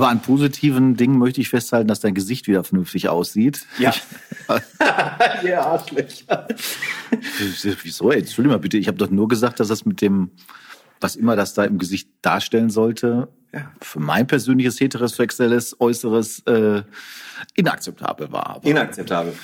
Aber an positiven Dingen möchte ich festhalten, dass dein Gesicht wieder vernünftig aussieht. Ja. ja, Arschlöcher. Wieso? Entschuldigung mal bitte, ich habe doch nur gesagt, dass das mit dem, was immer das da im Gesicht darstellen sollte, Ja. für mein persönliches heterosexuelles Äußeres äh, inakzeptabel war. Aber Inakzeptabel.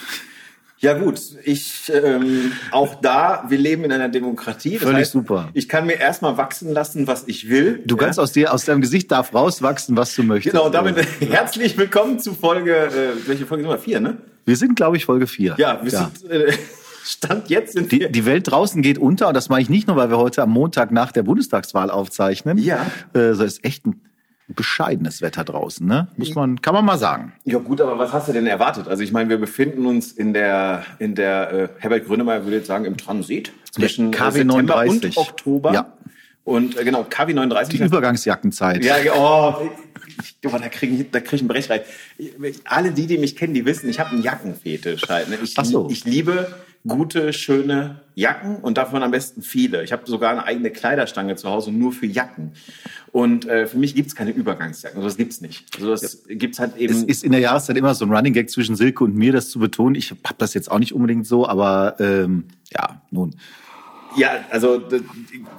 Ja gut, ich ähm, auch da, wir leben in einer Demokratie. Das Völlig super. Ich kann mir erstmal wachsen lassen, was ich will. Du kannst aus dir, aus deinem Gesicht darf rauswachsen, was du möchtest. Genau, damit herzlich willkommen zu Folge, äh, welche Folge sind wir? Vier, ne? Wir sind, glaube ich, Folge 4. Ja, wir sind, äh, Stand jetzt sind Die, wir. die Welt draußen geht unter und das meine ich nicht nur, weil wir heute am Montag nach der Bundestagswahl aufzeichnen. Ja. Äh, so ist echt ein bescheidenes Wetter draußen, ne? Muss man, kann man mal sagen. Ja gut, aber was hast du denn erwartet? Also ich meine, wir befinden uns in der, in der äh, Herbert Grönemeyer würde jetzt sagen, im Transit zwischen äh, KW September 39. und Oktober. Ja. Und äh, genau, KW 39. Die Übergangsjackenzeit. Ja, oh, ich, oh, da kriege ich, da krieg ich einen Brechreiz. Alle die, die mich kennen, die wissen, ich habe einen Jackenfetisch halt. Ne? Ich, Ach so. ich liebe gute, schöne Jacken und davon am besten viele. Ich habe sogar eine eigene Kleiderstange zu Hause nur für Jacken. Und äh, für mich gibt's keine Übergangsjacken. Also das gibt's nicht. Also das gibt's halt eben. Es ist in der Jahreszeit immer so ein Running Gag zwischen Silke und mir, das zu betonen. Ich habe das jetzt auch nicht unbedingt so, aber ähm, ja, nun. ja, also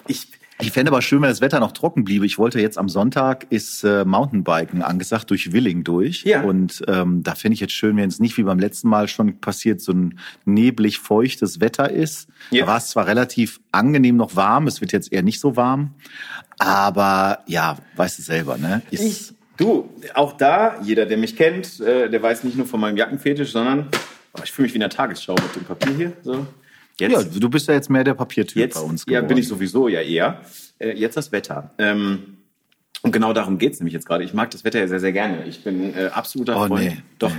ich. Ich fände aber schön, wenn das Wetter noch trocken bliebe. Ich wollte jetzt am Sonntag ist äh, Mountainbiken angesagt durch Willing durch. Ja. Und ähm, da fände ich jetzt schön, wenn es nicht wie beim letzten Mal schon passiert, so ein neblig feuchtes Wetter ist. Ja. Da war es zwar relativ angenehm noch warm, es wird jetzt eher nicht so warm. Aber ja, weißt du selber, ne? Ist, Ich, du, auch da, jeder, der mich kennt, äh, der weiß nicht nur von meinem Jackenfetisch, sondern oh, ich fühle mich wie in der Tagesschau mit dem Papier hier. So. Jetzt, ja, du bist ja jetzt mehr der Papiertyp jetzt bei uns ja, geworden. bin ich sowieso ja eher. Äh, jetzt das Wetter. Ähm, und genau darum geht's nämlich jetzt gerade. Ich mag das Wetter ja sehr, sehr gerne. Ich bin äh, absoluter Oh, Freund. nee. Doch.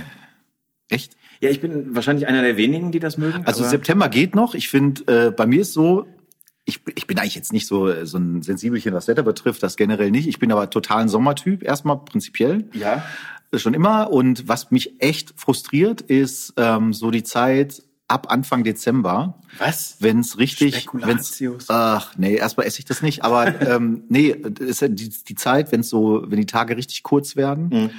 Echt? Ja, ich bin wahrscheinlich einer der wenigen, die das mögen. Also September geht noch. Ich finde, äh, bei mir ist so, ich, ich bin eigentlich jetzt nicht so, äh, so ein Sensibelchen, was Wetter betrifft, das generell nicht. Ich bin aber total ein Sommertyp, erstmal prinzipiell. Ja. Äh, Schon immer. Und was mich echt frustriert, ist ähm, so die Zeit ab Anfang Dezember. Was? Wenn es richtig, wenn's, ach nee, erstmal esse ich das nicht, aber ähm, nee, ist ja die, die Zeit, wenn so, wenn die Tage richtig kurz werden. Mhm.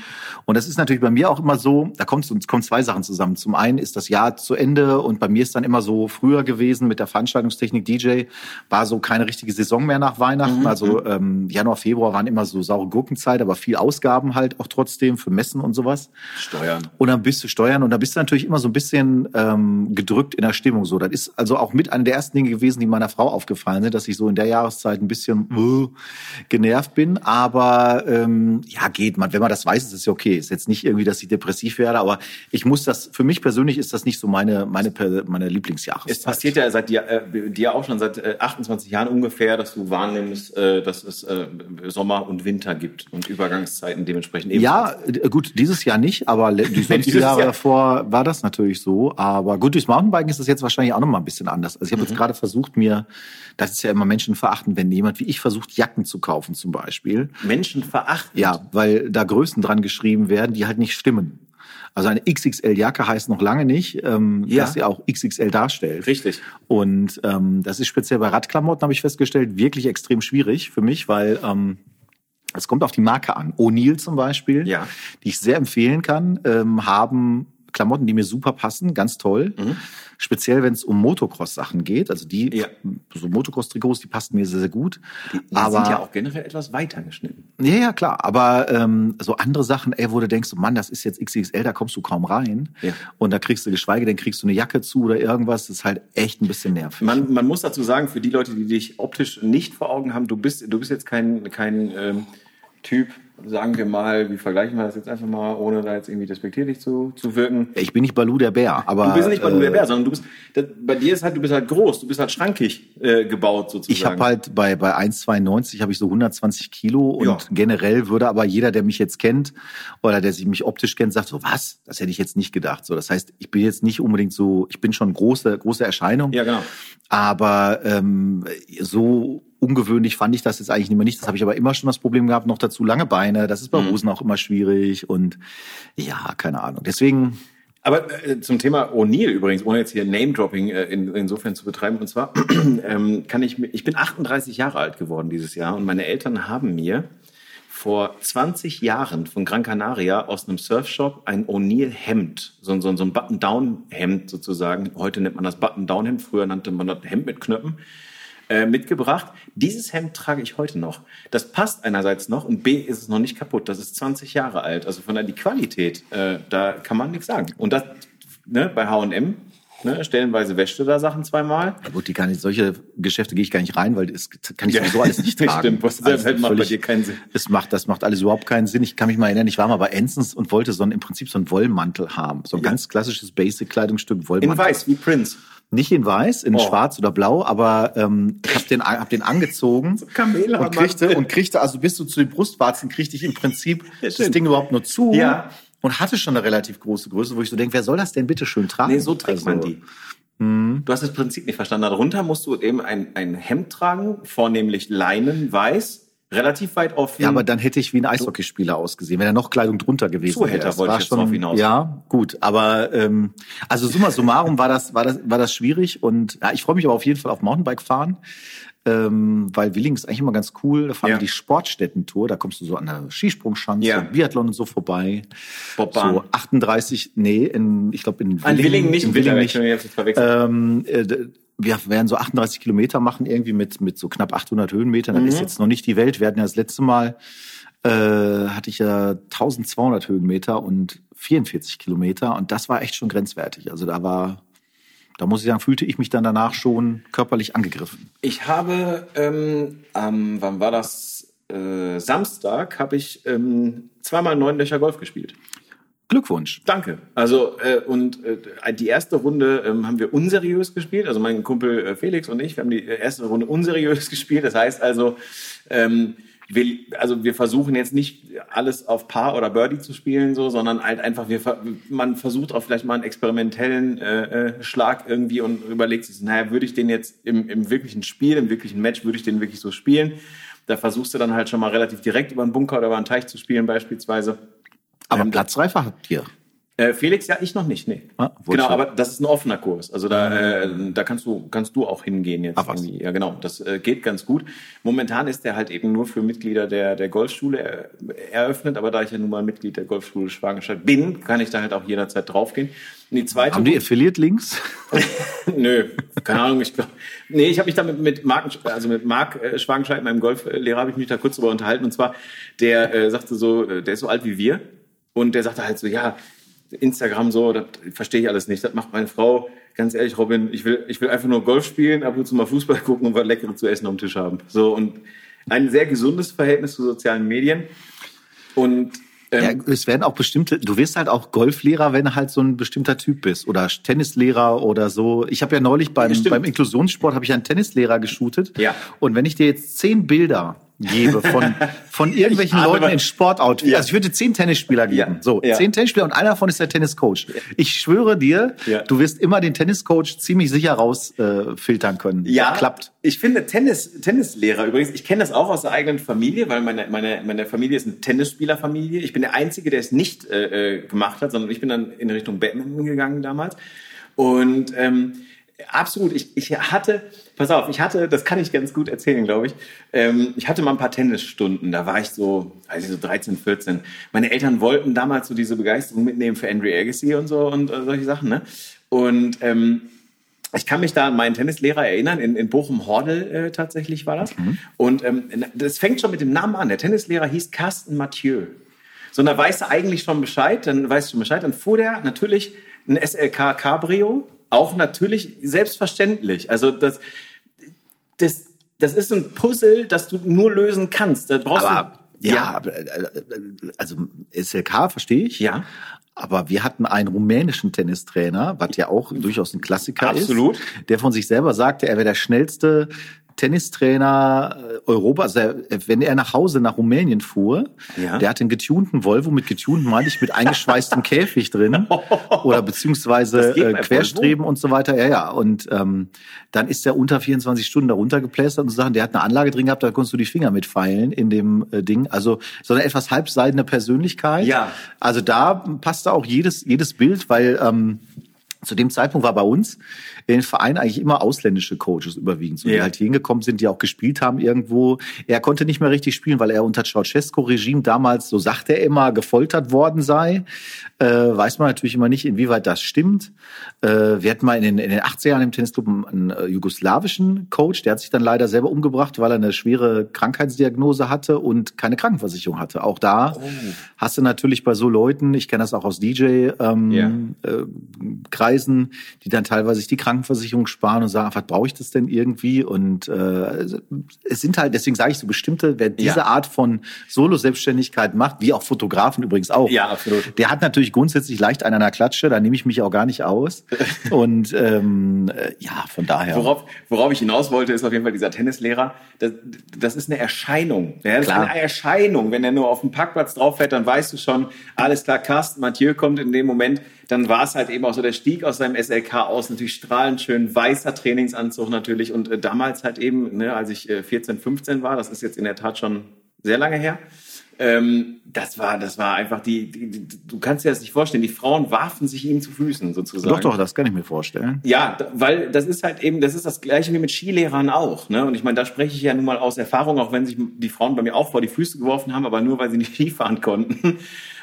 Und das ist natürlich bei mir auch immer so, da kommt, es kommen zwei Sachen zusammen. Zum einen ist das Jahr zu Ende und bei mir ist dann immer so früher gewesen mit der Veranstaltungstechnik DJ, war so keine richtige Saison mehr nach Mhm. Weihnachten. Also ähm, Januar, Februar waren immer so saure Gurkenzeit, aber viel Ausgaben halt auch trotzdem für Messen und sowas. Steuern. Und dann bist du steuern und da bist du natürlich immer so ein bisschen ähm, gedrückt in der Stimmung. So, das ist also auch mit einer der ersten Dinge gewesen, die meiner Frau aufgefallen sind, dass ich so in der Jahreszeit ein bisschen äh, genervt bin. Aber ähm, ja, geht man. Wenn man das weiß, ist es ja okay. Ist jetzt nicht irgendwie, dass ich depressiv werde, aber ich muss das. Für mich persönlich ist das nicht so meine meine meine Lieblingsjahreszeit. Es passiert ja seit dir, äh, dir auch schon seit äh, 28 Jahren ungefähr, dass du wahrnimmst, äh, dass es äh, Sommer und Winter gibt und Übergangszeiten dementsprechend eben. Ja, gut, dieses Jahr nicht, aber die sonst die Dieses Jahre Jahr. davor war das natürlich so. Aber gut, durchs Mountainbiken ist das jetzt wahrscheinlich auch noch mal ein bisschen anders. Also ich habe jetzt gerade versucht, mir, das ist ja immer Menschen verachten, wenn jemand wie ich versucht, Jacken zu kaufen zum Beispiel. Menschen verachten. Ja, weil da Größen dran geschrieben werden, die halt nicht stimmen. Also eine XXL-Jacke heißt noch lange nicht, ähm, Ja. dass sie auch XXL darstellt. Richtig. Und ähm, das ist speziell bei Radklamotten, habe ich festgestellt, wirklich extrem schwierig für mich, weil ähm, es kommt auf die Marke an. O'Neill zum Beispiel, Ja. die ich sehr empfehlen kann, ähm, haben Klamotten, die mir super passen, ganz toll. Speziell, wenn es um Motocross-Sachen geht. Also die, Mhm. Ja. so Motocross-Trikots, die passen mir sehr, sehr gut. Die aber sind ja auch generell etwas weiter geschnitten. ja, ja, klar. Aber ähm, so andere Sachen, ey, wo du denkst, Mann, das ist jetzt XXL, da kommst du kaum rein. Ja. Und da kriegst du, geschweige denn kriegst du eine Jacke zu oder irgendwas. Das ist halt echt ein bisschen nervig. Man, man muss dazu sagen, für die Leute, die dich optisch nicht vor Augen haben, du bist, du bist jetzt kein, kein ähm, Typ, sagen wir mal, wie vergleichen wir das jetzt einfach mal, ohne da jetzt irgendwie despektierlich zu, zu wirken. ich bin nicht Balu der Bär, aber. Du bist nicht bei äh, der Bär, sondern du bist, das, bei dir ist halt, du bist halt groß, du bist halt schrankig äh, gebaut sozusagen. Ich habe halt bei, bei 1,92 habe ich so 120 Kilo und Ja. generell würde aber jeder, der mich jetzt kennt oder der sich mich optisch kennt, sagt so, was? Das hätte ich jetzt nicht gedacht. So, das heißt, ich bin jetzt nicht unbedingt so, ich bin schon große, große Erscheinung. Ja, genau. Aber ähm, so ungewöhnlich fand ich das jetzt eigentlich nicht mehr nicht. Das habe ich aber immer schon das Problem gehabt. Noch dazu lange Beine. Das ist bei Mhm. Hosen auch immer schwierig und ja, keine Ahnung. Deswegen Aber äh, zum Thema O'Neill übrigens, ohne jetzt hier Name-Dropping äh, in, insofern zu betreiben, und zwar ähm, kann ich mir, ich bin 38 Jahre alt geworden dieses Jahr und meine Eltern haben mir vor 20 Jahren von Gran Canaria aus einem Surfshop ein O'Neill-Hemd, so, ein- so, ein- so ein Button-Down-Hemd sozusagen. Heute nennt man das Button-Down-Hemd, früher nannte man das Hemd mit Knöpfen, äh, mitgebracht. Dieses Hemd trage ich heute noch. Das passt einerseits noch und B ist es noch nicht kaputt. Das ist 20 Jahre alt. Also von der die Qualität, äh, da kann man nichts sagen. Und das ne, bei H&M, ne, stellenweise wäscht du da Sachen zweimal. Ja gut, die kann ich, solche Geschäfte gehe ich gar nicht rein, weil das kann ich sowieso alles nicht tragen. Stimmt, was Also macht bei dir keinen Sinn. Es macht, das macht alles überhaupt keinen Sinn. Ich kann mich mal erinnern, ich war mal bei Ensens und wollte so ein, im Prinzip so einen Wollmantel haben. So ein ganz klassisches Basic-Kleidungsstück In Wollmantel. weiß, wie Prince. Nicht in weiß, in Oh. schwarz oder blau, aber ähm, ich habe den, hab den angezogen Kamelhaarmantel. und kriegte, und kriegte, also bis du zu den Brustwarzen kriegte ich im Prinzip das schön. Ding überhaupt nur zu Ja. und hatte schon eine relativ große Größe, wo ich so denke, wer soll das denn bitte schön tragen? Nee, so trägt man Also, die. Du hast das Prinzip nicht verstanden. Darunter musst du eben ein, ein Hemd tragen, vornehmlich Leinen, weiß, relativ weit offen. Ja, aber dann hätte ich wie ein Eishockeyspieler ausgesehen, wenn da noch Kleidung drunter gewesen Zuhälter wäre. Das wollte war ich jetzt drauf hinaus. Ja, gut, aber ähm, also summa summarum war das war das war das schwierig und ja, ich freue mich aber auf jeden Fall auf Mountainbike fahren. Ähm, weil Willing ist eigentlich immer ganz cool. Da fahren Ja. wir die Sportstättentour. Da kommst du so an der Skisprungschanze, Ja. Biathlon und so vorbei. Bobbahn. So 38, nee, in, ich glaube in An Willingen nicht, in Willing nicht. Ähm, äh, wir werden so 38 Kilometer machen, irgendwie mit, mit so knapp 800 Höhenmetern. Das Mhm. ist jetzt noch nicht die Welt. Wir hatten ja das letzte Mal, äh, hatte ich ja 1200 Höhenmeter und 44 Kilometer. Und das war echt schon grenzwertig. Also da war, da muss ich sagen, fühlte ich mich dann danach schon körperlich angegriffen. Ich habe, ähm, am, wann war das? Äh, Samstag habe ich ähm, zweimal neun Löcher Golf gespielt. Glückwunsch. Danke. Also äh, und äh, die erste Runde ähm, haben wir unseriös gespielt. Also mein Kumpel äh, Felix und ich, wir haben die erste Runde unseriös gespielt. Das heißt also, ähm, wir, also wir versuchen jetzt nicht alles auf Paar oder Birdie zu spielen, so, sondern halt einfach, wir, man versucht auch vielleicht mal einen experimentellen äh, äh, Schlag irgendwie und überlegt sich, naja, würde ich den jetzt im, im wirklichen Spiel, im wirklichen Match, würde ich den wirklich so spielen? Da versuchst du dann halt schon mal relativ direkt über einen Bunker oder über einen Teich zu spielen beispielsweise. Aber Ähm, Platzreifer habt ihr. Äh, Felix, ja, ich noch nicht, nee. Ah, genau, aber das ist ein offener Kurs. Also da, äh, da kannst du, kannst du auch hingehen jetzt. Was? irgendwie. Ja, genau. Das äh, geht ganz gut. Momentan ist der halt eben nur für Mitglieder der, der Golfschule er, eröffnet, aber da ich ja nun mal Mitglied der Golfschule Schwagenstadt bin, kann ich da halt auch jederzeit draufgehen. Und die zweite Haben die Affiliate-Links? Nö, keine Ahnung, ich glaube. Nee, ich habe mich da mit, mit Mark, also mit Marc äh, Schwagenscheid, meinem Golflehrer, habe ich mich da kurz drüber unterhalten. Und zwar, der äh, sagte so, äh, der ist so alt wie wir. Und der sagte halt so, ja, Instagram so, das verstehe ich alles nicht. Das macht meine Frau. Ganz ehrlich, Robin, ich will, ich will einfach nur Golf spielen, ab und zu mal Fußball gucken und was Leckeres zu essen am Tisch haben. So, und ein sehr gesundes Verhältnis zu sozialen Medien. Und ähm, Ja, es werden auch bestimmte, du wirst halt auch Golflehrer, wenn du halt so ein bestimmter Typ bist oder Tennislehrer oder so. Ich habe ja neulich beim, Ja, beim Inklusionssport habe ich einen Tennislehrer geshootet. Ja. Und wenn ich dir jetzt zehn Bilder gebe von, von irgendwelchen ahne, Leuten in Sportoutfit, Ja. also ich würde zehn Tennisspieler geben. Ja. So, Ja. zehn Tennisspieler und einer davon ist der Tenniscoach. Ich schwöre dir, Ja. du wirst immer den Tenniscoach ziemlich sicher rausfiltern äh, können. Ja, Klappt. Ich finde Tennis, Tennislehrer übrigens, ich kenne das auch aus der eigenen Familie, weil meine, meine, meine Familie ist eine Tennisspielerfamilie. Ich bin der Einzige, der es nicht äh, äh, gemacht hat, sondern ich bin dann in Richtung Badminton gegangen damals. Und ähm, absolut, ich, ich hatte, pass auf, ich hatte, das kann ich ganz gut erzählen, glaube ich. Ähm, ich hatte mal ein paar Tennisstunden, da war ich so, also so 13, 14. Meine Eltern wollten damals so diese Begeisterung mitnehmen für Andrew Agassi und so und äh, solche Sachen, ne? Und ähm, ich kann mich da an meinen Tennislehrer erinnern, in, in Bochum-Hordel äh, tatsächlich war das. Und ähm, das fängt schon mit dem Namen an. Der Tennislehrer hieß Carsten Mathieu. So, und da weißt du eigentlich schon Bescheid, dann weißt du schon Bescheid. Dann fuhr der natürlich ein SLK Cabrio, auch natürlich selbstverständlich. Also das, das, das ist ein Puzzle, das du nur lösen kannst. Da brauchst Aber du, ja, äh, äh, also SLK verstehe ich. Ja. Aber wir hatten einen rumänischen Tennistrainer, was ja auch durchaus ein Klassiker Absolut. ist, der von sich selber sagte, er wäre der schnellste Tennistrainer äh, Europa. Also er, wenn er nach Hause nach Rumänien fuhr, Ja. der hatte einen getunten Volvo mit getunten, meine ich, mit eingeschweißtem Käfig drin oder beziehungsweise äh, Querstreben und so weiter. Ja, ja. Und ähm, dann ist er unter 24 Stunden da runtergeplästert und so Sachen. Der hat eine Anlage drin gehabt, da konntest du die Finger mitfeilen in dem äh, Ding. Also so eine etwas halbseidene Persönlichkeit. Ja. Also da passte auch jedes, jedes Bild, weil ähm, zu dem Zeitpunkt war bei uns in den Verein eigentlich immer ausländische Coaches überwiegend, so, die Ja. halt hier hingekommen sind, die auch gespielt haben irgendwo. Er konnte nicht mehr richtig spielen, weil er unter Ceausescu-Regime damals, so sagt er immer, gefoltert worden sei. Äh, weiß man natürlich immer nicht, inwieweit das stimmt. Äh, wir hatten mal in den, in den 80er Jahren im Tennisclub einen, einen äh, jugoslawischen Coach, der hat sich dann leider selber umgebracht, weil er eine schwere Krankheitsdiagnose hatte und keine Krankenversicherung hatte. Auch da Oh. hast du natürlich bei so Leuten, ich kenne das auch aus DJ, ähm, Ja. äh, die dann teilweise sich die Krankenversicherung sparen und sagen, ach, was brauche ich das denn irgendwie? Und äh, es sind halt, deswegen sage ich so bestimmte, wer diese Ja. Art von Solo-Selbstständigkeit macht, wie auch Fotografen übrigens auch, Ja, absolut. der hat natürlich grundsätzlich leicht einen an der Klatsche, da nehme ich mich auch gar nicht aus. Und ähm, äh, ja, von daher. Worauf, worauf ich hinaus wollte, ist auf jeden Fall dieser Tennislehrer. Das, das ist eine Erscheinung. Ja, das Klar. ist eine Erscheinung. Wenn er nur auf dem Parkplatz drauf fährt, dann weißt du schon, alles klar, Carsten Mathieu kommt in dem Moment. Dann war es halt eben auch so, der stieg aus seinem SLK aus, natürlich strahlend schön, weißer Trainingsanzug natürlich. Und äh, damals halt eben, ne, als ich äh, 14, 15 war, das ist jetzt in der Tat schon sehr lange her, ähm, das war, das war einfach die, die, die, du kannst dir das nicht vorstellen, die Frauen warfen sich ihm zu Füßen sozusagen. Doch, doch, das kann ich mir vorstellen. Ja, weil das ist halt eben, das ist das gleiche wie mit Skilehrern auch. Ne? Und ich meine, da spreche ich ja nun mal aus Erfahrung, auch wenn sich die Frauen bei mir auch vor die Füße geworfen haben, aber nur weil sie nicht Skifahren konnten.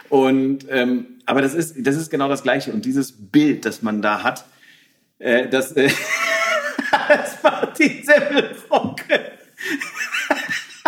Und ähm, aber das ist, das ist genau das Gleiche. Und dieses Bild, das man da hat, äh, das, äh, das Martin Semmelrogge.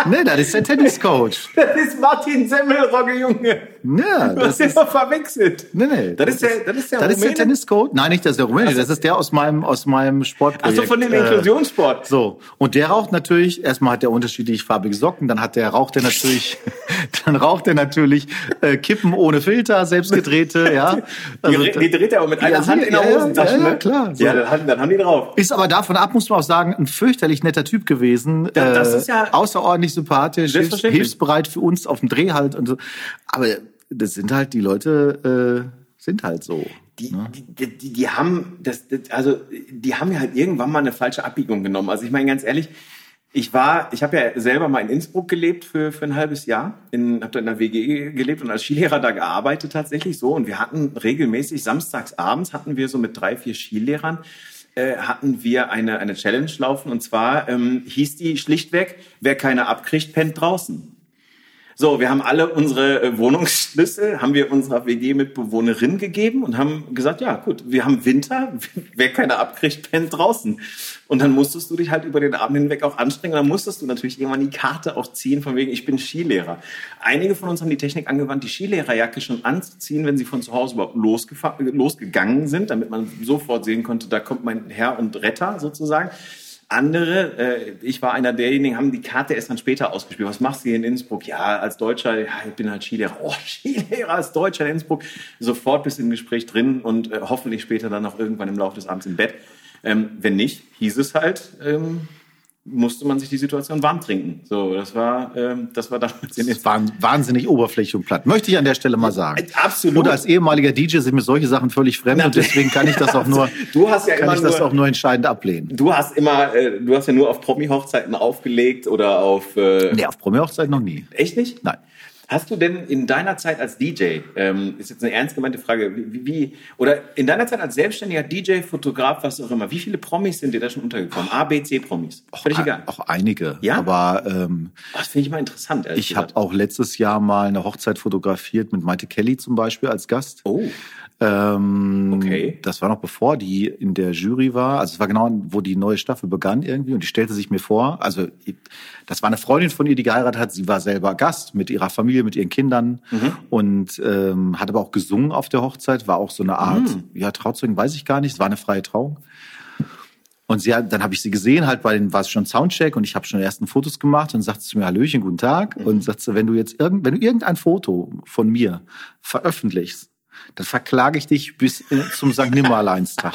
Nee, das ist der Tenniscoach. Das ist Martin Semmelrogge, Junge. Ja, Du das hast den ist, immer verwechselt. nee, nee. Das ist der, das ist der Das ist der. Tenniscoach? Nein, nicht das ist der Rumäne. Das ist der aus meinem, aus meinem Sportprojekt. Ach so, von dem Äh, Inklusionssport. So. Und der raucht natürlich, erstmal hat der unterschiedlich farbige Socken, dann hat der, raucht der natürlich, dann raucht er natürlich äh, Kippen ohne Filter, selbstgedrehte, ja. Die, Also, re- die dreht er aber mit einer Ja, Hand in der ja, Hosentasche. ja, ja, ne? klar, so. Ja, dann, haben- dann haben die drauf. ist aber davon ab, muss man auch sagen, ein fürchterlich netter Typ gewesen. Ja, das äh, ist ja- außerordentlich sympathisch, hilfs, hilfsbereit für uns auf dem Dreh halt und so. Aber das sind halt die Leute, äh, sind halt so. Die, die, die, die haben das, das, also die haben ja halt irgendwann mal eine falsche Abbiegung genommen. Also ich meine ganz ehrlich, ich war, ich habe ja selber mal in Innsbruck gelebt für, für ein halbes Jahr, in, habe da in der WG gelebt und als Skilehrer da gearbeitet tatsächlich so. Und wir hatten regelmäßig samstags abends hatten wir so mit drei, vier Skilehrern äh, hatten wir eine, eine Challenge laufen und zwar ähm, hieß die schlichtweg, wer keine abkriegt, pennt draußen. So, wir haben alle unsere äh, Wohnungsschlüssel, haben wir unserer WG-Mitbewohnerin gegeben und haben gesagt, ja gut, wir haben Winter, wer keine abkriegt, pennt draußen. Und dann musstest du dich halt über den Abend hinweg auch anstrengen. Dann musstest du natürlich irgendwann die Karte auch ziehen, von wegen, ich bin Skilehrer. Einige von uns haben die Technik angewandt, die Skilehrerjacke schon anzuziehen, wenn sie von zu Hause überhaupt losgegangen sind, damit man sofort sehen konnte, da kommt mein Herr und Retter sozusagen. Andere, äh, ich war einer derjenigen, haben die Karte erst dann später ausgespielt. Was machst du hier in Innsbruck? Ja, als Deutscher, ja, ich bin halt Skilehrer. Oh, Skilehrer als Deutscher in Innsbruck. Sofort bist du im Gespräch drin und äh, hoffentlich später dann auch irgendwann im Laufe des Abends im Bett. Ähm, wenn nicht, hieß es halt, ähm, musste man sich die Situation warm trinken. So, das war, ähm, das war damals Das war wahnsinnig oberflächlich und platt. Möchte ich an der Stelle mal sagen. Absolut. Und als ehemaliger DJ sind mir solche Sachen völlig fremd und deswegen kann ich das auch nur, Du hast ja kann ich das nur- auch nur entscheidend ablehnen. Du hast immer, äh, du hast ja nur auf Promi-Hochzeiten aufgelegt oder auf, äh, Nee, auf Promi-Hochzeit noch nie. echt nicht? Nein. Hast du denn in deiner Zeit als DJ, ähm, ist jetzt eine ernst gemeinte Frage, wie, wie, oder in deiner Zeit als selbstständiger DJ, Fotograf, was auch immer, wie viele Promis sind dir da schon untergekommen? A, B, C Promis? Völlig egal. Auch einige. Ja? Aber ähm, Das finde ich mal interessant. ich habe auch letztes Jahr mal eine Hochzeit fotografiert mit Maite Kelly zum Beispiel als Gast. Oh, Ähm, Okay. Das war noch bevor die in der Jury war. Also es war genau, wo die neue Staffel begann irgendwie. Und die stellte sich mir vor. Also das war eine Freundin von ihr, die geheiratet hat. Sie war selber Gast mit ihrer Familie, mit ihren Kindern und ähm, hat aber auch gesungen auf der Hochzeit. War auch so eine Art, ja Trauzeugen, weiß ich gar nicht. Es war eine freie Trauung. Und sie hat, dann habe ich sie gesehen, halt bei den war es schon Soundcheck und ich habe schon die ersten Fotos gemacht und sagte zu mir Hallöchen, guten Tag und sagte, wenn du jetzt irgend, wenn du irgendein Foto von mir veröffentlichst, dann verklage ich dich bis äh, zum St. Nimmerleinstag.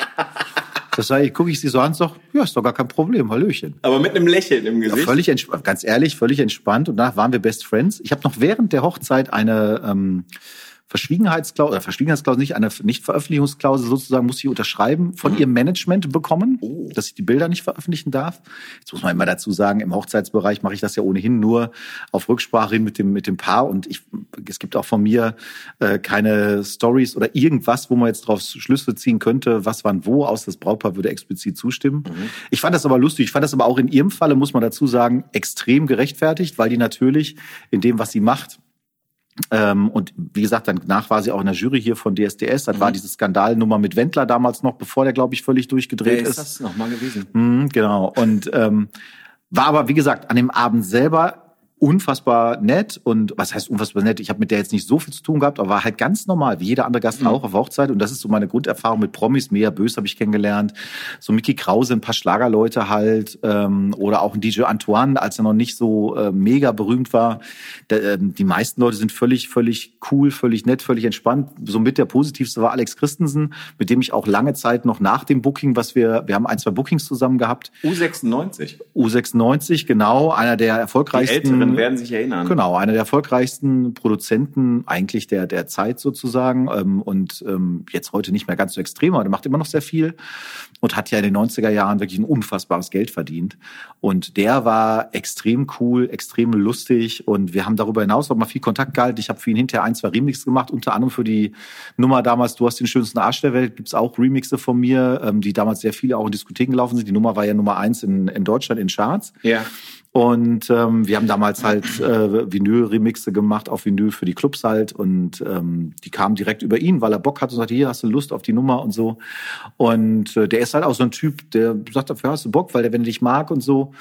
Das sei, gucke ich sie so an und sag, ja, ist doch gar kein Problem, Hallöchen. aber mit einem Lächeln im Ja, Gesicht. völlig entspannt, ganz ehrlich, völlig entspannt. Und danach waren wir Best Friends. Ich habe noch während der Hochzeit eine ähm, Verschwiegenheitsklausel, Verschwiegenheitsklausel nicht, eine Nichtveröffentlichungsklausel sozusagen muss ich unterschreiben von mhm. ihrem Management bekommen, oh. dass ich die Bilder nicht veröffentlichen darf. Jetzt muss man immer dazu sagen, im Hochzeitsbereich mache ich das ja ohnehin nur auf Rücksprache mit dem, mit dem Paar und ich, es gibt auch von mir äh, keine Stories oder irgendwas, wo man jetzt drauf Schlüsse ziehen könnte, was wann wo, aus das Brautpaar würde explizit zustimmen. Mhm. Ich fand das aber lustig. Ich fand das aber auch in ihrem Falle, muss man dazu sagen, extrem gerechtfertigt, weil die natürlich in dem, was sie macht, ähm, und wie gesagt, danach war sie auch in der Jury hier von DSDS. Dann mhm. war diese Skandalnummer mit Wendler damals noch, bevor der, glaube ich, völlig durchgedreht Wer ist. ist das nochmal gewesen? Mhm, genau. Und ähm, war aber, wie gesagt, an dem Abend selber unfassbar nett und was heißt unfassbar nett? Ich habe mit der jetzt nicht so viel zu tun gehabt, aber war halt ganz normal, wie jeder andere Gast mhm. auch auf Hochzeit und das ist so meine Grunderfahrung mit Promis. Mea Bös habe ich kennengelernt, so Mickey Krause, ein paar Schlagerleute halt ähm, oder auch ein DJ Antoine, als er noch nicht so äh, mega berühmt war. Der, äh, die meisten Leute sind völlig, völlig cool, völlig nett, völlig entspannt. Somit der positivste war Alex Christensen, mit dem ich auch lange Zeit noch nach dem Booking, was wir, wir haben ein, zwei Bookings zusammen gehabt. U96. U96, genau, einer der erfolgreichsten werden sich erinnern. Genau, einer der erfolgreichsten Produzenten eigentlich der, der Zeit sozusagen ähm, und ähm, jetzt heute nicht mehr ganz so extrem, aber der macht immer noch sehr viel und hat ja in den 90er Jahren wirklich ein unfassbares Geld verdient. Und der war extrem cool, extrem lustig und wir haben darüber hinaus auch mal viel Kontakt gehalten. Ich habe für ihn hinterher ein, zwei Remixes gemacht, unter anderem für die Nummer damals Du hast den schönsten Arsch der Welt, gibt's auch Remixe von mir, ähm, die damals sehr viele auch in Diskotheken gelaufen sind. Die Nummer war ja Nummer eins in, in Deutschland in Charts. Ja. Und ähm, wir haben damals halt äh, Vinyl-Remixe gemacht auf Vinyl für die Clubs halt. Und ähm, die kamen direkt über ihn, weil er Bock hat und sagte, hier hast du Lust auf die Nummer und so. Und äh, der ist halt auch so ein Typ, der sagt, dafür hast du Bock, weil der, wenn er dich mag und so.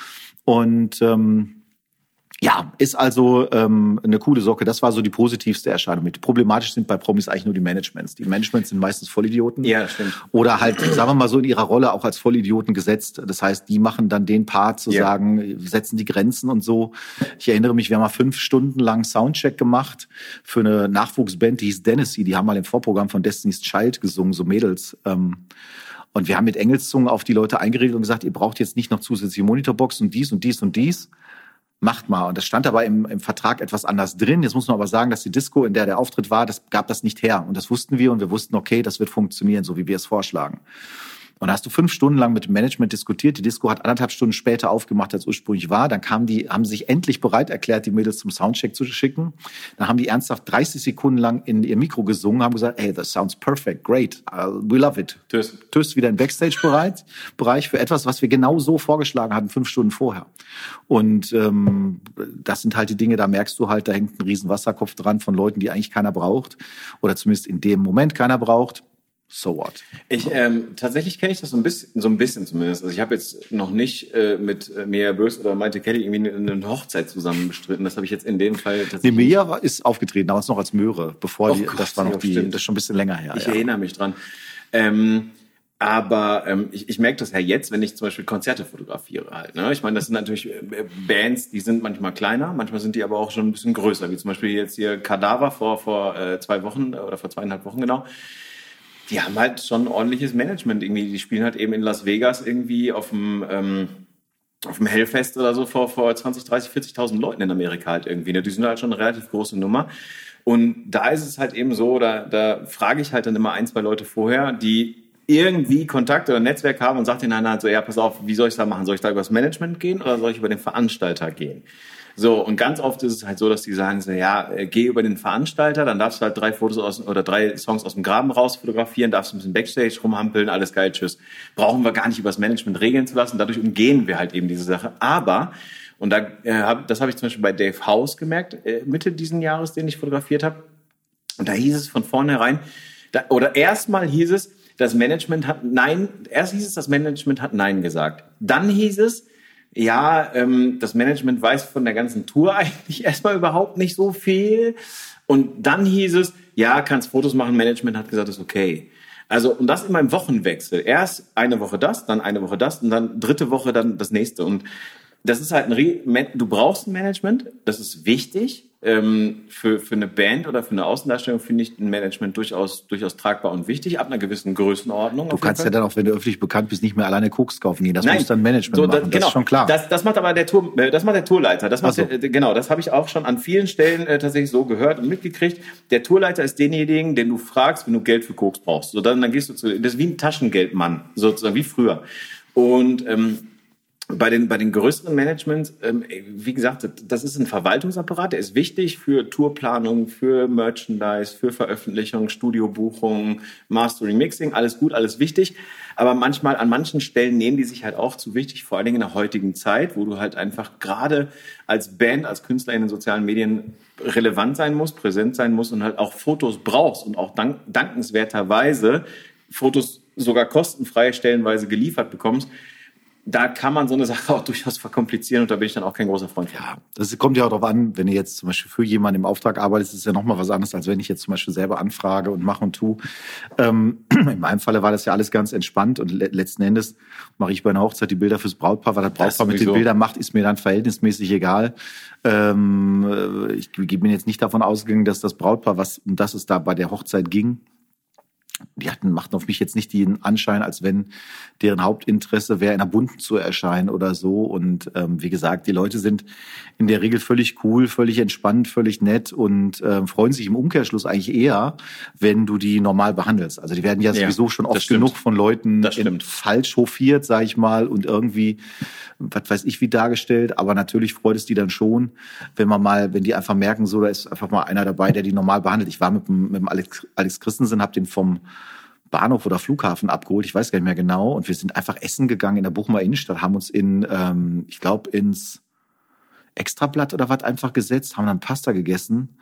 Und ähm, ja, ist also ähm, eine coole Socke. Das war so die positivste Erscheinung mit. Problematisch sind bei Promis eigentlich nur die Managements. Die Managements sind meistens Vollidioten. Ja, stimmt. Oder halt, sagen wir mal so, in ihrer Rolle auch als Vollidioten gesetzt. Das heißt, die machen dann den Part zu ja. sagen, setzen die Grenzen und so. Ich erinnere mich, wir haben mal fünf Stunden lang Soundcheck gemacht für eine Nachwuchsband, die hieß Dennisy. Die haben mal im Vorprogramm von Destiny's Child gesungen, so Mädels. Ähm, und wir haben mit Engelszungen auf die Leute eingeredet und gesagt, ihr braucht jetzt nicht noch zusätzliche Monitorboxen und dies und dies und dies macht mal. Und das stand aber im, im Vertrag etwas anders drin. Jetzt muss man aber sagen, dass die Disco, in der der Auftritt war, das gab das nicht her. Und das wussten wir und wir wussten, okay, das wird funktionieren, so wie wir es vorschlagen. Und da hast du fünf Stunden lang mit dem Management diskutiert. Die Disco hat anderthalb Stunden später aufgemacht, als ursprünglich war. Dann kamen die, haben sich endlich bereit erklärt, die Mädels zum Soundcheck zu schicken. Dann haben die ernsthaft 30 Sekunden lang in ihr Mikro gesungen, haben gesagt, hey, that sounds perfect, great, uh, we love it. Tschüss. Tschüss, wieder im Backstage-Bereich Bereich für etwas, was wir genau so vorgeschlagen hatten, fünf Stunden vorher. Und ähm, das sind halt die Dinge, da merkst du halt, da hängt ein riesen Wasserkopf dran von Leuten, die eigentlich keiner braucht. Oder zumindest in dem Moment keiner braucht so what? Ich ähm, tatsächlich kenne ich das so ein bisschen, so ein bisschen zumindest. Also ich habe jetzt noch nicht äh, mit äh, Mia Bös oder Maite Kelly irgendwie eine, eine Hochzeit zusammen bestritten. Das habe ich jetzt in dem Fall tatsächlich. Nee, Mia ist aufgetreten, damals noch als Möhre, bevor oh die, Gott, das war noch die, stimmt. das ist schon ein bisschen länger her. Ich ja. erinnere mich dran. Ähm, aber ähm, ich, ich merke das ja jetzt, wenn ich zum Beispiel Konzerte fotografiere halt. Ne? Ich meine, das sind natürlich äh, Bands, die sind manchmal kleiner, manchmal sind die aber auch schon ein bisschen größer, wie zum Beispiel jetzt hier Kadaver vor, vor äh, zwei Wochen oder vor zweieinhalb Wochen genau die haben halt schon ein ordentliches Management irgendwie. Die spielen halt eben in Las Vegas irgendwie auf dem, ähm, auf dem Hellfest oder so vor, vor 20, 30, 40.000 Leuten in Amerika halt irgendwie. Ne? Die sind halt schon eine relativ große Nummer. Und da ist es halt eben so, da, da frage ich halt dann immer ein, zwei Leute vorher, die irgendwie Kontakt oder Netzwerk haben und sagt denen dann halt so, ja, pass auf, wie soll ich da machen? Soll ich da übers Management gehen oder soll ich über den Veranstalter gehen? So, und ganz oft ist es halt so, dass die sagen so, ja, äh, geh über den Veranstalter, dann darfst du halt drei Fotos aus, oder drei Songs aus dem Graben raus fotografieren, darfst ein bisschen Backstage rumhampeln, alles geil, tschüss. Brauchen wir gar nicht übers Management regeln zu lassen, dadurch umgehen wir halt eben diese Sache. Aber, und da, äh, das habe ich zum Beispiel bei Dave House gemerkt, äh, Mitte diesen Jahres, den ich fotografiert habe. Und da hieß es von vornherein, da, oder erstmal hieß es, das Management hat Nein, erst hieß es, das Management hat Nein gesagt. Dann hieß es, ja, ähm, das Management weiß von der ganzen Tour eigentlich erstmal überhaupt nicht so viel. Und dann hieß es, ja, kannst Fotos machen, Management hat gesagt, ist okay. Also, und das immer im Wochenwechsel. Erst eine Woche das, dann eine Woche das und dann dritte Woche dann das nächste. Und das ist halt ein, du brauchst ein Management, das ist wichtig. Ähm, für, für eine Band oder für eine Außendarstellung finde ich ein Management durchaus, durchaus tragbar und wichtig, ab einer gewissen Größenordnung. Du kannst ja dann auch, wenn du öffentlich bekannt bist, nicht mehr alleine Koks kaufen gehen. Das Nein, muss dann Management so, das, machen. Das genau, ist schon klar. Das, das macht aber der Tour, äh, das macht der Tourleiter. Das macht so. der, genau, das habe ich auch schon an vielen Stellen äh, tatsächlich so gehört und mitgekriegt. Der Tourleiter ist denjenigen, den du fragst, wenn du Geld für Koks brauchst. So dann, dann gehst du zu, das ist wie ein Taschengeldmann, sozusagen wie früher. Und ähm, bei den, bei den größeren Managements, ähm, wie gesagt, das ist ein Verwaltungsapparat, der ist wichtig für Tourplanung, für Merchandise, für Veröffentlichung, Studiobuchung, Mastering, Mixing, alles gut, alles wichtig. Aber manchmal, an manchen Stellen nehmen die sich halt auch zu wichtig, vor allen Dingen in der heutigen Zeit, wo du halt einfach gerade als Band, als Künstler in den sozialen Medien relevant sein musst, präsent sein musst und halt auch Fotos brauchst und auch dank, dankenswerterweise Fotos sogar kostenfrei stellenweise geliefert bekommst da kann man so eine Sache auch durchaus verkomplizieren und da bin ich dann auch kein großer Freund von. Ja, das kommt ja auch darauf an, wenn ihr jetzt zum Beispiel für jemanden im Auftrag arbeitet, ist es ja nochmal was anderes, als wenn ich jetzt zum Beispiel selber anfrage und mache und tu. Ähm, in meinem Falle war das ja alles ganz entspannt und le letzten Endes mache ich bei einer Hochzeit die Bilder fürs Brautpaar, weil das Brautpaar das mit den Bildern macht, ist mir dann verhältnismäßig egal. Ähm, äh, ich bin jetzt nicht davon ausgegangen, dass das Brautpaar, was um das es da bei der Hochzeit ging, die hatten, machten auf mich jetzt nicht den Anschein, als wenn deren Hauptinteresse wäre, in der Bunten zu erscheinen oder so. Und ähm, wie gesagt, die Leute sind in der Regel völlig cool, völlig entspannt, völlig nett und äh, freuen sich im Umkehrschluss eigentlich eher, wenn du die normal behandelst. Also die werden ja, ja sowieso schon oft genug von Leuten falsch hofiert, sag ich mal, und irgendwie, was weiß ich, wie dargestellt. Aber natürlich freut es die dann schon, wenn man mal, wenn die einfach merken, so, da ist einfach mal einer dabei, der die normal behandelt. Ich war mit, mit dem Alex, Alex Christensen, hab den vom Bahnhof oder Flughafen abgeholt, ich weiß gar nicht mehr genau. Und wir sind einfach essen gegangen in der Bochumer Innenstadt, haben uns in, ähm, ich glaube, ins Extrablatt oder was einfach gesetzt, haben dann Pasta gegessen.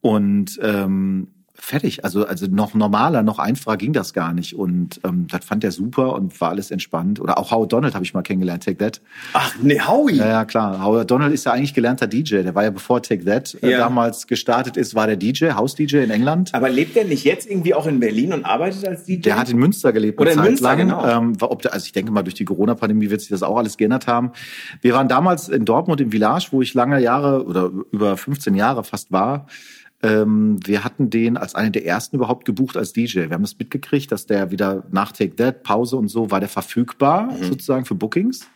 Und ähm, fertig. Also, also noch normaler, noch einfacher ging das gar nicht. Und ähm, das fand er super und war alles entspannt. Oder auch Howard Donald habe ich mal kennengelernt, Take That. Ach, nee, Howie. Ja, ja, klar. Howard Donald ist ja eigentlich gelernter DJ. Der war ja bevor Take That äh, ja. damals gestartet ist, war der DJ, House-DJ in England. Aber lebt er nicht jetzt irgendwie auch in Berlin und arbeitet als DJ? Der hat in Münster gelebt. Oder in Münster, lang. genau. Ähm, ob der, also ich denke mal, durch die Corona-Pandemie wird sich das auch alles geändert haben. Wir waren damals in Dortmund im Village, wo ich lange Jahre oder über 15 Jahre fast war. Ähm, wir hatten den als einen der ersten überhaupt gebucht als DJ. Wir haben es mitgekriegt, dass der wieder nach Take That, Pause und so, war der verfügbar mhm. sozusagen für Bookings.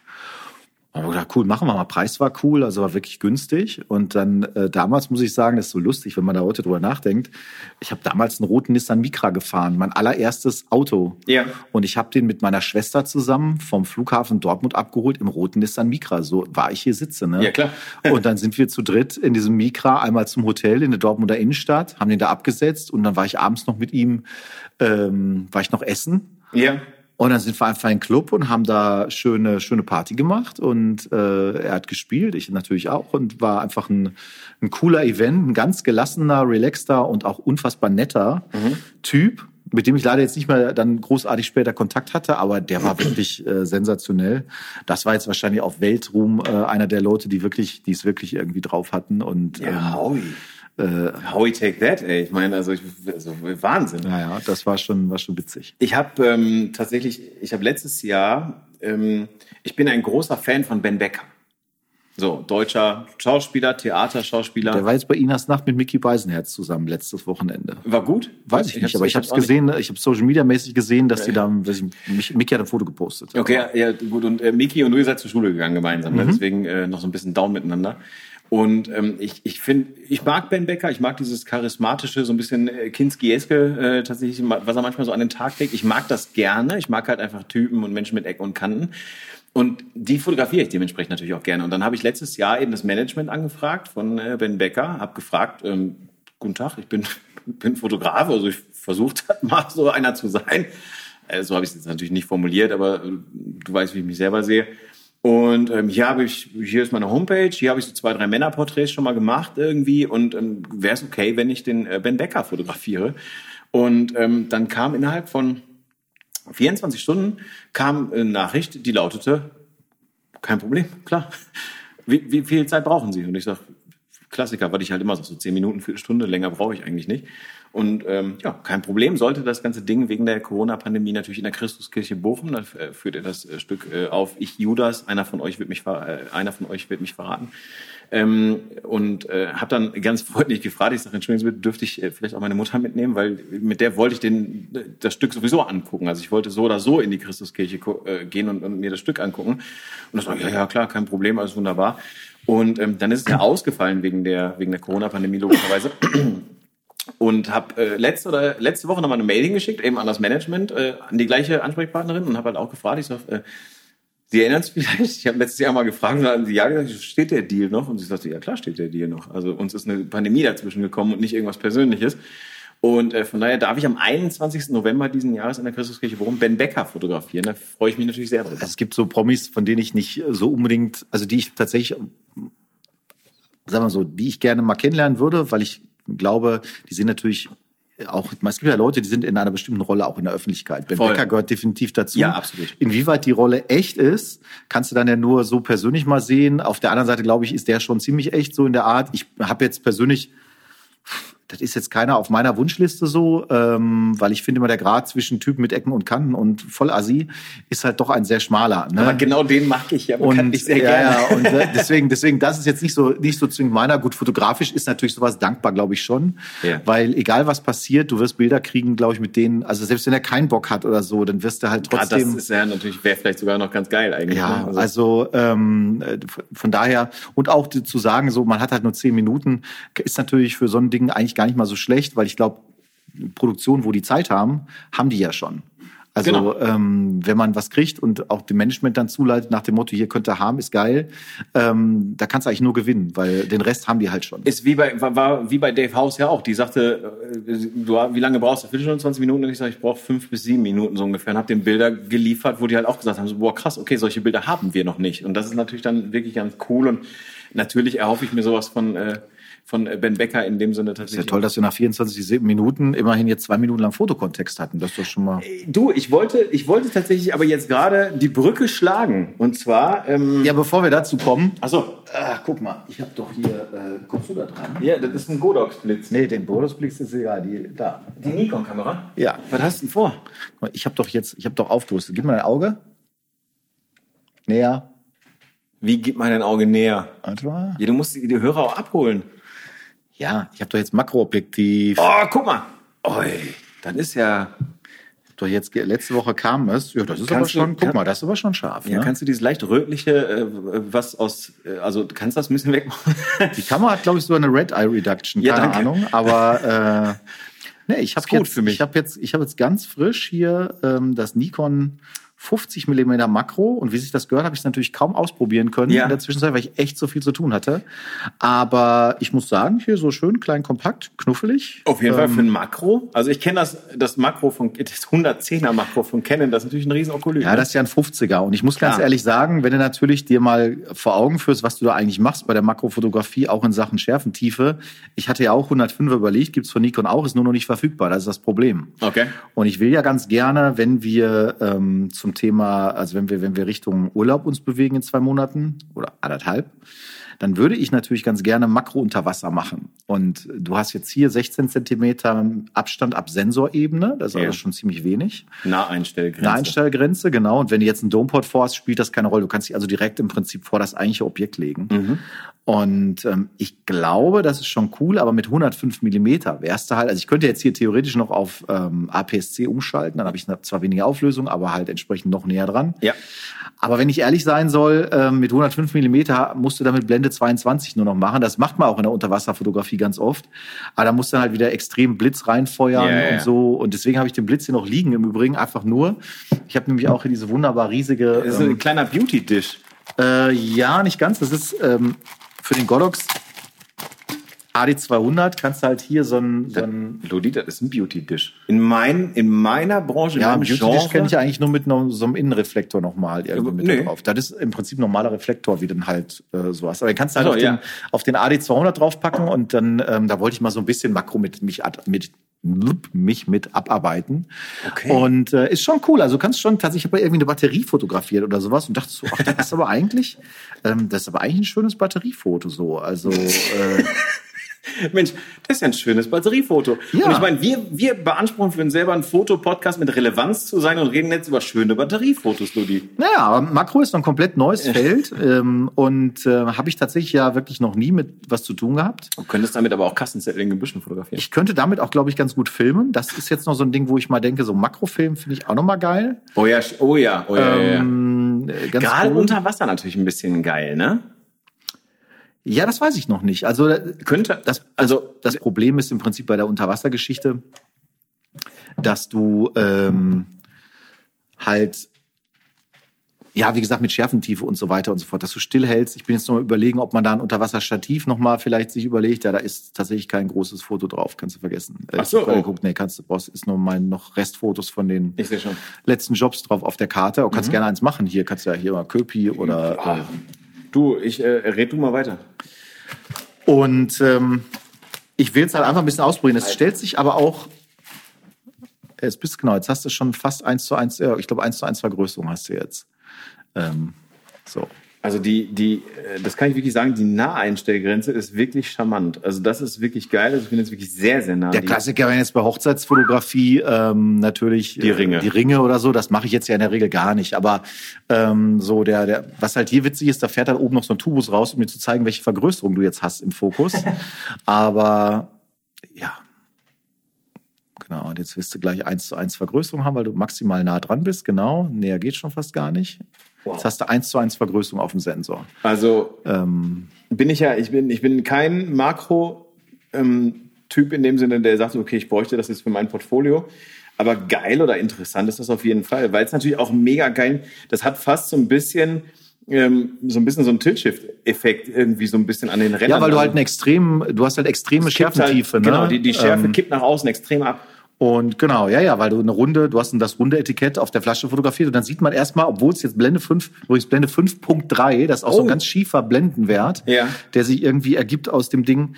Gedacht, cool, machen wir mal. Preis war cool, also war wirklich günstig. Und dann äh, damals muss ich sagen, das ist so lustig, wenn man da heute drüber nachdenkt. Ich habe damals einen roten Nissan Micra gefahren, mein allererstes Auto. Ja. Und ich habe den mit meiner Schwester zusammen vom Flughafen Dortmund abgeholt im roten Nissan Micra. So war ich hier sitze. Ne? Ja klar. und dann sind wir zu dritt in diesem Micra einmal zum Hotel in der Dortmunder Innenstadt, haben den da abgesetzt und dann war ich abends noch mit ihm, ähm, war ich noch essen. Ja. Und dann sind wir einfach in den Club und haben da schöne, schöne Party gemacht. Und äh, er hat gespielt, ich natürlich auch. Und war einfach ein, ein cooler Event, ein ganz gelassener, relaxter und auch unfassbar netter mhm. Typ, mit dem ich leider jetzt nicht mehr dann großartig später Kontakt hatte, aber der war wirklich äh, sensationell. Das war jetzt wahrscheinlich auf Weltruhm äh, einer der Leute, die wirklich, die es wirklich irgendwie drauf hatten. Und ja, ähm, äh, How we take that, ey. Ich meine, also, ich, also Wahnsinn. Ja, ja, das war schon, war schon witzig. Ich habe ähm, tatsächlich, ich habe letztes Jahr, ähm, ich bin ein großer Fan von Ben Becker. So, deutscher Schauspieler, Theaterschauspieler. Der war jetzt bei Inas Nacht mit Mickey Beisenherz zusammen letztes Wochenende. War gut? Weiß ich, ich nicht, aber ich habe es gesehen, ich habe Social Media mäßig gesehen, dass okay. die da, Mickey hat ein Foto gepostet. Okay, ja, gut. Und äh, Mickey und du seid zur Schule gegangen gemeinsam, ne? mhm. deswegen äh, noch so ein bisschen down miteinander. Und ähm, ich, ich finde, ich mag Ben Becker, ich mag dieses charismatische, so ein bisschen äh, Kinski-eske äh, tatsächlich, was er manchmal so an den Tag legt. Ich mag das gerne. Ich mag halt einfach Typen und Menschen mit Ecken und Kanten. Und die fotografiere ich dementsprechend natürlich auch gerne. Und dann habe ich letztes Jahr eben das Management angefragt von äh, Ben Becker, habe gefragt, ähm, guten Tag, ich bin, bin Fotograf, also ich versuche mal so einer zu sein. Äh, so habe ich es jetzt natürlich nicht formuliert, aber äh, du weißt, wie ich mich selber sehe. Und ähm, hier habe ich, hier ist meine Homepage, hier habe ich so zwei, drei Männerporträts schon mal gemacht irgendwie und ähm, wäre es okay, wenn ich den äh, Ben Becker fotografiere. Und ähm, dann kam innerhalb von 24 Stunden kam eine Nachricht, die lautete, kein Problem, klar. Wie, wie viel Zeit brauchen Sie? Und ich sage, Klassiker, weil ich halt immer so, so zehn Minuten, Viertelstunde, länger brauche ich eigentlich nicht. Und ähm, ja, kein Problem. Sollte das ganze Ding wegen der Corona-Pandemie natürlich in der Christuskirche Bochum, dann äh, führt er das äh, Stück äh, auf. Ich Judas, einer von euch wird mich, einer von euch wird mich verraten. Ähm, und äh, habe dann ganz freundlich gefragt, ich sage, entschuldigen Sie, dürfte ich äh, vielleicht auch meine Mutter mitnehmen, weil mit der wollte ich den, das Stück sowieso angucken. Also ich wollte so oder so in die Christuskirche äh, gehen und, und mir das Stück angucken. Und das war, ja, ja, klar, kein Problem, alles wunderbar. Und ähm, dann ist es ja ausgefallen wegen der, wegen der Corona-Pandemie logischerweise. Und habe äh, letzte letzte Woche nochmal eine Mail hingeschickt, eben an das Management, äh, an die gleiche Ansprechpartnerin und habe halt auch gefragt, ich sag, äh, Sie erinnern sich vielleicht, ich habe letztes Jahr mal gefragt und dann sie ja gesagt, steht der Deal noch? Und sie sagte, ja klar steht der Deal noch. Also uns ist eine Pandemie dazwischen gekommen und nicht irgendwas Persönliches. Und äh, von daher darf ich am 21. November diesen Jahres in der Christuskirche Bochum Ben Becker fotografieren. Da freue ich mich natürlich sehr drüber. Es gibt so Promis, von denen ich nicht so unbedingt, also die ich tatsächlich, sagen wir so, die ich gerne mal kennenlernen würde, weil ich glaube, die sind natürlich auch, es gibt ja Leute, die sind in einer bestimmten Rolle auch in der Öffentlichkeit. Ben Voll. Becker gehört definitiv dazu. Ja, absolut. Inwieweit die Rolle echt ist, kannst du dann ja nur so persönlich mal sehen. Auf der anderen Seite, glaube ich, ist der schon ziemlich echt so in der Art. Ich habe jetzt persönlich das ist jetzt keiner auf meiner Wunschliste so, ähm, weil ich finde immer der Grad zwischen Typen mit Ecken und Kanten und Vollassi ist halt doch ein sehr schmaler. Ne? Aber genau den mag ich ja bekanntlich sehr ja, gerne. Ja, und äh, deswegen, deswegen, das ist jetzt nicht so nicht so zwingend meiner. Gut, fotografisch ist natürlich sowas dankbar, glaube ich schon, ja. weil egal was passiert, du wirst Bilder kriegen, glaube ich, mit denen. Also selbst wenn er keinen Bock hat oder so, dann wirst du halt trotzdem. Ja, das ist ja natürlich wäre vielleicht sogar noch ganz geil eigentlich. Ja, ne? also, also ähm, von daher und auch zu sagen, so man hat halt nur zehn Minuten, ist natürlich für so ein Ding eigentlich gar nicht mal so schlecht, weil ich glaube, Produktionen, wo die Zeit haben, haben die ja schon. Also genau. ähm, wenn man was kriegt und auch dem Management dann zuleitet nach dem Motto, hier könnt ihr haben, ist geil, ähm, da kannst du eigentlich nur gewinnen, weil den Rest haben die halt schon. Ist wie bei war, war wie bei Dave House ja auch. Die sagte, äh, du, wie lange brauchst du? Viertelstunde, 20 Minuten? Und ich sage, ich brauche fünf bis sieben Minuten so ungefähr. Und habe den Bilder geliefert, wo die halt auch gesagt haben, so, boah krass, okay, solche Bilder haben wir noch nicht. Und das ist natürlich dann wirklich ganz cool. Und natürlich erhoffe ich mir sowas von äh, von Ben Becker in dem Sinne tatsächlich. Ist ja toll, dass wir nach 24 Minuten immerhin jetzt zwei Minuten lang Fotokontext hatten. Das ist doch schon mal. Äh, du, ich wollte, ich wollte tatsächlich aber jetzt gerade die Brücke schlagen. Und zwar. Ähm, ja, bevor wir dazu kommen. Achso. Ach, guck mal, ich habe doch hier. Äh, kommst du da dran? Ja, das ist ein Godox-Blitz. Nee, den Godox-Blitz ist egal. Die, da. Die Nikon-Kamera? Ja. Was hast du denn vor? Ich habe doch jetzt, ich habe doch aufgerüstet. Gib mal dein Auge. Näher. Wie gibt man dein Auge näher? Warte mal. Ja, du musst die Hörer auch abholen. Ja, ich habe doch jetzt Makroobjektiv. Oh, guck mal. Oi, das ist ja. Doch jetzt letzte Woche kam es. Ja, das ist kannst aber schon. Du, guck mal, das ist aber schon scharf. Ja, ne? kannst du dieses leicht rötliche, äh, was aus, äh, also kannst du das ein bisschen wegmachen? Die Kamera hat, glaube ich, so eine Red Eye Reduction. Keine ja, Ahnung, aber äh, nee, ich habe jetzt, ich habe jetzt, ich habe jetzt ganz frisch hier ähm, das Nikon 50 Millimeter Makro und wie sich das gehört, habe ich es natürlich kaum ausprobieren können ja. in der Zwischenzeit, weil ich echt so viel zu tun hatte. Aber ich muss sagen, hier so schön klein, kompakt, knuffelig. Auf jeden ähm, Fall für ein Makro. Also ich kenne das, das Makro von, das 110er Makro von Canon, das ist natürlich ein riesen Okulü. Ja, das ist ja ein 50er. Und ich muss Klar. ganz ehrlich sagen, wenn du natürlich dir mal vor Augen führst, was du da eigentlich machst bei der Makrofotografie, auch in Sachen Schärfentiefe. Ich hatte ja auch 105 überlegt, gibt's von Nikon auch, ist nur noch nicht verfügbar. Das ist das Problem. Okay. Und ich will ja ganz gerne, wenn wir ähm, zum Thema, also wenn wir, wenn wir Richtung Urlaub uns bewegen in zwei Monaten oder anderthalb, dann würde ich natürlich ganz gerne Makro unter Wasser machen. Und du hast jetzt hier 16 Zentimeter Abstand ab Sensorebene, das ist ja. also schon ziemlich wenig. Naheinstellgrenze. Naheinstellgrenze, genau. Und wenn du jetzt einen Domeport vorhast, spielt das keine Rolle. Du kannst dich also direkt im Prinzip vor das eigentliche Objekt legen. Mhm. Und ähm, ich glaube, das ist schon cool, aber mit 105 Millimeter wärst du halt, also ich könnte jetzt hier theoretisch noch auf ähm, APS-C umschalten, dann habe ich zwar weniger Auflösung, aber halt entsprechend noch näher dran. Ja. Aber wenn ich ehrlich sein soll, ähm, mit 105 Millimeter musst du damit Blende 22 nur noch machen. Das macht man auch in der Unterwasserfotografie ganz oft. Aber da musst du dann halt wieder extrem Blitz reinfeuern yeah, und so. Und deswegen habe ich den Blitz hier noch liegen im Übrigen, einfach nur. Ich habe nämlich auch hier diese wunderbar riesige. Das ist ein ähm, kleiner Beauty-Dish. Äh, ja, nicht ganz. Das ist ähm, für den Godox AD200 kannst du halt hier so ein... So ein Lodi, das ist ein Beauty-Dish. In, mein, in meiner Branche, ja, in meinem Beauty-Dish kenne ich eigentlich nur mit no, so einem Innenreflektor nochmal irgendwie mit nee. drauf. Das ist im Prinzip ein normaler Reflektor, wie dann halt äh, sowas. Aber den kannst du halt also, auf, den, auf den AD200 draufpacken und dann, ähm, da wollte ich mal so ein bisschen Makro mit mich, mit mich mit abarbeiten. Okay. Und äh, ist schon cool. Also du kannst schon tatsächlich, ich habe irgendwie eine Batterie fotografiert oder sowas und dachte so, ach, das ist aber eigentlich, ähm, das ist aber eigentlich ein schönes Batteriefoto so. Also äh, Mensch, das ist ja ein schönes Batteriefoto. Ja. Und ich meine, wir, wir beanspruchen für uns selber einen Fotopodcast mit Relevanz zu sein und reden jetzt über schöne Batteriefotos, Ludi. Naja, aber Makro ist noch ein komplett neues Feld ähm, und äh, habe ich tatsächlich ja wirklich noch nie mit was zu tun gehabt. Du könntest damit aber auch Kassenzettel in Gebüschen fotografieren. Ich könnte damit auch, glaube ich, ganz gut filmen. Das ist jetzt noch so ein Ding, wo ich mal denke, so Makrofilm finde ich auch noch mal geil. oh ja, oh ja, oh ja, ja, ja. Ähm, äh, ganz Gerade cool. unter Wasser natürlich ein bisschen geil, ne? Ja, das weiß ich noch nicht. Also äh, Könnte, das, also das Problem ist im Prinzip bei der Unterwassergeschichte, dass du ähm, halt ja, wie gesagt, mit Schärfentiefe und so weiter und so fort, dass du stillhältst. Ich bin jetzt noch mal überlegen, ob man da ein Unterwasserstativ noch mal vielleicht sich überlegt. Ja, da ist tatsächlich kein großes Foto drauf, kannst du vergessen. Äh, Ach so, ich oh. geguckt, nee, kannst du brauchst ist nur mein noch Restfotos von den letzten Jobs drauf auf der Karte. Du kannst gerne eins machen hier, kannst ja hier mal Köpi oder äh, Du, ich äh, red du mal weiter. Und ähm, ich will es halt einfach ein bisschen ausprobieren. Es stellt sich aber auch, jetzt bist du genau, jetzt hast du schon fast eins zu eins, ich glaube eins zu eins Vergrößerung hast du jetzt. Ähm, so. Also die, die, äh, das kann ich wirklich sagen, die Naheinstellgrenze ist wirklich charmant. Also das ist wirklich geil. Also ich bin jetzt wirklich sehr, sehr nah. Der Klassiker wäre jetzt bei Hochzeitsfotografie ähm, natürlich Die Ringe. Äh, die Ringe oder so. Das mache ich jetzt ja in der Regel gar nicht. Aber ähm, so der, der, was halt hier witzig ist, da fährt dann oben noch so ein Tubus raus, um mir zu zeigen, welche Vergrößerung du jetzt hast im Fokus. Aber ja. Genau, und jetzt wirst du gleich eins zu eins Vergrößerung haben, weil du maximal nah dran bist. Genau, näher geht schon fast gar nicht. Jetzt hast du eins zu eins Vergrößerung auf dem Sensor. Also Ähm, bin ich ja, ich bin, ich bin kein Makro ähm, Typ in dem Sinne, der sagt, okay, ich bräuchte das jetzt für mein Portfolio. Aber geil oder interessant ist das auf jeden Fall, weil es natürlich auch mega geil, das hat fast so ein bisschen, ähm, so ein bisschen so ein Tilt-Shift-Effekt irgendwie so ein bisschen an den Rändern. ja, weil du halt Also, eine extrem, du hast halt extreme kippt Schärfentiefe. Halt, ne? Genau, die, die Schärfe Ähm, kippt nach außen extrem ab. Und genau, ja, ja, weil du eine runde, du hast dann das runde Etikett auf der Flasche fotografiert und dann sieht man erstmal, obwohl es jetzt Blende 5, übrigens Blende 5.3, das ist auch so Oh. ein ganz schiefer Blendenwert, Ja. der sich irgendwie ergibt aus dem Ding.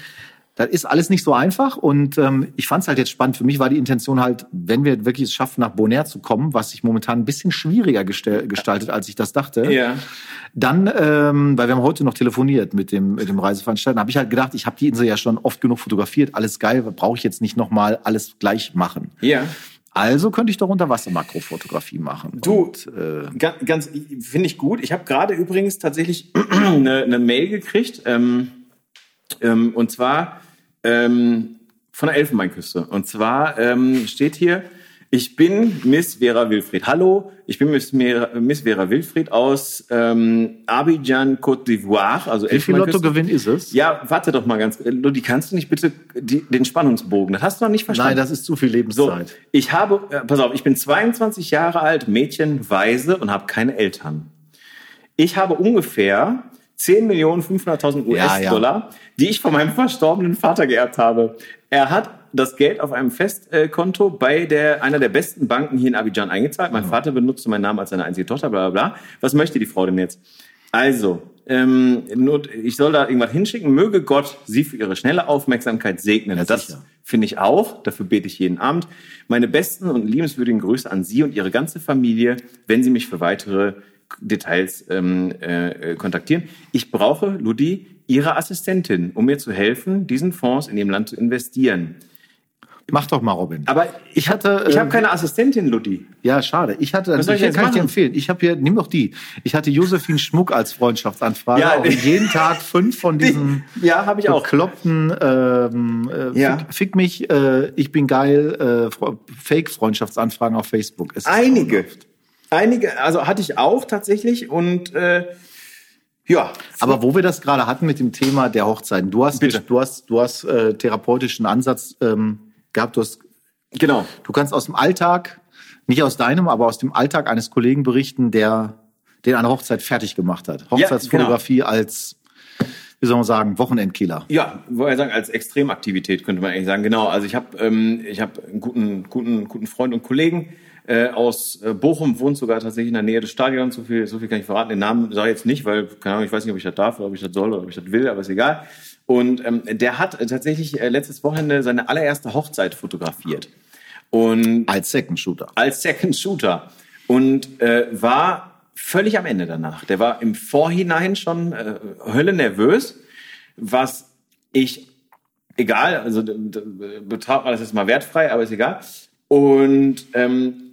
Das ist alles nicht so einfach und ähm, ich fand es halt jetzt spannend. Für mich war die Intention halt, wenn wir wirklich es schaffen, nach Bonaire zu kommen, was sich momentan ein bisschen schwieriger gestell- gestaltet, als ich das dachte, Ja. dann, ähm, weil wir haben heute noch telefoniert mit dem, mit dem Reiseveranstalter, habe ich halt gedacht, ich habe die Insel ja schon oft genug fotografiert, alles geil, brauche ich jetzt nicht nochmal alles gleich machen. Ja. Also könnte ich doch unter Wasser Makrofotografie machen. Du, Und, äh, ganz, ganz finde ich gut. Ich habe gerade übrigens tatsächlich eine, eine Mail gekriegt. Ähm, ähm, und zwar ähm, von der Elfenbeinküste. Und zwar ähm, steht hier, ich bin Miss Vera Wilfried. Hallo, ich bin Miss, Vera, Miss Vera Wilfried aus ähm, Abidjan, Côte d'Ivoire. Also wie viel. Lottogewinn ist es? Ja, warte doch mal ganz. Ludi, kannst du nicht bitte die, den Spannungsbogen? Das hast du noch nicht verstanden. Nein, das ist zu viel So, Lebenszeit. ich habe, äh, pass auf, ich bin 22 Jahre alt, Mädchen, weise und habe keine Eltern. Ich habe ungefähr 10.500.000 Ja, ja. US-Dollar, die ich von meinem verstorbenen Vater geerbt habe. Er hat das Geld auf einem Festkonto bei der, einer der besten Banken hier in Abidjan eingezahlt. Mein Vater benutzte meinen Namen als seine einzige Tochter, bla bla bla. Was möchte die Frau denn jetzt? Also, ähm, nur, ich soll da irgendwas hinschicken. Möge Gott sie für ihre schnelle Aufmerksamkeit segnen. Ja, das finde ich auch. Dafür bete ich jeden Abend. Meine besten und liebenswürdigen Grüße an Sie und Ihre ganze Familie, wenn Sie mich für weitere Details ähm, äh, kontaktieren. Ich brauche, Ludi, Ihre Assistentin, um mir zu helfen, diesen Fonds in Ihrem Land zu investieren. Mach doch mal, Robin. Aber Ich hatte, ich äh, habe keine Assistentin, Ludi. Ja, schade. Ich hatte, Was soll ich kann ich dir empfehlen. Ich habe hier, nimm doch die. Ich hatte Josephine Schmuck als Freundschaftsanfrage Ja, und jeden Tag fünf von diesen Ja, habe ich auch. bekloppten ähm, äh, Ja. fick, fick mich, äh, ich bin geil, äh, Fre- Fake-Freundschaftsanfragen auf Facebook. Einige. Einige, also hatte ich auch tatsächlich und äh, ja. Aber wo wir das gerade hatten mit dem Thema der Hochzeiten, du hast, Bitte. du hast, du hast äh, therapeutischen Ansatz ähm, gehabt. Du hast Genau. Du kannst aus dem Alltag, nicht aus deinem, aber aus dem Alltag eines Kollegen berichten, der den eine Hochzeit fertig gemacht hat. Hochzeitsfotografie als, wie soll man sagen, Wochenendkiller. Ja, wollte ich sagen, als Extremaktivität könnte man eigentlich sagen. Genau, also ich habe ähm, ich hab einen guten, guten, guten Freund und Kollegen äh, aus äh, Bochum, wohnt sogar tatsächlich in der Nähe des Stadions. So viel, so viel kann ich verraten. Den Namen sage ich jetzt nicht, weil, keine Ahnung, ich weiß nicht, ob ich das darf oder ob ich das soll oder ob ich das will, aber ist egal. Und ähm, der hat tatsächlich äh, letztes Wochenende seine allererste Hochzeit fotografiert. Und Als Second Shooter. als Second Shooter und äh, war völlig am Ende danach. Der war im Vorhinein schon äh, Hölle nervös, was ich egal, also betrachtet man das jetzt mal wertfrei, aber ist egal. Und ähm,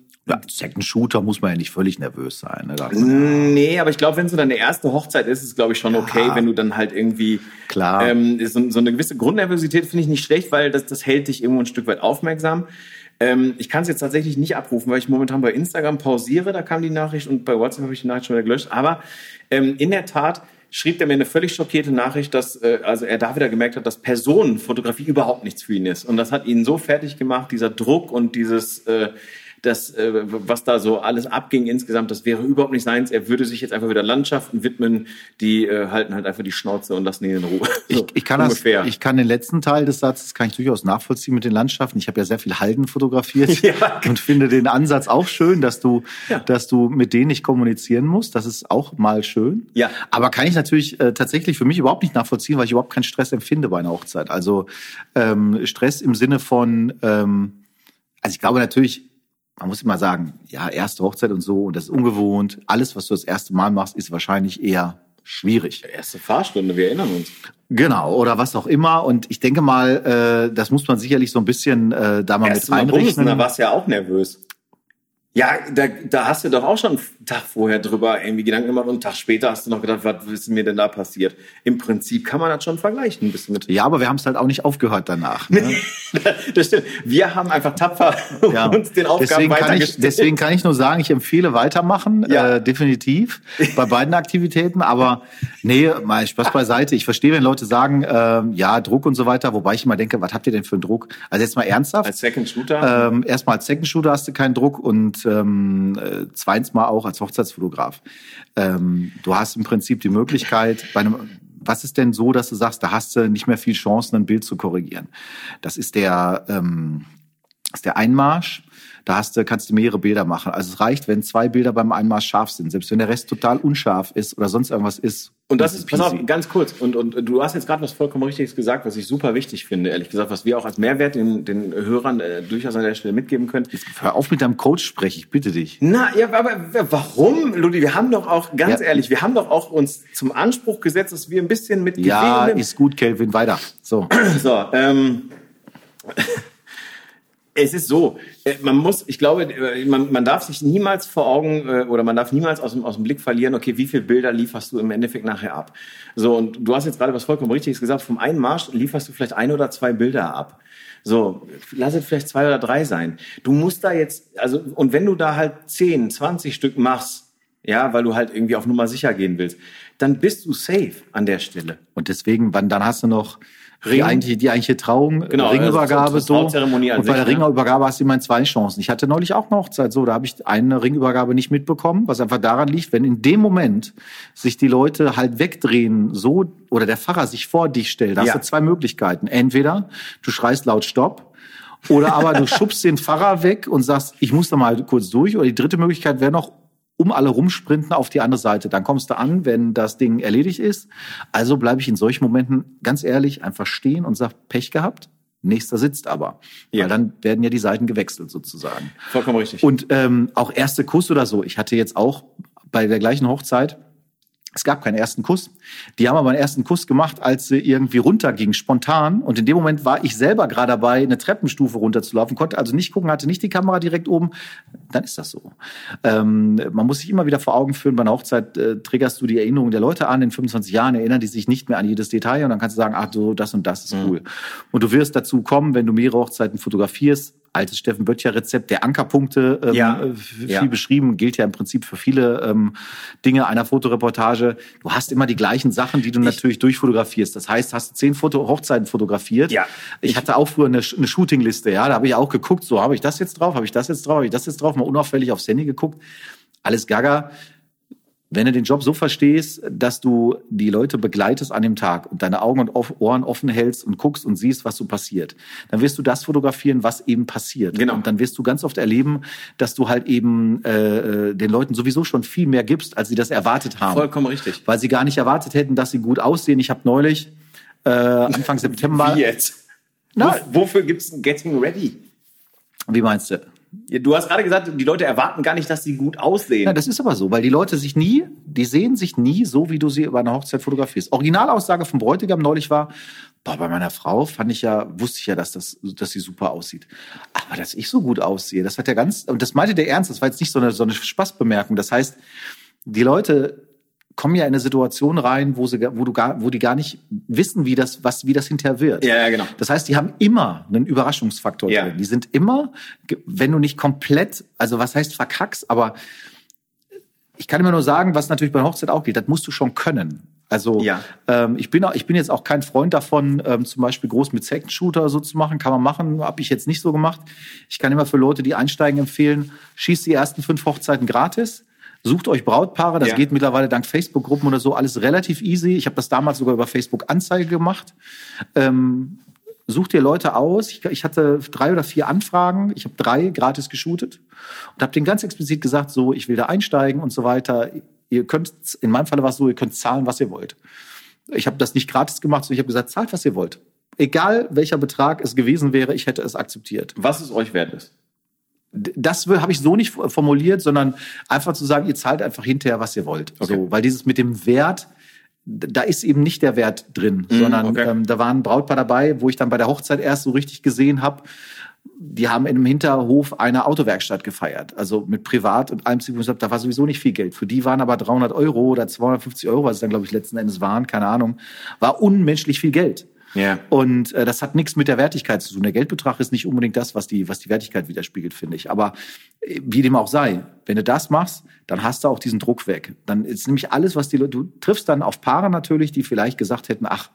Second Shooter muss man ja nicht völlig nervös sein. Ne? Nee, aber ich glaube, wenn so deine erste Hochzeit ist, ist es, glaube ich, schon okay, ja, wenn du dann halt irgendwie klar ähm, so, so eine gewisse Grundnervosität finde ich nicht schlecht, weil das, das hält dich irgendwo ein Stück weit aufmerksam. Ähm, ich kann es jetzt tatsächlich nicht abrufen, weil ich momentan bei Instagram pausiere, da kam die Nachricht und bei WhatsApp habe ich die Nachricht schon wieder gelöscht. Aber ähm, in der Tat schrieb er mir eine völlig schockierte Nachricht, dass äh, also er da wieder gemerkt hat, dass Personenfotografie überhaupt nichts für ihn ist. Und das hat ihn so fertig gemacht, dieser Druck und dieses äh, das, äh, was da so alles abging insgesamt, das wäre überhaupt nicht seins. Er würde sich jetzt einfach wieder Landschaften widmen, die äh, halten halt einfach die Schnauze und lassen ihn in Ruhe. So, ich, ich, kann ungefähr. das, ich kann den letzten Teil des Satzes kann ich durchaus nachvollziehen mit den Landschaften. Ich habe ja sehr viel Halden fotografiert ja. und finde den Ansatz auch schön, dass du, ja. dass du mit denen nicht kommunizieren musst. Das ist auch mal schön. Ja. Aber kann ich natürlich äh, tatsächlich für mich überhaupt nicht nachvollziehen, weil ich überhaupt keinen Stress empfinde bei einer Hochzeit. Also ähm, Stress im Sinne von, ähm, also ich glaube natürlich man muss immer sagen, ja, erste Hochzeit und so, und das ist ungewohnt. Alles, was du das erste Mal machst, ist wahrscheinlich eher schwierig. Erste Fahrstunde, wir erinnern uns. Genau, oder was auch immer. Und ich denke mal, äh, das muss man sicherlich so ein bisschen äh, da mal Erst mit einrechnen. Da warst du ja auch nervös. Ja, da, da hast du doch auch schon einen Tag vorher drüber irgendwie Gedanken gemacht und einen Tag später hast du noch gedacht, was ist mir denn da passiert? Im Prinzip kann man das schon vergleichen ein bisschen mit. Ja, aber wir haben es halt auch nicht aufgehört danach. Ne? das stimmt. Wir haben einfach tapfer ja. uns den Aufgaben deswegen kann, ich, deswegen kann ich nur sagen, ich empfehle weitermachen, ja. äh, definitiv, bei beiden Aktivitäten. Aber nee, mal Spaß beiseite. Ich verstehe, wenn Leute sagen, äh, ja, Druck und so weiter, wobei ich immer denke, was habt ihr denn für einen Druck? Also jetzt mal ernsthaft. Als Second Shooter? Ähm, erstmal als Second Shooter hast du keinen Druck und ähm, äh, zweitens mal auch als Hochzeitsfotograf. Ähm, du hast im Prinzip die Möglichkeit, bei einem was ist denn so, dass du sagst, da hast du nicht mehr viel Chancen, ein Bild zu korrigieren? Das ist der, ähm, das ist der Einmarsch. Da hast du, kannst du mehrere Bilder machen. Also es reicht, wenn zwei Bilder beim Einmarsch scharf sind. Selbst wenn der Rest total unscharf ist oder sonst irgendwas ist, und das ist, pass auf, ganz kurz, und, und du hast jetzt gerade was vollkommen Richtiges gesagt, was ich super wichtig finde, ehrlich gesagt, was wir auch als Mehrwert den, den Hörern äh, durchaus an der Stelle mitgeben können. Jetzt hör auf mit deinem Coach spreche, ich bitte dich. Na, ja, aber warum, Ludi? Wir haben doch auch, ganz ja. ehrlich, wir haben doch auch uns zum Anspruch gesetzt, dass wir ein bisschen mit Ja, ist gut, Kelvin, weiter. So. so, ähm, es ist so, äh, man muss, ich glaube, äh, man, man darf sich niemals vor Augen äh, oder man darf niemals aus dem, aus dem Blick verlieren, okay, wie viele Bilder lieferst du im Endeffekt nachher ab? So, und du hast jetzt gerade was vollkommen Richtiges gesagt, vom einen Marsch lieferst du vielleicht ein oder zwei Bilder ab. So, lass es vielleicht zwei oder drei sein. Du musst da jetzt, also, und wenn du da halt zehn, zwanzig Stück machst, ja, weil du halt irgendwie auf Nummer sicher gehen willst, dann bist du safe an der Stelle. Und deswegen, wann, dann hast du noch Ring. Die eigentliche, die eigentliche Trauung, genau, Ringübergabe so. und bei der ne? Ringübergabe hast du immer zwei Chancen. Ich hatte neulich auch eine Hochzeit so, da habe ich eine Ringübergabe nicht mitbekommen, was einfach daran liegt, wenn in dem Moment sich die Leute halt wegdrehen, so oder der Pfarrer sich vor dich stellt, da ja. hast du zwei Möglichkeiten. Entweder du schreist laut Stopp oder aber du schubst den Pfarrer weg und sagst, ich muss da mal kurz durch. Oder die dritte Möglichkeit wäre noch, um alle rumsprinten auf die andere Seite. Dann kommst du an, wenn das Ding erledigt ist. Also bleibe ich in solchen Momenten ganz ehrlich einfach stehen und sag Pech gehabt. Nächster sitzt aber. Ja. Weil dann werden ja die Seiten gewechselt sozusagen. Vollkommen richtig. Und ähm, auch erste Kuss oder so. Ich hatte jetzt auch bei der gleichen Hochzeit es gab keinen ersten Kuss. Die haben aber einen ersten Kuss gemacht, als sie irgendwie runterging, spontan. Und in dem Moment war ich selber gerade dabei, eine Treppenstufe runterzulaufen, konnte also nicht gucken, hatte nicht die Kamera direkt oben. Dann ist das so. Ähm, man muss sich immer wieder vor Augen führen, bei einer Hochzeit äh, triggerst du die Erinnerungen der Leute an. In 25 Jahren erinnern die sich nicht mehr an jedes Detail und dann kannst du sagen, ach so, das und das ist mhm. cool. Mhm. Und du wirst dazu kommen, wenn du mehrere Hochzeiten fotografierst, altes Steffen Böttcher Rezept der Ankerpunkte ähm, ja, äh, viel ja. beschrieben, gilt ja im Prinzip für viele ähm, Dinge einer Fotoreportage. Du hast immer die gleichen Sachen, die du ich, natürlich durchfotografierst. Das heißt, hast du zehn Foto Hochzeiten fotografiert. Ja. Ich, ich hatte auch früher eine, eine Shootingliste, ja, da habe ich auch geguckt, so habe ich das jetzt drauf, habe ich das jetzt drauf, habe ich das jetzt drauf, mal unauffällig aufs Handy geguckt. Alles gaga wenn du den Job so verstehst, dass du die Leute begleitest an dem Tag und deine Augen und Ohren offen hältst und guckst und siehst, was so passiert, dann wirst du das fotografieren, was eben passiert. Genau. Und dann wirst du ganz oft erleben, dass du halt eben äh, äh den Leuten sowieso schon viel mehr gibst, als sie das erwartet haben. Vollkommen richtig. Weil sie gar nicht erwartet hätten, dass sie gut aussehen. Ich habe neulich äh, Anfang September. Wie jetzt? Na, wofür gibt's ein Getting Ready? Wie meinst du? Du hast gerade gesagt, die Leute erwarten gar nicht, dass sie gut aussehen. Ja, das ist aber so, weil die Leute sich nie, die sehen sich nie so, wie du sie über eine Hochzeit fotografierst. Originalaussage vom Bräutigam neulich war, boah, bei meiner Frau fand ich ja, wusste ich ja, dass das, dass sie super aussieht. Aber dass ich so gut aussehe, das hat ja ganz, und das meinte der ernst, das war jetzt nicht so eine, so eine Spaßbemerkung. Das heißt, die Leute kommen ja in eine Situation rein, wo sie, wo du gar, wo die gar nicht wissen, wie das, was, wie das hinterher wird. Ja, ja, genau. Das heißt, die haben immer einen Überraschungsfaktor Ja. drin. Die sind immer, wenn du nicht komplett, also was heißt verkackst, aber ich kann immer nur sagen, was natürlich bei einer Hochzeit auch geht, das musst du schon können. Also Ja. ähm, ich bin auch, ich bin jetzt auch kein Freund davon, ähm, zum Beispiel groß mit Second-Shooter so zu machen. Kann man machen, habe ich jetzt nicht so gemacht. Ich kann immer für Leute, die einsteigen, empfehlen, schießt die ersten fünf Hochzeiten gratis. Sucht euch Brautpaare, das Ja. geht mittlerweile dank Facebook-Gruppen oder so alles relativ easy. Ich habe das damals sogar über Facebook-Anzeige gemacht. Ähm, such dir Leute aus. Ich, ich hatte drei oder vier Anfragen. Ich habe drei gratis geshootet und habe denen ganz explizit gesagt, so, ich will da einsteigen und so weiter. Ihr könnt, in meinem Falle war es so, ihr könnt zahlen, was ihr wollt. Ich habe das nicht gratis gemacht, sondern ich habe gesagt, zahlt, was ihr wollt. Egal welcher Betrag es gewesen wäre, ich hätte es akzeptiert. Was es euch wert ist. Das habe ich so nicht formuliert, sondern einfach zu sagen, ihr zahlt einfach hinterher, was ihr wollt. Okay. So, weil dieses mit dem Wert, da ist eben nicht der Wert drin, Mhm, sondern okay. ähm, da war ein Brautpaar dabei, wo ich dann bei der Hochzeit erst so richtig gesehen habe, die haben in einem Hinterhof eine Autowerkstatt gefeiert, also mit Privat und allem. hab, Da war sowieso nicht viel Geld. Für die waren aber 300 Euro oder 250 Euro, was es dann glaube ich letzten Endes waren, keine Ahnung, war unmenschlich viel Geld. Ja. Und äh, das hat nichts mit der Wertigkeit zu tun. Der Geldbetrag ist nicht unbedingt das, was die, was die Wertigkeit widerspiegelt, finde ich. Aber äh, wie dem auch sei, wenn du das machst, dann hast du auch diesen Druck weg. Dann ist nämlich alles, was die Leute, du triffst dann auf Paare natürlich, die vielleicht gesagt hätten, ach,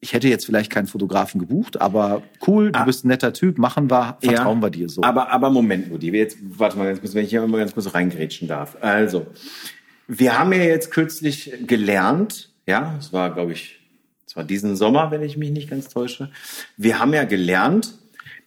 ich hätte jetzt vielleicht keinen Fotografen gebucht, aber cool, du Ah. bist ein netter Typ, machen wir, vertrauen Ja, wir dir so. Aber, aber Moment, Rudi, jetzt, warte mal ganz kurz, wenn ich hier mal ganz kurz reingrätschen darf. Also, wir haben ja jetzt kürzlich gelernt, ja, es war, glaube ich, es war diesen Sommer, wenn ich mich nicht ganz täusche. Wir haben ja gelernt,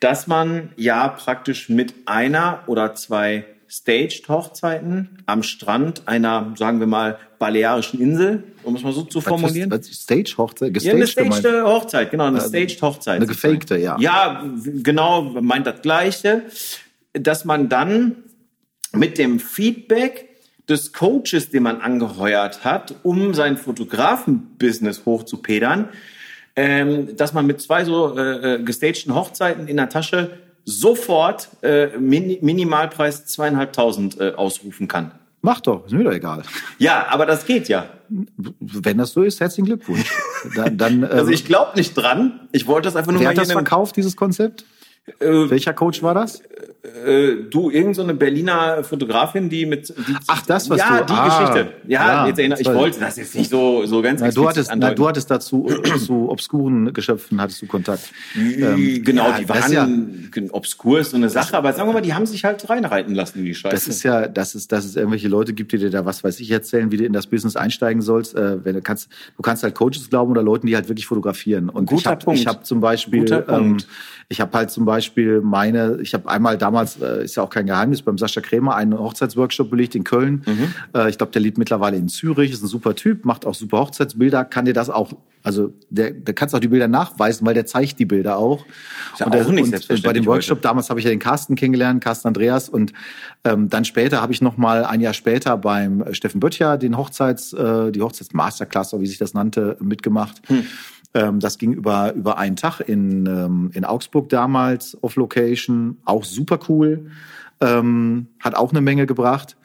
dass man ja praktisch mit einer oder zwei Staged-Hochzeiten am Strand einer, sagen wir mal, balearischen Insel, um es mal so zu formulieren. Stage-Hochzeit, Ja, eine gestaged gemeint. staged Hochzeit, genau, eine staged Hochzeit. eine gefakte, ja. Ja, genau, meint das Gleiche, dass man dann mit dem Feedback des Coaches, den man angeheuert hat, um sein Fotografen-Business hochzupedern, ähm, dass man mit zwei so äh, äh, gestagten Hochzeiten in der Tasche sofort äh, Min Minimalpreis zweieinhalbtausend äh, ausrufen kann. Mach doch, ist mir doch egal. Ja, aber das geht ja. Wenn das so ist, herzlichen Glückwunsch. Dann, dann Also ich glaube nicht dran. Ich wollte das einfach nur wer mal hat das verkauft, dieses Konzept? Äh, Welcher Coach war das? äh, du, irgend so eine Berliner Fotografin, die mit. Die, Ach, das, was ja, du- die ah, Geschichte. Ja, ja, jetzt erinnere ich das wollte das jetzt nicht so, so ganz Na, du hattest, na, du hattest dazu zu obskuren Geschöpfen hattest du Kontakt. Ähm, genau, ja, die das waren ist ja- obskur ist so eine Sache, aber sagen wir mal, die haben sich halt reinreiten lassen, die Scheiße. Das ist ja, dass es, dass es irgendwelche Leute gibt, die dir da was weiß ich erzählen, wie du in das Business einsteigen sollst. Äh, wenn du kannst, du kannst halt Coaches glauben oder Leuten, die halt wirklich fotografieren. Und Guter ich habe, habe zum Beispiel, Guter ähm, Punkt. Ich habe halt zum Beispiel meine, ich habe einmal damals, äh, ist ja auch kein Geheimnis, beim Sascha Krämer einen Hochzeitsworkshop belegt in Köln. Mhm. Äh, ich glaube, der lebt mittlerweile in Zürich, ist ein super Typ, macht auch super Hochzeitsbilder, kann dir das auch, also der, der kannst auch die Bilder nachweisen, weil der zeigt die Bilder auch. Ist ja und auch der, nicht und selbstverständlich bei dem heute. Workshop damals habe ich ja den Carsten kennengelernt, Carsten Andreas und ähm, dann später habe ich noch mal ein Jahr später beim äh, Steffen Böttcher den Hochzeits äh, die Hochzeitsmasterclass, wie sich das nannte, mitgemacht. Ähm, das ging über über einen Tag in ähm, in Augsburg damals auf Location, auch super cool, ähm, hat auch eine Menge gebracht.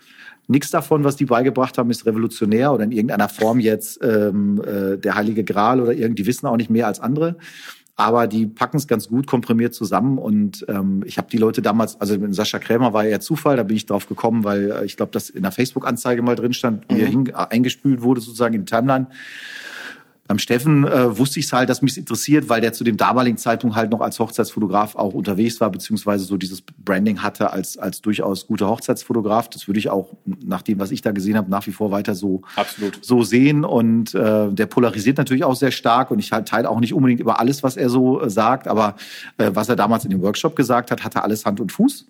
Nichts davon, was die beigebracht haben, ist revolutionär oder in irgendeiner Form jetzt ähm, äh, der heilige Gral oder irgend. Die wissen auch nicht mehr als andere aber die packen es ganz gut komprimiert zusammen und ähm, ich habe die Leute damals, also mit Sascha Krämer war eher Zufall, da bin ich drauf gekommen, weil äh, ich glaube, dass in der Facebook-Anzeige mal drin stand, wie er äh, eingespült wurde sozusagen in die Timeline. Beim Steffen äh, wusste ich es halt, dass mich interessiert, weil der zu dem damaligen Zeitpunkt halt noch als Hochzeitsfotograf auch unterwegs war, beziehungsweise so dieses Branding hatte als, als durchaus guter Hochzeitsfotograf. Das würde ich auch nach dem, was ich da gesehen habe, nach wie vor weiter so, Absolut. so sehen. Und äh, der polarisiert natürlich auch sehr stark und ich halt teile auch nicht unbedingt über alles, was er so äh, sagt, aber äh, was er damals in dem Workshop gesagt hat, hatte alles Hand und Fuß.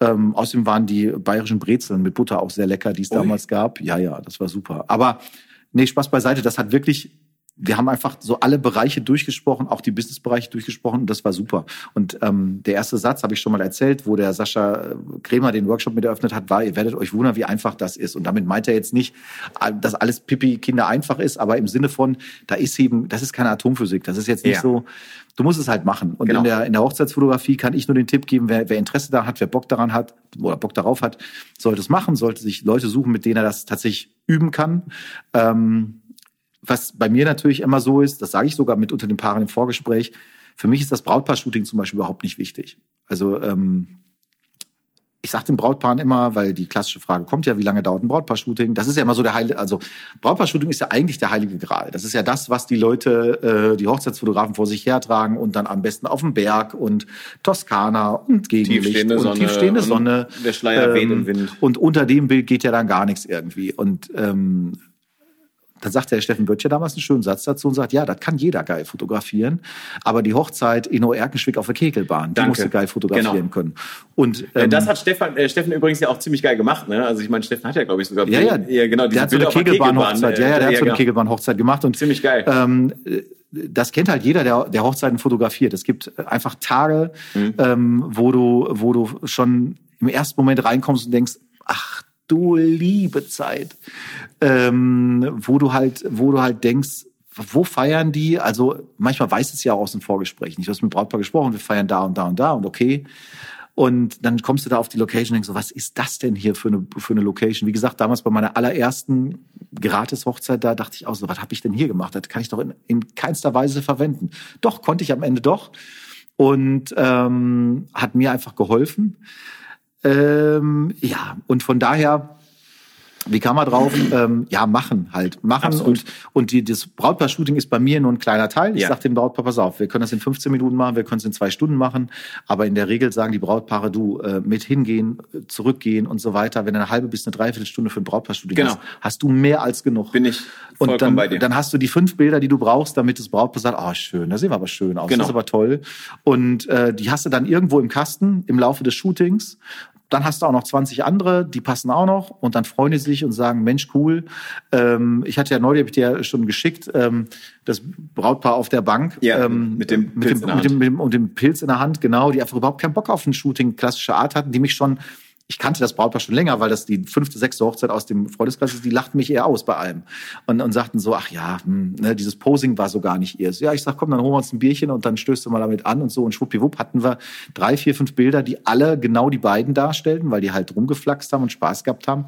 Ähm, außerdem waren die bayerischen Brezeln mit Butter auch sehr lecker, die es damals gab. Ja, ja, das war super. Aber nee, Spaß beiseite, das hat wirklich wir haben einfach so alle Bereiche durchgesprochen, auch die Businessbereiche durchgesprochen und das war super. Und ähm, der erste Satz habe ich schon mal erzählt, wo der Sascha Kremer den Workshop mit eröffnet hat, war, ihr werdet euch wundern, wie einfach das ist. Und damit meint er jetzt nicht, dass alles Pipi Kinder einfach ist, aber im Sinne von, da ist eben, das ist keine Atomphysik. Das ist jetzt nicht ja. so, du musst es halt machen. Und genau. in, der, in der Hochzeitsfotografie kann ich nur den Tipp geben, wer, wer Interesse da hat, wer Bock daran hat oder Bock darauf hat, sollte es machen, sollte sich Leute suchen, mit denen er das tatsächlich üben kann. Ähm, was bei mir natürlich immer so ist, das sage ich sogar mit unter den Paaren im Vorgespräch, für mich ist das Brautpaar-Shooting zum Beispiel überhaupt nicht wichtig. Also ähm, ich sage den Brautpaaren immer, weil die klassische Frage kommt ja, wie lange dauert ein Brautpaar-Shooting? Das ist ja immer so der heilige, also Brautpaar-Shooting ist ja eigentlich der heilige Gral. Das ist ja das, was die Leute, äh, die Hochzeitsfotografen vor sich hertragen und dann am besten auf dem Berg und Toskana und Gegenlicht tiefstehende und Sonne tiefstehende Sonne. Der Schleier ähm, weht im Wind. Und unter dem Bild geht ja dann gar nichts irgendwie. Und ähm, dann sagt der Steffen Böttcher damals einen schönen Satz dazu und sagt, ja, das kann jeder geil fotografieren, aber die Hochzeit in Oerkenschwick auf der Kegelbahn, die musste geil fotografieren genau. können. Und äh, ähm, das hat Stefan, äh, Steffen übrigens ja auch ziemlich geil gemacht. Ne? Also ich meine, Steffen hat ja, glaube ich, sogar ja, ja, ja genau, der hat so eine Kegelbahn-Hochzeit, ja, ja, der hat so eine Kegelbahn-Hochzeit gemacht und ziemlich geil. Ähm, das kennt halt jeder, der, der Hochzeiten fotografiert. Es gibt einfach Tage, mhm. ähm, wo du, wo du schon im ersten Moment reinkommst und denkst, ach du liebe Zeit, ähm, wo du halt, wo du halt denkst, wo feiern die? Also manchmal weiß es ja auch aus dem Vorgespräch nicht. Du hast mit Brautpaar gesprochen, wir feiern da und da und da und okay. Und dann kommst du da auf die Location und denkst so, was ist das denn hier für eine, für eine Location? Wie gesagt, damals bei meiner allerersten Gratis-Hochzeit, da dachte ich auch so, was habe ich denn hier gemacht? Das kann ich doch in, in keinster Weise verwenden. Doch, konnte ich am Ende doch. Und ähm, hat mir einfach geholfen. Ähm, ja, und von daher, wie kam man drauf? Ähm, ja, machen halt. Machen Absolut. und, und die, das Brautpaar-Shooting ist bei mir nur ein kleiner Teil. Ich ja. sage dem Brautpaar, pass auf, wir können das in 15 Minuten machen, wir können es in zwei Stunden machen. Aber in der Regel sagen die Brautpaare, du, äh, mit hingehen, zurückgehen und so weiter. Wenn du eine halbe bis eine Dreiviertelstunde für ein Brautpaar-Shooting genau. hast, hast du mehr als genug. Bin ich vollkommen und dann, bei dir. dann hast du die fünf Bilder, die du brauchst, damit das Brautpaar sagt, oh schön, da sehen wir aber schön aus, genau. das ist aber toll. Und äh, die hast du dann irgendwo im Kasten im Laufe des Shootings dann hast du auch noch 20 andere, die passen auch noch und dann freuen die sich und sagen, Mensch, cool. Ähm, ich hatte ja neulich, habe ich dir ja schon geschickt, ähm, das Brautpaar auf der Bank. Ja, ähm, mit dem mit dem, mit dem, mit dem, und dem Pilz in der Hand, genau, die einfach überhaupt keinen Bock auf ein Shooting klassischer Art hatten, die mich schon ich kannte das Brautpaar schon länger, weil das die fünfte, sechste Hochzeit aus dem Freundeskreis ist, die lachten mich eher aus bei allem. Und, und sagten so, ach ja, hm, ne, dieses Posing war so gar nicht ihr. Ja, ich sag, komm, dann holen wir uns ein Bierchen und dann stößt du mal damit an und so. Und schwuppdiwupp hatten wir drei, vier, fünf Bilder, die alle genau die beiden darstellten, weil die halt rumgeflaxt haben und Spaß gehabt haben.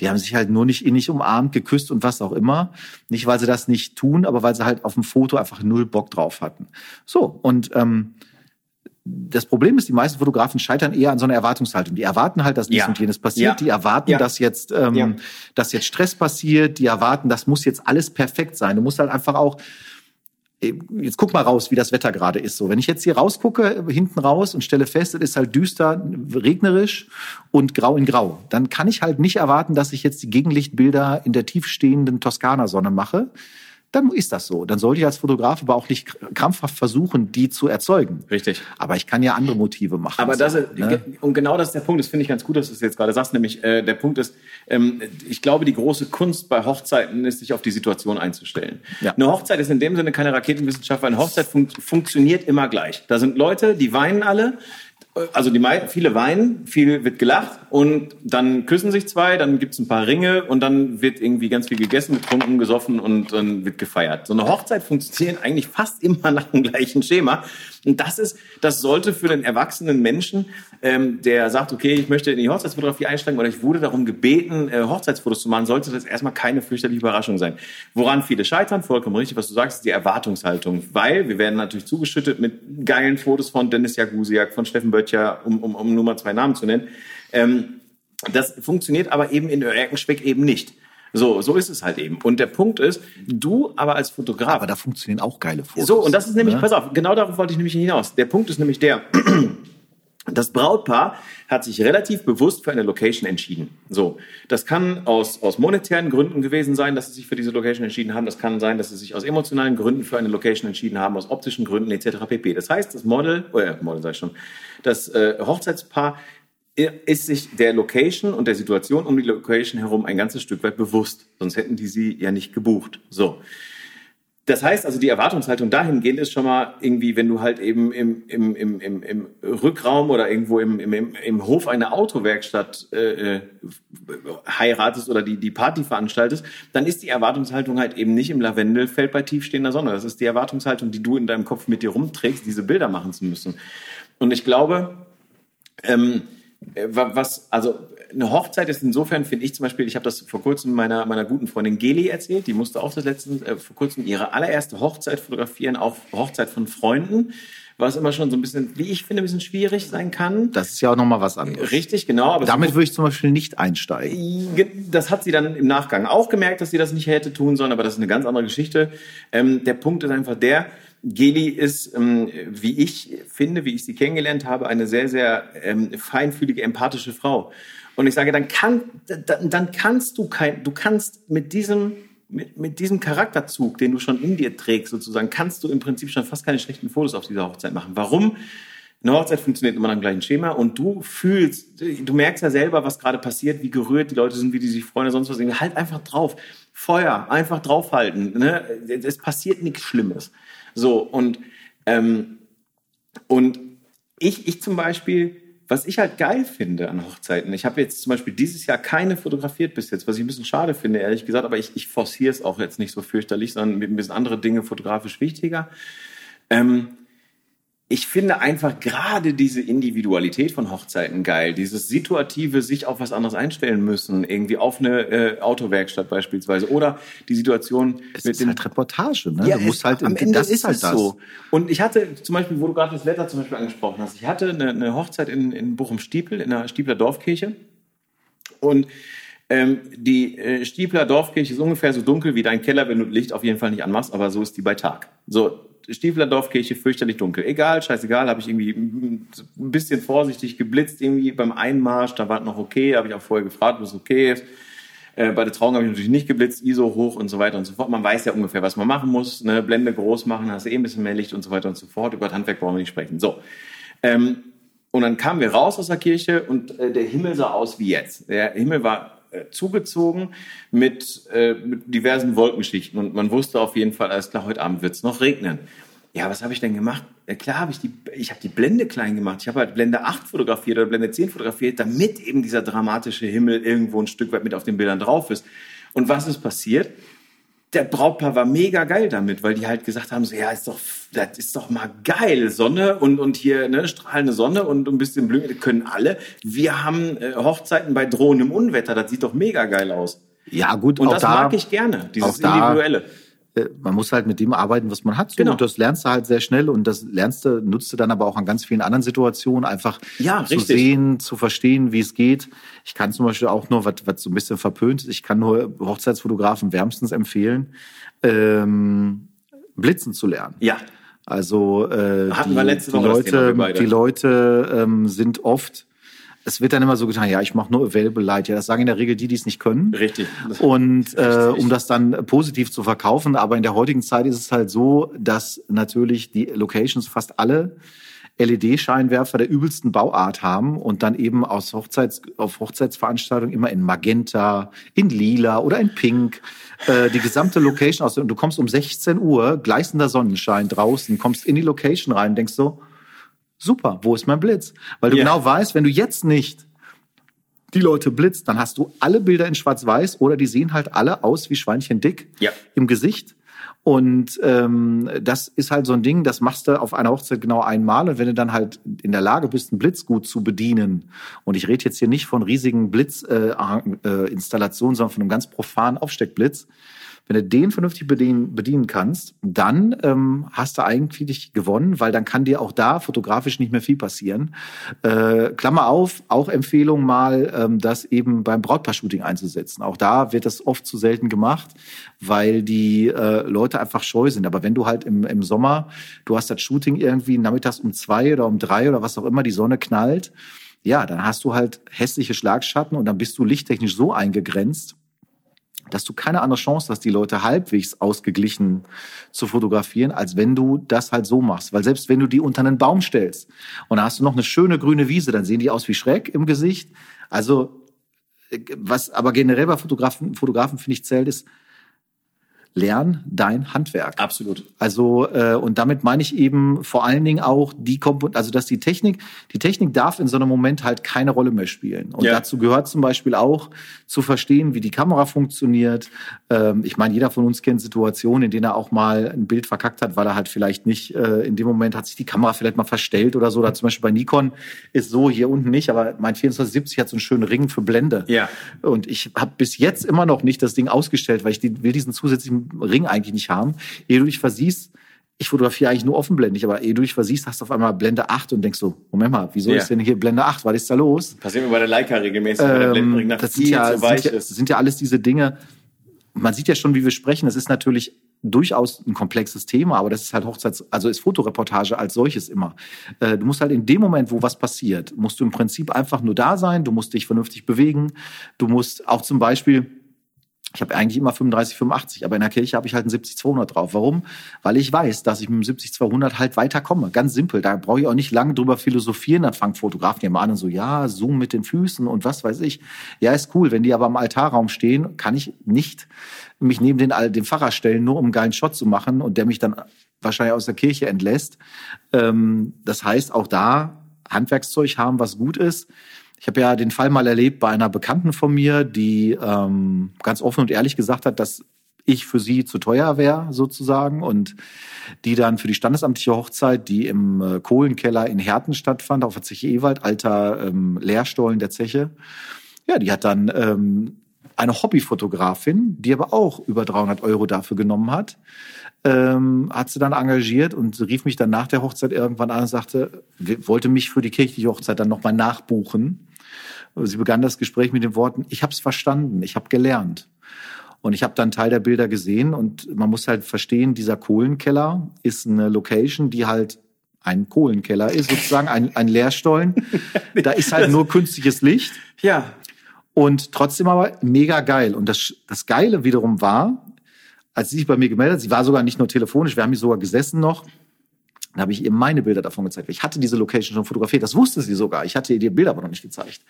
Die haben sich halt nur nicht innig umarmt, geküsst und was auch immer. Nicht, weil sie das nicht tun, aber weil sie halt auf dem Foto einfach null Bock drauf hatten. So, und ähm, das Problem ist, die meisten Fotografen scheitern eher an so einer Erwartungshaltung. Die erwarten halt, dass dies ja. und jenes passiert. Ja. Die erwarten, ja. dass jetzt, ähm, dass jetzt Stress passiert. Die erwarten, das muss jetzt alles perfekt sein. Du musst halt einfach auch äh, Jetzt guck mal raus, wie das Wetter gerade ist. So, wenn ich jetzt hier rausgucke, hinten raus und stelle fest, es ist halt düster, regnerisch und grau in grau, dann kann ich halt nicht erwarten, dass ich jetzt die Gegenlichtbilder in der tiefstehenden Toskana-Sonne mache dann ist das so. Dann sollte ich als Fotograf aber auch nicht krampfhaft versuchen, die zu erzeugen. Richtig. Aber ich kann ja andere Motive machen. Aber das ist, ne? und genau das ist der Punkt. Das finde ich ganz gut, dass du es jetzt gerade sagst. Nämlich äh, der Punkt ist, ähm, ich glaube, die große Kunst bei Hochzeiten ist, sich auf die Situation einzustellen. Ja. Eine Hochzeit ist in dem Sinne keine Raketenwissenschaft, weil eine Hochzeit fun funktioniert immer gleich. Da sind Leute, die weinen alle also die viele weinen, viel wird gelacht und dann küssen sich zwei, dann gibt's ein paar Ringe und dann wird irgendwie ganz viel gegessen, getrunken, gesoffen und dann wird gefeiert. So eine Hochzeit funktioniert eigentlich fast immer nach dem gleichen Schema. Und das ist, das sollte für den erwachsenen Menschen, ähm, der sagt, okay, ich möchte in die Hochzeitsfotografie einsteigen oder ich wurde darum gebeten, äh, Hochzeitsfotos zu machen, sollte das erstmal keine fürchterliche Überraschung sein. Woran viele scheitern, vollkommen richtig, was du sagst, ist die Erwartungshaltung. Weil wir werden natürlich zugeschüttet mit geilen Fotos von Dennis Jagusiak, von Steffen Böttcher, um, um, um nur mal zwei Namen zu nennen. Ähm, das funktioniert aber eben in Erkenschweck eben nicht. So, so ist es halt eben. Und der Punkt ist, du aber als Fotograf. Aber da funktionieren auch geile Fotos. So, und das ist nämlich, ne? pass auf, genau darauf wollte ich nämlich hinaus. Der Punkt ist nämlich der, das Brautpaar hat sich relativ bewusst für eine Location entschieden. So, das kann aus, aus monetären Gründen gewesen sein, dass sie sich für diese Location entschieden haben. Das kann sein, dass sie sich aus emotionalen Gründen für eine Location entschieden haben, aus optischen Gründen etc. pp. Das heißt, das Model, äh, Model sag ich schon, das äh, Hochzeitspaar ist sich der Location und der Situation um die Location herum ein ganzes Stück weit bewusst. Sonst hätten die sie ja nicht gebucht. So. Das heißt also, die Erwartungshaltung dahingehend ist schon mal irgendwie, wenn du halt eben im, im, im, im, im Rückraum oder irgendwo im, im, im Hof einer Autowerkstatt äh, äh, heiratest oder die, die Party veranstaltest, dann ist die Erwartungshaltung halt eben nicht im Lavendelfeld bei tiefstehender Sonne. Das ist die Erwartungshaltung, die du in deinem Kopf mit dir rumträgst, diese Bilder machen zu müssen. Und ich glaube, ähm, was, also eine Hochzeit ist insofern, finde ich zum Beispiel, ich habe das vor kurzem meiner, meiner guten Freundin Geli erzählt, die musste auch das letzten, äh, vor kurzem ihre allererste Hochzeit fotografieren, auch Hochzeit von Freunden, was immer schon so ein bisschen, wie ich finde, ein bisschen schwierig sein kann. Das ist ja auch nochmal was anderes. Richtig, genau. Aber Damit würde ich zum Beispiel nicht einsteigen. Das hat sie dann im Nachgang auch gemerkt, dass sie das nicht hätte tun sollen, aber das ist eine ganz andere Geschichte. Ähm, der Punkt ist einfach der, Geli ist, ähm, wie ich finde, wie ich sie kennengelernt habe, eine sehr, sehr ähm, feinfühlige, empathische Frau. Und ich sage, dann, kann, dann, dann kannst du kein, du kannst mit diesem, mit, mit diesem Charakterzug, den du schon in dir trägst, sozusagen, kannst du im Prinzip schon fast keine schlechten Fotos auf dieser Hochzeit machen. Warum? Eine Hochzeit funktioniert immer nach dem gleichen Schema und du fühlst, du merkst ja selber, was gerade passiert, wie gerührt die Leute sind, wie die sich freuen, sonst was. Halt einfach drauf. Feuer, einfach draufhalten. Ne? Es passiert nichts Schlimmes. So, und, ähm, und ich, ich zum Beispiel, was ich halt geil finde an Hochzeiten, ich habe jetzt zum Beispiel dieses Jahr keine fotografiert bis jetzt, was ich ein bisschen schade finde, ehrlich gesagt, aber ich, ich forciere es auch jetzt nicht so fürchterlich, sondern ein bisschen andere Dinge fotografisch wichtiger. Ähm, ich finde einfach gerade diese Individualität von Hochzeiten geil, dieses situative sich auf was anderes einstellen müssen, irgendwie auf eine äh, Autowerkstatt beispielsweise oder die Situation es mit ist halt Reportage, ne? Ja, du musst halt am Ende das ist halt das. so. Und ich hatte zum Beispiel, wo du gerade das Wetter zum Beispiel angesprochen hast, ich hatte eine, eine Hochzeit in, in Bochum-Stiepel in der Stiepler Dorfkirche und ähm, die äh, Stiepler Dorfkirche ist ungefähr so dunkel wie dein Keller, wenn du Licht auf jeden Fall nicht anmachst, aber so ist die bei Tag. So, Stiefler Dorfkirche fürchterlich dunkel. Egal, scheißegal, habe ich irgendwie ein bisschen vorsichtig geblitzt irgendwie beim Einmarsch, da war es noch okay, habe ich auch vorher gefragt, was okay ist. Äh, bei der Trauung habe ich natürlich nicht geblitzt, ISO hoch und so weiter und so fort. Man weiß ja ungefähr, was man machen muss. Ne? Blende groß machen, hast eh ein bisschen mehr Licht und so weiter und so fort. Über das Handwerk brauchen wir nicht sprechen. So. Ähm, und dann kamen wir raus aus der Kirche und äh, der Himmel sah aus wie jetzt. Der Himmel war zugezogen mit, äh, mit diversen Wolkenschichten und man wusste auf jeden Fall, alles klar, heute Abend wird es noch regnen. Ja, was habe ich denn gemacht? Ja, klar habe ich die, ich habe die Blende klein gemacht. Ich habe halt Blende 8 fotografiert oder Blende 10 fotografiert, damit eben dieser dramatische Himmel irgendwo ein Stück weit mit auf den Bildern drauf ist. Und was ist passiert? Der Brautpaar war mega geil damit, weil die halt gesagt haben, so, ja, ist doch, das ist doch mal geil, Sonne und, und hier, ne, strahlende Sonne und ein bisschen Blühen, können alle. Wir haben äh, Hochzeiten bei drohendem Unwetter, das sieht doch mega geil aus. Ja, gut, und das da, mag ich gerne, dieses Individuelle. Äh, man muss halt mit dem arbeiten, was man hat. So, genau. Und das lernst du halt sehr schnell und das lernst du, nutzt du dann aber auch an ganz vielen anderen Situationen, einfach ja, zu richtig. sehen, zu verstehen, wie es geht. Ich kann zum Beispiel auch nur, was, was so ein bisschen verpönt ist, ich kann nur Hochzeitsfotografen wärmstens empfehlen, ähm, Blitzen zu lernen. Ja. Also äh, die, die Leute, die Leute ähm, sind oft es wird dann immer so getan, ja, ich mache nur Available Light. Ja, das sagen in der Regel die, die es nicht können. Richtig. Und äh, um das dann positiv zu verkaufen. Aber in der heutigen Zeit ist es halt so, dass natürlich die Locations fast alle LED-Scheinwerfer der übelsten Bauart haben und dann eben aus Hochzeits, auf Hochzeitsveranstaltungen immer in Magenta, in Lila oder in Pink äh, die gesamte Location aus. Und du kommst um 16 Uhr, gleißender Sonnenschein draußen, kommst in die Location rein, denkst so, super, wo ist mein Blitz? Weil du yeah. genau weißt, wenn du jetzt nicht die Leute blitzt, dann hast du alle Bilder in Schwarz-Weiß oder die sehen halt alle aus wie Schweinchen dick ja. im Gesicht. Und ähm, das ist halt so ein Ding, das machst du auf einer Hochzeit genau einmal. Und wenn du dann halt in der Lage bist, einen Blitz gut zu bedienen, und ich rede jetzt hier nicht von riesigen Blitzinstallationen, äh, äh, sondern von einem ganz profanen Aufsteckblitz, wenn du den vernünftig bedienen, bedienen kannst, dann ähm, hast du eigentlich gewonnen, weil dann kann dir auch da fotografisch nicht mehr viel passieren. Äh, Klammer auf, auch Empfehlung mal, ähm, das eben beim Brautpaar-Shooting einzusetzen. Auch da wird das oft zu selten gemacht, weil die äh, Leute einfach scheu sind. Aber wenn du halt im, im Sommer, du hast das Shooting irgendwie nachmittags um zwei oder um drei oder was auch immer, die Sonne knallt, ja, dann hast du halt hässliche Schlagschatten und dann bist du lichttechnisch so eingegrenzt, dass du keine andere Chance hast, die Leute halbwegs ausgeglichen zu fotografieren, als wenn du das halt so machst. Weil selbst wenn du die unter einen Baum stellst und da hast du noch eine schöne grüne Wiese, dann sehen die aus wie Schreck im Gesicht. Also was aber generell bei Fotografen, Fotografen finde ich zählt, ist lern dein Handwerk. Absolut. Also äh, und damit meine ich eben vor allen Dingen auch die Komponente, also dass die Technik, die Technik darf in so einem Moment halt keine Rolle mehr spielen. Und Ja. dazu gehört zum Beispiel auch zu verstehen, wie die Kamera funktioniert. Ähm, ich meine, jeder von uns kennt Situationen, in denen er auch mal ein Bild verkackt hat, weil er halt vielleicht nicht äh, in dem Moment hat sich die Kamera vielleicht mal verstellt oder so. Oder zum Beispiel bei Nikon ist so hier unten nicht, aber mein 2470 hat so einen schönen Ring für Blende. Ja. Und ich habe bis jetzt immer noch nicht das Ding ausgestellt, weil ich die, will diesen zusätzlichen Ring eigentlich nicht haben. Ehe du dich versiehst, ich fotografiere eigentlich nur offenblendig, aber ehe du dich versiehst, hast du auf einmal Blende 8 und denkst so, Moment mal, wieso Ja. ist denn hier Blende 8? Was ist da los? Passiert mir bei der Leica regelmäßig, weil der Ähm, Blendenring nach das sind ja, zu sind, weich ja, ist. sind ja alles diese Dinge. Man sieht ja schon, wie wir sprechen. Das ist natürlich durchaus ein komplexes Thema, aber das ist halt Hochzeits-, also ist Fotoreportage als solches immer. Äh, Du musst halt in dem Moment, wo was passiert, musst du im Prinzip einfach nur da sein. Du musst dich vernünftig bewegen. Du musst auch zum Beispiel ich habe eigentlich immer 35, 85, aber in der Kirche habe ich halt einen 70-200 drauf. Warum? Weil ich weiß, dass ich mit dem 70-200 halt weiterkomme. Ganz simpel. Da brauche ich auch nicht lange drüber philosophieren. Dann fangen Fotografen immer an und so, ja, Zoom mit den Füßen und was weiß ich. Ja, ist cool. Wenn die aber im Altarraum stehen, kann ich nicht mich neben den, den Pfarrer stellen, nur um einen geilen Shot zu machen und der mich dann wahrscheinlich aus der Kirche entlässt. Ähm, das heißt, auch da Handwerkszeug haben, was gut ist. Ich habe ja den Fall mal erlebt bei einer Bekannten von mir, die ähm, ganz offen und ehrlich gesagt hat, dass ich für sie zu teuer wäre, sozusagen, und die dann für die standesamtliche Hochzeit, die im äh, Kohlenkeller in Herten stattfand, auf der Zeche Ewald, alter ähm, Lehrstollen der Zeche, ja, die hat dann ähm, eine Hobbyfotografin, die aber auch über 300 Euro dafür genommen hat, ähm, hat sie dann engagiert und rief mich dann nach der Hochzeit irgendwann an und sagte, wollte mich für die kirchliche Hochzeit dann nochmal nachbuchen. Sie begann das Gespräch mit den Worten, ich habe es verstanden, ich habe gelernt. Und ich habe dann Teil der Bilder gesehen und man muss halt verstehen, dieser Kohlenkeller ist eine Location, die halt ein Kohlenkeller ist, sozusagen ein, ein Leerstollen. da ist halt nur künstliches Licht. Ja. Und trotzdem aber mega geil. Und das, das Geile wiederum war, als sie sich bei mir gemeldet hat, sie war sogar nicht nur telefonisch, wir haben hier sogar gesessen noch, dann habe ich ihr meine Bilder davon gezeigt. Ich hatte diese Location schon fotografiert, das wusste sie sogar. Ich hatte ihr die Bilder aber noch nicht gezeigt.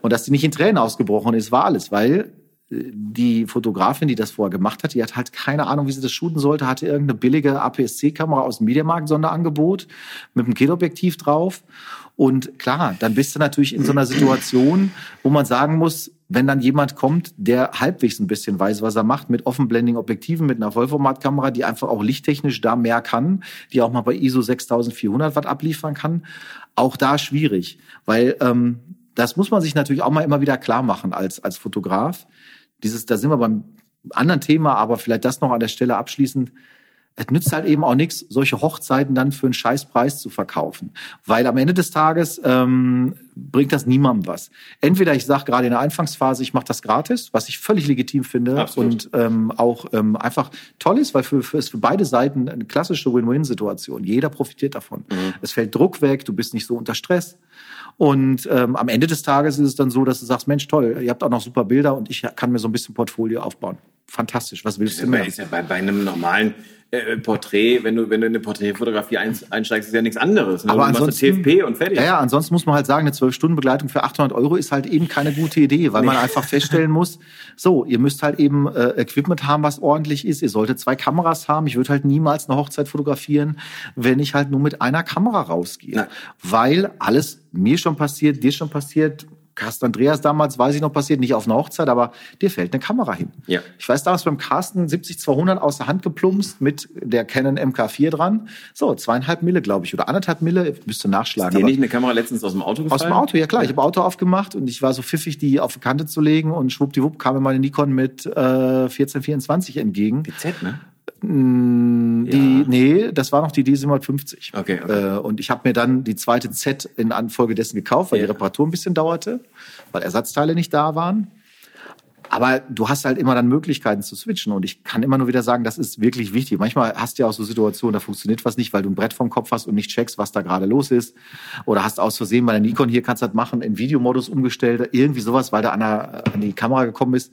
Und dass sie nicht in Tränen ausgebrochen ist, war alles, weil die Fotografin, die das vorher gemacht hat, die hat halt keine Ahnung, wie sie das shooten sollte, hatte irgendeine billige APS-C-Kamera aus dem Mediamarkt-Sonderangebot mit einem Kit-Objektiv drauf. Und klar, dann bist du natürlich in so einer Situation, wo man sagen muss, wenn dann jemand kommt, der halbwegs ein bisschen weiß, was er macht, mit Offenblending-Objektiven, mit einer Vollformatkamera, die einfach auch lichttechnisch da mehr kann, die auch mal bei ISO 6400 Watt abliefern kann, auch da schwierig, weil ähm, das muss man sich natürlich auch mal immer wieder klar machen als als Fotograf. Dieses, da sind wir beim anderen Thema, aber vielleicht das noch an der Stelle abschließend. Es nützt halt eben auch nichts, solche Hochzeiten dann für einen Scheißpreis zu verkaufen. Weil am Ende des Tages ähm, bringt das niemandem was. Entweder ich sage gerade in der Anfangsphase, ich mache das gratis, was ich völlig legitim finde Absolut. und ähm, auch ähm, einfach toll ist, weil für, für, ist für beide Seiten eine klassische Win-Win-Situation. Jeder profitiert davon. Es fällt Druck weg, du bist nicht so unter Stress. Und ähm, am Ende des Tages ist es dann so, dass du sagst, Mensch, toll, ihr habt auch noch super Bilder und ich kann mir so ein bisschen Portfolio aufbauen. Fantastisch, was willst du mehr? ist ja bei, bei einem normalen äh, Porträt, wenn du, wenn du in eine Porträtfotografie ein, einsteigst, ist ja nichts anderes. Ne? Aber du machst ansonsten, eine TFP und fertig. Ja, ja, ansonsten muss man halt sagen, eine 12-Stunden-Begleitung für 800 Euro ist halt eben keine gute Idee, weil man einfach feststellen muss, so, ihr müsst halt eben äh, Equipment haben, was ordentlich ist. Ihr solltet zwei Kameras haben. Ich würde halt niemals eine Hochzeit fotografieren, wenn ich halt nur mit einer Kamera rausgehe. Nein. Weil alles mir schon passiert, dir schon passiert, Carsten Andreas damals, weiß ich noch, passiert, nicht auf einer Hochzeit, aber dir fällt eine Kamera hin. Ja. Ich weiß damals beim Carsten 70-200 aus der Hand geplumpst mit der Canon MK4 dran. So, zweieinhalb Mille, glaube ich, oder anderthalb Mille, müsste nachschlagen. Dir aber- nicht eine Kamera letztens aus dem Auto gefallen? aus dem Auto, ja klar. Ich habe Auto aufgemacht und ich war so pfiffig, die auf die Kante zu legen und schwuppdiwupp kam mir meine Nikon mit äh, 1424 entgegen. Die Z, ne? Mm, Die, Nee, das war noch die D750. Okay, okay. Äh, und ich habe mir dann die zweite Z in Anfolge dessen gekauft, weil Ja. die Reparatur ein bisschen dauerte, weil Ersatzteile nicht da waren. Aber du hast halt immer dann Möglichkeiten zu switchen. Und ich kann immer nur wieder sagen, das ist wirklich wichtig. Manchmal hast du ja auch so Situationen, da funktioniert was nicht, weil du ein Brett vom Kopf hast und nicht checkst, was da gerade los ist. Oder hast aus Versehen bei der Nikon hier kannst du das machen, in Videomodus umgestellt, irgendwie sowas, weil du an, der, an die Kamera gekommen bist.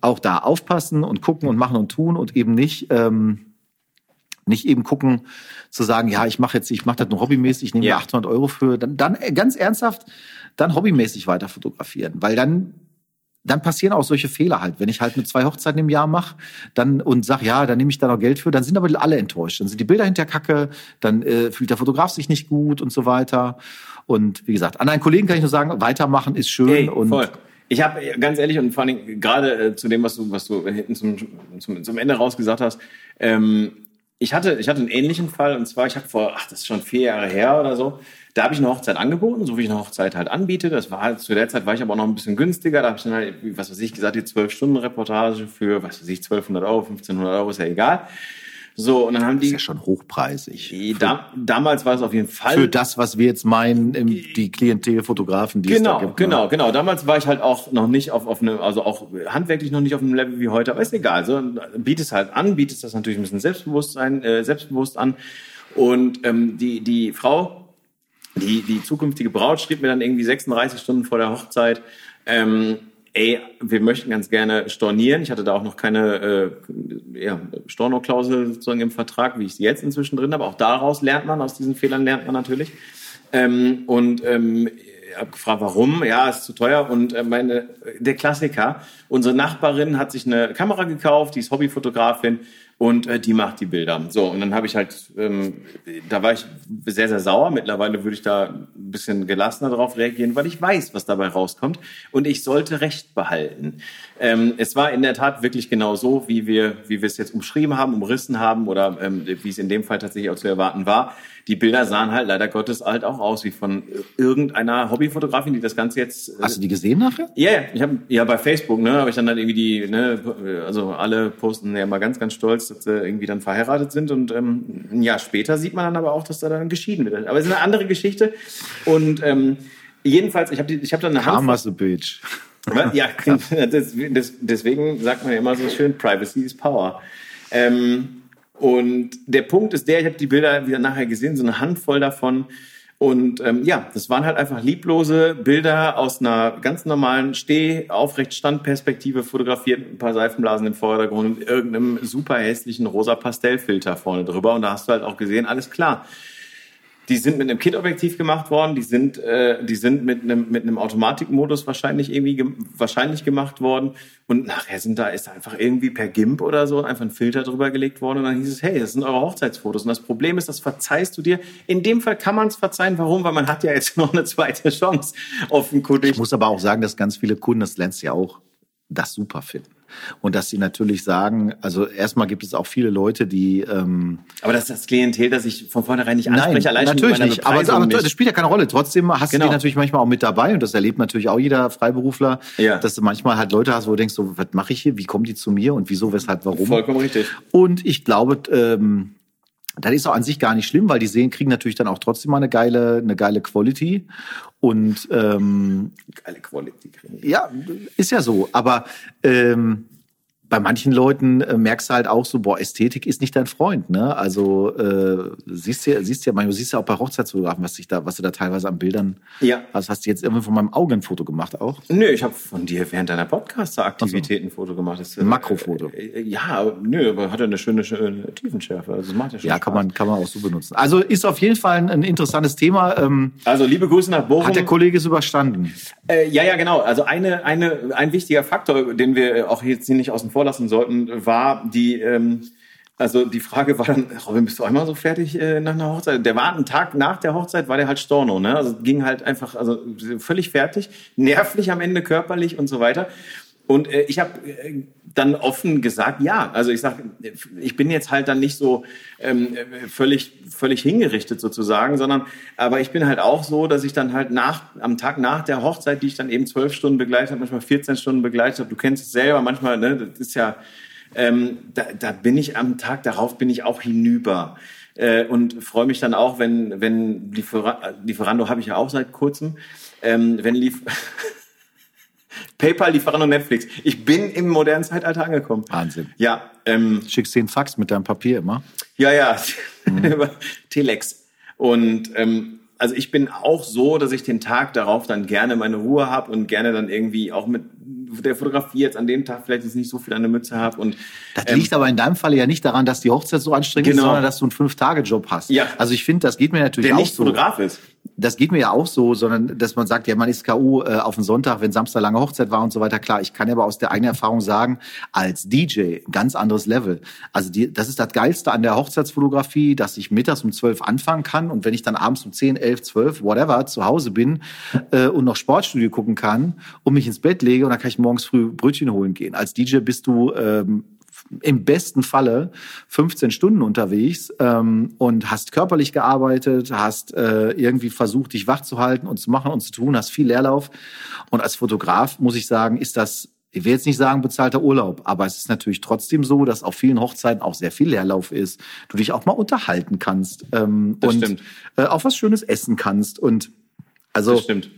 Auch da aufpassen und gucken und machen und tun und eben nicht, ähm, nicht eben gucken, zu sagen, ja, ich mache jetzt, ich mache das nur hobbymäßig, ich nehme Ja. mir 800 Euro für, dann, dann äh, ganz ernsthaft, dann hobbymäßig weiter fotografieren, weil dann dann passieren auch solche Fehler halt. Wenn ich halt nur zwei Hochzeiten im Jahr mache dann und sag ja, dann nehme ich da noch Geld für, dann sind aber alle enttäuscht. Dann sind die Bilder hinter Kacke, dann äh, fühlt der Fotograf sich nicht gut und so weiter. Und wie gesagt, an einen Kollegen kann ich nur sagen, weitermachen ist schön. Hey, und voll. Ich habe ganz ehrlich und vor allem gerade äh, zu dem, was du, was du hinten zum, zum, zum Ende rausgesagt hast, ähm, ich hatte, ich hatte einen ähnlichen Fall und zwar, ich habe vor, ach, das ist schon vier Jahre her oder so, da habe ich eine Hochzeit angeboten, so wie ich eine Hochzeit halt anbiete. Das war halt, zu der Zeit war ich aber auch noch ein bisschen günstiger. Da habe ich dann halt, was weiß ich, gesagt, die 12-Stunden-Reportage für, was weiß ich, 1200 Euro, 1500 Euro, ist ja egal. So, und dann haben das ist die, ja schon hochpreisig. die da, damals war es auf jeden Fall. Für das, was wir jetzt meinen, die Klientelfotografen, die es da Genau, gibt. ne? genau, genau. Damals war ich halt auch noch nicht auf, auf einem, also auch handwerklich noch nicht auf einem Level wie heute, aber ist egal. So, bietest halt an, bietest das natürlich ein bisschen Selbstbewusstsein, äh, selbstbewusst an. Und ähm, die, die Frau, die, die zukünftige Braut schrieb mir dann irgendwie 36 Stunden vor der Hochzeit, ähm, ey, wir möchten ganz gerne stornieren. Ich hatte da auch noch keine äh, ja, Storno-Klausel sozusagen im Vertrag, wie ich sie jetzt inzwischen drin habe. Auch daraus lernt man, aus diesen Fehlern lernt man natürlich. Ähm, und ähm, ich habe gefragt, warum? Ja, ist zu teuer. Und äh, meine, der Klassiker, unsere Nachbarin hat sich eine Kamera gekauft, die ist Hobbyfotografin und äh, die macht die Bilder. So, und dann habe ich halt, ähm, da war ich sehr, sehr sauer. Mittlerweile würde ich da ein bisschen gelassener darauf reagieren, weil ich weiß, was dabei rauskommt. Und ich sollte Recht behalten. Ähm, es war in der Tat wirklich genau so, wie wir, wie wir es jetzt umschrieben haben, umrissen haben oder ähm, wie es in dem Fall tatsächlich auch zu erwarten war. Die Bilder sahen halt leider Gottes halt auch aus wie von irgendeiner Hobbyfotografin, die das Ganze jetzt äh, Hast du die gesehen nachher? ja, ja, ich habe ja bei Facebook, ne, habe ich dann halt irgendwie die, ne, also alle posten ja mal ganz, ganz stolz, dass sie irgendwie dann verheiratet sind und ähm, ein Jahr später sieht man dann aber auch, dass da dann geschieden wird. Aber es ist eine andere Geschichte und ähm, jedenfalls, ich habe ich habe dann eine Handvoll, Karma's a bitch. ja, deswegen sagt man ja immer so schön, Privacy is Power. Ähm, und der Punkt ist der, ich habe die Bilder wieder nachher gesehen, so eine Handvoll davon. Und ähm, ja, das waren halt einfach lieblose Bilder aus einer ganz normalen Steh-Aufrecht-Standperspektive fotografiert, ein paar Seifenblasen im Vordergrund und irgendeinem super hässlichen rosa Pastellfilter vorne drüber. Und da hast du halt auch gesehen, alles klar. Die sind mit einem Kit-Objektiv gemacht worden, die sind, äh, die sind mit einem, mit einem Automatikmodus wahrscheinlich irgendwie gem wahrscheinlich gemacht worden. Und nachher sind da, ist einfach irgendwie per GIMP oder so einfach ein Filter drüber gelegt worden und dann hieß es, hey, das sind eure Hochzeitsfotos. Und das Problem ist, das verzeihst du dir. In dem Fall kann man es verzeihen. Warum? Weil man hat ja jetzt noch eine zweite Chance, offenkundig. Ich muss aber auch sagen, dass ganz viele Kunden, das lernst du ja auch, das super finden. Und dass sie natürlich sagen, also erstmal gibt es auch viele Leute, die ähm, Aber das ist das Klientel, das ich von vornherein nicht anspreche, allein schon natürlich nicht. Aber, aber nicht. das spielt ja keine Rolle. Trotzdem hast Genau. du die natürlich manchmal auch mit dabei und das erlebt natürlich auch jeder Freiberufler, Ja. dass du manchmal halt Leute hast, wo du denkst, so, was mache ich hier? Wie kommen die zu mir und wieso, weshalb, warum? Vollkommen richtig. Und ich glaube, ähm, das ist auch an sich gar nicht schlimm, weil die sehen, kriegen natürlich dann auch trotzdem mal eine geile, eine geile Quality. Und ähm, Geile Quality. kriegen. ja, ist ja so. Aber ähm, bei manchen Leuten äh, merkst du halt auch so, boah, Ästhetik ist nicht dein Freund, ne? Also äh, siehst ja, siehst ja manchmal, siehst ja auch bei Hochzeitsfotografen, was sich da, was du da teilweise an Bildern, Ja. also hast du jetzt irgendwie von meinem Auge ein Foto gemacht auch? Nö, ich habe von dir während deiner Podcaster-Aktivitäten ein Foto gemacht. Das, Ein Makrofoto. Äh, ja, aber nö, aber hat ja eine schöne, schöne Tiefenschärfe. Also das macht ja schon Ja, Spaß. kann man, kann man auch so benutzen. Also ist auf jeden Fall ein, ein interessantes Thema. Ähm, Also liebe Grüße nach Bochum. hat der Kollege es überstanden? Äh, ja, ja, genau. Also eine, eine, ein wichtiger Faktor, den wir auch jetzt hier nicht außen vor lassen sollten, war die, ähm, also die Frage war dann, Robin, bist du einmal so fertig äh, nach einer Hochzeit? Der war einen Tag nach der Hochzeit, war der halt Storno, ne? Also ging halt einfach, also völlig fertig, nervlich am Ende, körperlich und so weiter. Und äh, ich habe äh, dann offen gesagt, ja. Also ich sag, ich bin jetzt halt dann nicht so ähm, äh, völlig völlig hingerichtet sozusagen, sondern aber ich bin halt auch so, dass ich dann halt nach am Tag nach der Hochzeit, die ich dann eben zwölf Stunden begleitet habe, manchmal 14 Stunden begleitet habe. Du kennst es selber, manchmal, ne, das ist ja, ähm, da, da bin ich am Tag darauf bin ich auch hinüber. Äh, und freue mich dann auch, wenn, wenn Liefer Lieferando habe ich ja auch seit kurzem, ähm, wenn Lief PayPal, Lieferando, Netflix. Ich bin im modernen Zeitalter angekommen. Wahnsinn. Ja, ähm, Schickst den Fax mit deinem Papier immer? ja, ja, über Telex. Und ähm, also ich bin auch so, dass ich den Tag darauf dann gerne meine Ruhe habe und gerne dann irgendwie auch mit der Fotografie jetzt an dem Tag vielleicht jetzt nicht so viel an der Mütze habe und Das liegt aber in deinem Fall ja nicht daran, dass die Hochzeit so anstrengend ist, Ähm, Genau. sondern dass du einen Fünf-Tage-Job hast. Ja. Also ich finde, das geht mir natürlich der auch nicht so. Fotograf ist. Das geht mir ja auch so, sondern dass man sagt, ja, man ist K.O. Äh, auf den Sonntag, wenn Samstag lange Hochzeit war und so weiter. Klar, ich kann aber aus der eigenen Erfahrung sagen, als DJ ganz anderes Level. Also die, das ist das Geilste an der Hochzeitsfotografie, dass ich mittags um zwölf anfangen kann und wenn ich dann abends um zehn, elf, zwölf, whatever, zu Hause bin äh, und noch Sportstudio gucken kann und mich ins Bett lege und dann kann ich morgens früh Brötchen holen gehen. Als DJ bist du ähm, im besten Falle 15 Stunden unterwegs ähm, und hast körperlich gearbeitet, hast äh, irgendwie versucht, dich wach zu halten und zu machen und zu tun, hast viel Leerlauf. Und als Fotograf muss ich sagen, ist das ich will jetzt nicht sagen bezahlter Urlaub, aber es ist natürlich trotzdem so, dass auf vielen Hochzeiten auch sehr viel Leerlauf ist. Du dich auch mal unterhalten kannst ähm, und stimmt. äh, auch was Schönes essen kannst. Und also das stimmt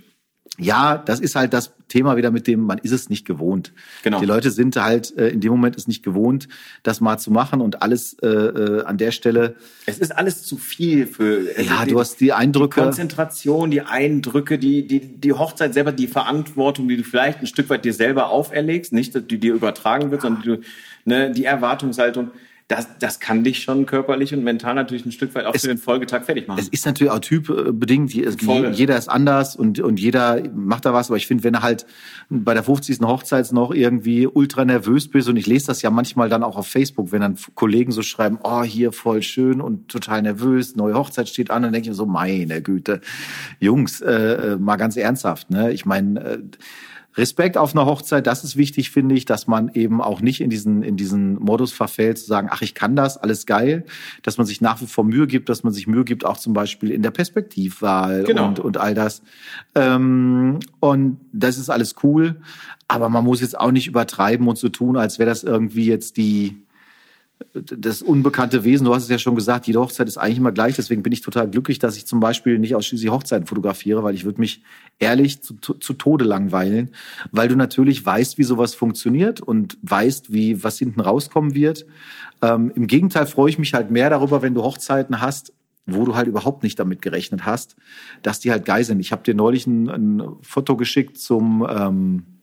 ja, das ist halt das Thema wieder mit dem, man ist es nicht gewohnt. Genau. Die Leute sind halt äh, in dem Moment es nicht gewohnt, das mal zu machen und alles äh, äh, an der Stelle. Es ist alles zu viel für. Also ja, die, du hast die Eindrücke. Die Konzentration, die Eindrücke, die, die, die Hochzeit selber, die Verantwortung, die du vielleicht ein Stück weit dir selber auferlegst, nicht, die dir übertragen wird, sondern die, du, ne, die Erwartungshaltung das, das kann dich schon körperlich und mental natürlich ein Stück weit auch es, für den Folgetag fertig machen. Es ist natürlich auch typbedingt. Jeder ist anders und, und jeder macht da was. Aber ich finde, wenn du halt bei der 50. Hochzeit noch irgendwie ultra nervös bist und ich lese das ja manchmal dann auch auf Facebook, wenn dann Kollegen so schreiben, oh, hier voll schön und total nervös, neue Hochzeit steht an, dann denke ich mir so, meine Güte, Jungs, äh, äh mal ganz ernsthaft. Ne? Ich meine, äh, Respekt auf einer Hochzeit, das ist wichtig, finde ich, dass man eben auch nicht in diesen, in diesen Modus verfällt, zu sagen, ach, ich kann das, alles geil, dass man sich nach wie vor Mühe gibt, dass man sich Mühe gibt, auch zum Beispiel in der Perspektivwahl genau. und, und all das. Ähm, und das ist alles cool, aber man muss jetzt auch nicht übertreiben und so tun, als wäre das irgendwie jetzt die, das unbekannte Wesen, du hast es ja schon gesagt, jede Hochzeit ist eigentlich immer gleich. Deswegen bin ich total glücklich, dass ich zum Beispiel nicht ausschließlich Hochzeiten fotografiere, weil ich würde mich ehrlich zu, zu Tode langweilen, weil du natürlich weißt, wie sowas funktioniert und weißt, wie was hinten rauskommen wird. Ähm, Im Gegenteil freue ich mich halt mehr darüber, wenn du Hochzeiten hast, wo du halt überhaupt nicht damit gerechnet hast, dass die halt geil sind. Ich habe dir neulich ein, ein Foto geschickt zum ähm,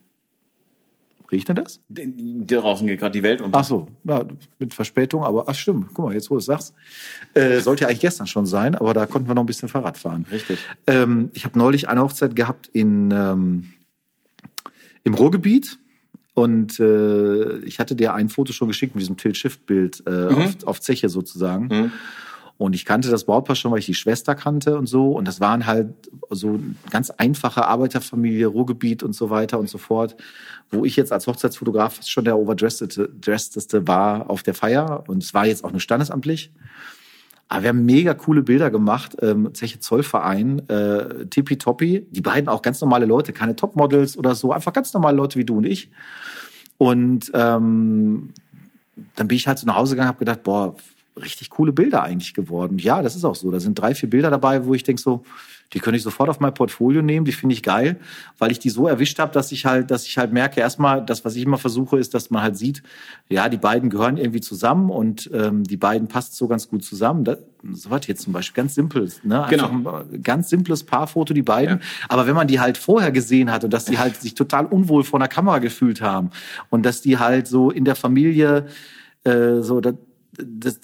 Riecht denn das? Da draußen geht gerade die Welt unter. Ach so, ja, mit Verspätung, aber ach stimmt. Guck mal, jetzt wo du es sagst, äh, sollte ja eigentlich gestern schon sein, aber da konnten wir noch ein bisschen Fahrrad fahren. Richtig. Ähm, ich habe neulich eine Hochzeit gehabt in ähm, im Ruhrgebiet und äh, ich hatte dir ein Foto schon geschickt mit diesem Tilt-Shift-Bild äh, mhm. auf, auf Zeche sozusagen. Mhm. Und ich kannte das Brautpaar schon, weil ich die Schwester kannte und so. Und das waren halt so ganz einfache Arbeiterfamilie, Ruhrgebiet und so weiter und so fort, wo ich jetzt als Hochzeitsfotograf schon der overdressedeste war auf der Feier. Und es war jetzt auch nur standesamtlich. Aber wir haben mega coole Bilder gemacht. Ähm, Zeche Zollverein, äh, tippitoppi. Die beiden auch ganz normale Leute, keine Topmodels oder so. Einfach ganz normale Leute wie du und ich. Und ähm, dann bin ich halt so nach Hause gegangen, habe gedacht, boah, richtig coole Bilder eigentlich geworden. Ja, das ist auch so. Da sind drei, vier Bilder dabei, wo ich denke so, die könnte ich sofort auf mein Portfolio nehmen, die finde ich geil, weil ich die so erwischt habe, dass ich halt, dass ich halt merke, erstmal, das, was ich immer versuche, ist, dass man halt sieht, ja, die beiden gehören irgendwie zusammen und ähm, die beiden passt so ganz gut zusammen. Das, so was jetzt zum Beispiel, ganz simpel, ne? Einfach genau. ein ganz simples Paarfoto, die beiden. Ja. Aber wenn man die halt vorher gesehen hat und dass die halt sich total unwohl vor einer Kamera gefühlt haben und dass die halt so in der Familie äh, so, das, das,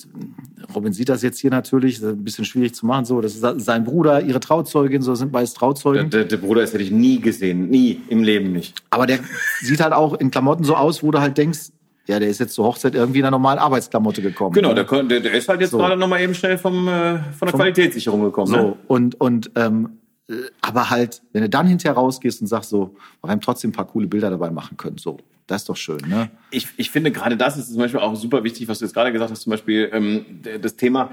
Robin sieht das jetzt hier natürlich, ein bisschen schwierig zu machen. So, das ist sein Bruder, ihre Trauzeugin, so sind beides Trauzeugen. Der, der, Bruder ist hätte ich nie gesehen, nie im Leben nicht. Aber der sieht halt auch in Klamotten so aus, wo du halt denkst, ja, der ist jetzt zur Hochzeit irgendwie in einer normalen Arbeitsklamotte gekommen. Genau, der, der, ist halt jetzt so. gerade noch mal eben schnell vom, äh, von der Qualitätssicherung gekommen. So ne? und und ähm, äh, aber halt, wenn du dann hinterher rausgehst und sagst so, wir haben trotzdem ein paar coole Bilder dabei machen können, so. Das ist doch schön, ne? Ich, ich finde gerade das ist zum Beispiel auch super wichtig, was du jetzt gerade gesagt hast, zum Beispiel ähm, das Thema,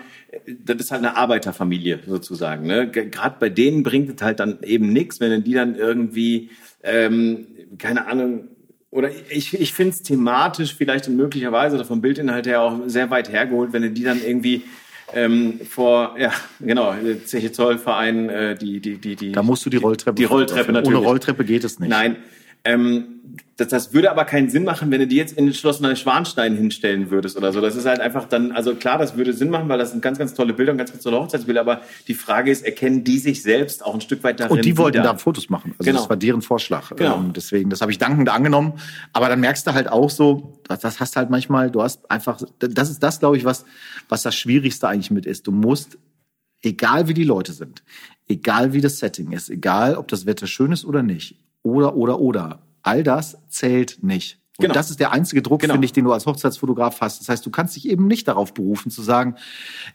das ist halt eine Arbeiterfamilie sozusagen. Ne? Gerade bei denen bringt es halt dann eben nichts, wenn die dann irgendwie, ähm, keine Ahnung, oder ich, ich finde es thematisch vielleicht und möglicherweise oder vom Bildinhalt her auch sehr weit hergeholt, wenn die dann irgendwie ähm, vor, ja, genau, Zeche Zollverein, äh, die, die, die, die. Da musst du die Rolltreppe. Die Rolltreppe natürlich. Ohne Rolltreppe geht es nicht. Nein. Ähm, das, das würde aber keinen Sinn machen, wenn du die jetzt in den Schloss Neuschwanstein hinstellen würdest oder so. Das ist halt einfach dann, also klar, das würde Sinn machen, weil das sind ganz, ganz tolle Bilder und ganz, ganz tolle Hochzeitsbilder, aber die Frage ist, erkennen die sich selbst auch ein Stück weit darin? Und die wollten wieder? da Fotos machen. Also genau. das war deren Vorschlag. Genau. Ähm, deswegen, das habe ich dankend angenommen. Aber dann merkst du halt auch so, das, das hast halt manchmal, du hast einfach, das ist das, glaube ich, was, was das Schwierigste eigentlich mit ist. Du musst egal wie die Leute sind, egal wie das Setting ist, egal ob das Wetter schön ist oder nicht, oder, oder, oder, all das zählt nicht. Und Genau. das ist der einzige Druck, Genau. finde ich, den du als Hochzeitsfotograf hast. Das heißt, du kannst dich eben nicht darauf berufen zu sagen,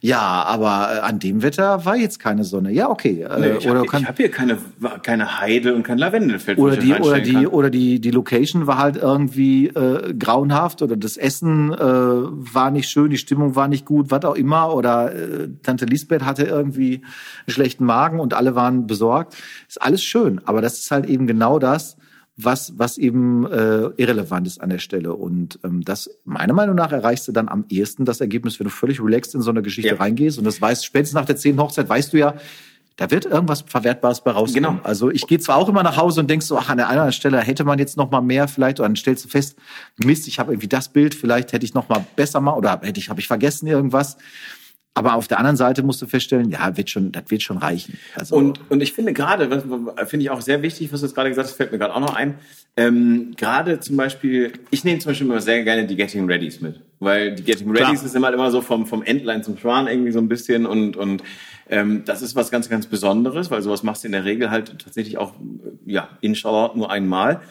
ja, aber äh, an dem Wetter war jetzt keine Sonne. Ja, okay. Äh, Nee, ich habe hab hier keine, keine Heide und kein Lavendelfeld. oder die oder die kann. oder die die Location war halt irgendwie äh, grauenhaft oder das Essen äh, war nicht schön, die Stimmung war nicht gut, was auch immer oder äh, Tante Lisbeth hatte irgendwie einen schlechten Magen und alle waren besorgt. Ist alles schön, aber das ist halt eben genau das, was was eben äh, irrelevant ist an der Stelle und ähm, das meiner Meinung nach erreichst du dann am ehesten das Ergebnis, wenn du völlig relaxed in so eine Geschichte Ja. reingehst und das weißt spätestens nach der zehnten Hochzeit weißt du ja da wird irgendwas Verwertbares bei rauskommen. Genau. Also ich gehe zwar auch immer nach Hause und denkst so, ach, an der anderen Stelle hätte man jetzt noch mal mehr vielleicht, oder dann stellst du fest, Mist, ich habe irgendwie das Bild, vielleicht hätte ich noch mal besser mal, oder hätte ich, habe ich vergessen irgendwas. Aber auf der anderen Seite musst du feststellen, ja, wird schon, das wird schon reichen. Also, Und, und ich finde gerade, finde ich auch sehr wichtig, was du jetzt gerade gesagt hast, fällt mir gerade auch noch ein. Ähm, gerade zum Beispiel, ich nehme zum Beispiel immer sehr gerne die Getting Readys mit. Weil die Getting Klar. Readys ist immer, immer so vom, vom Endline zum Schwan irgendwie so ein bisschen und, und ähm, das ist was ganz, ganz Besonderes, weil sowas machst du in der Regel halt tatsächlich auch, ja, inshallah nur einmal.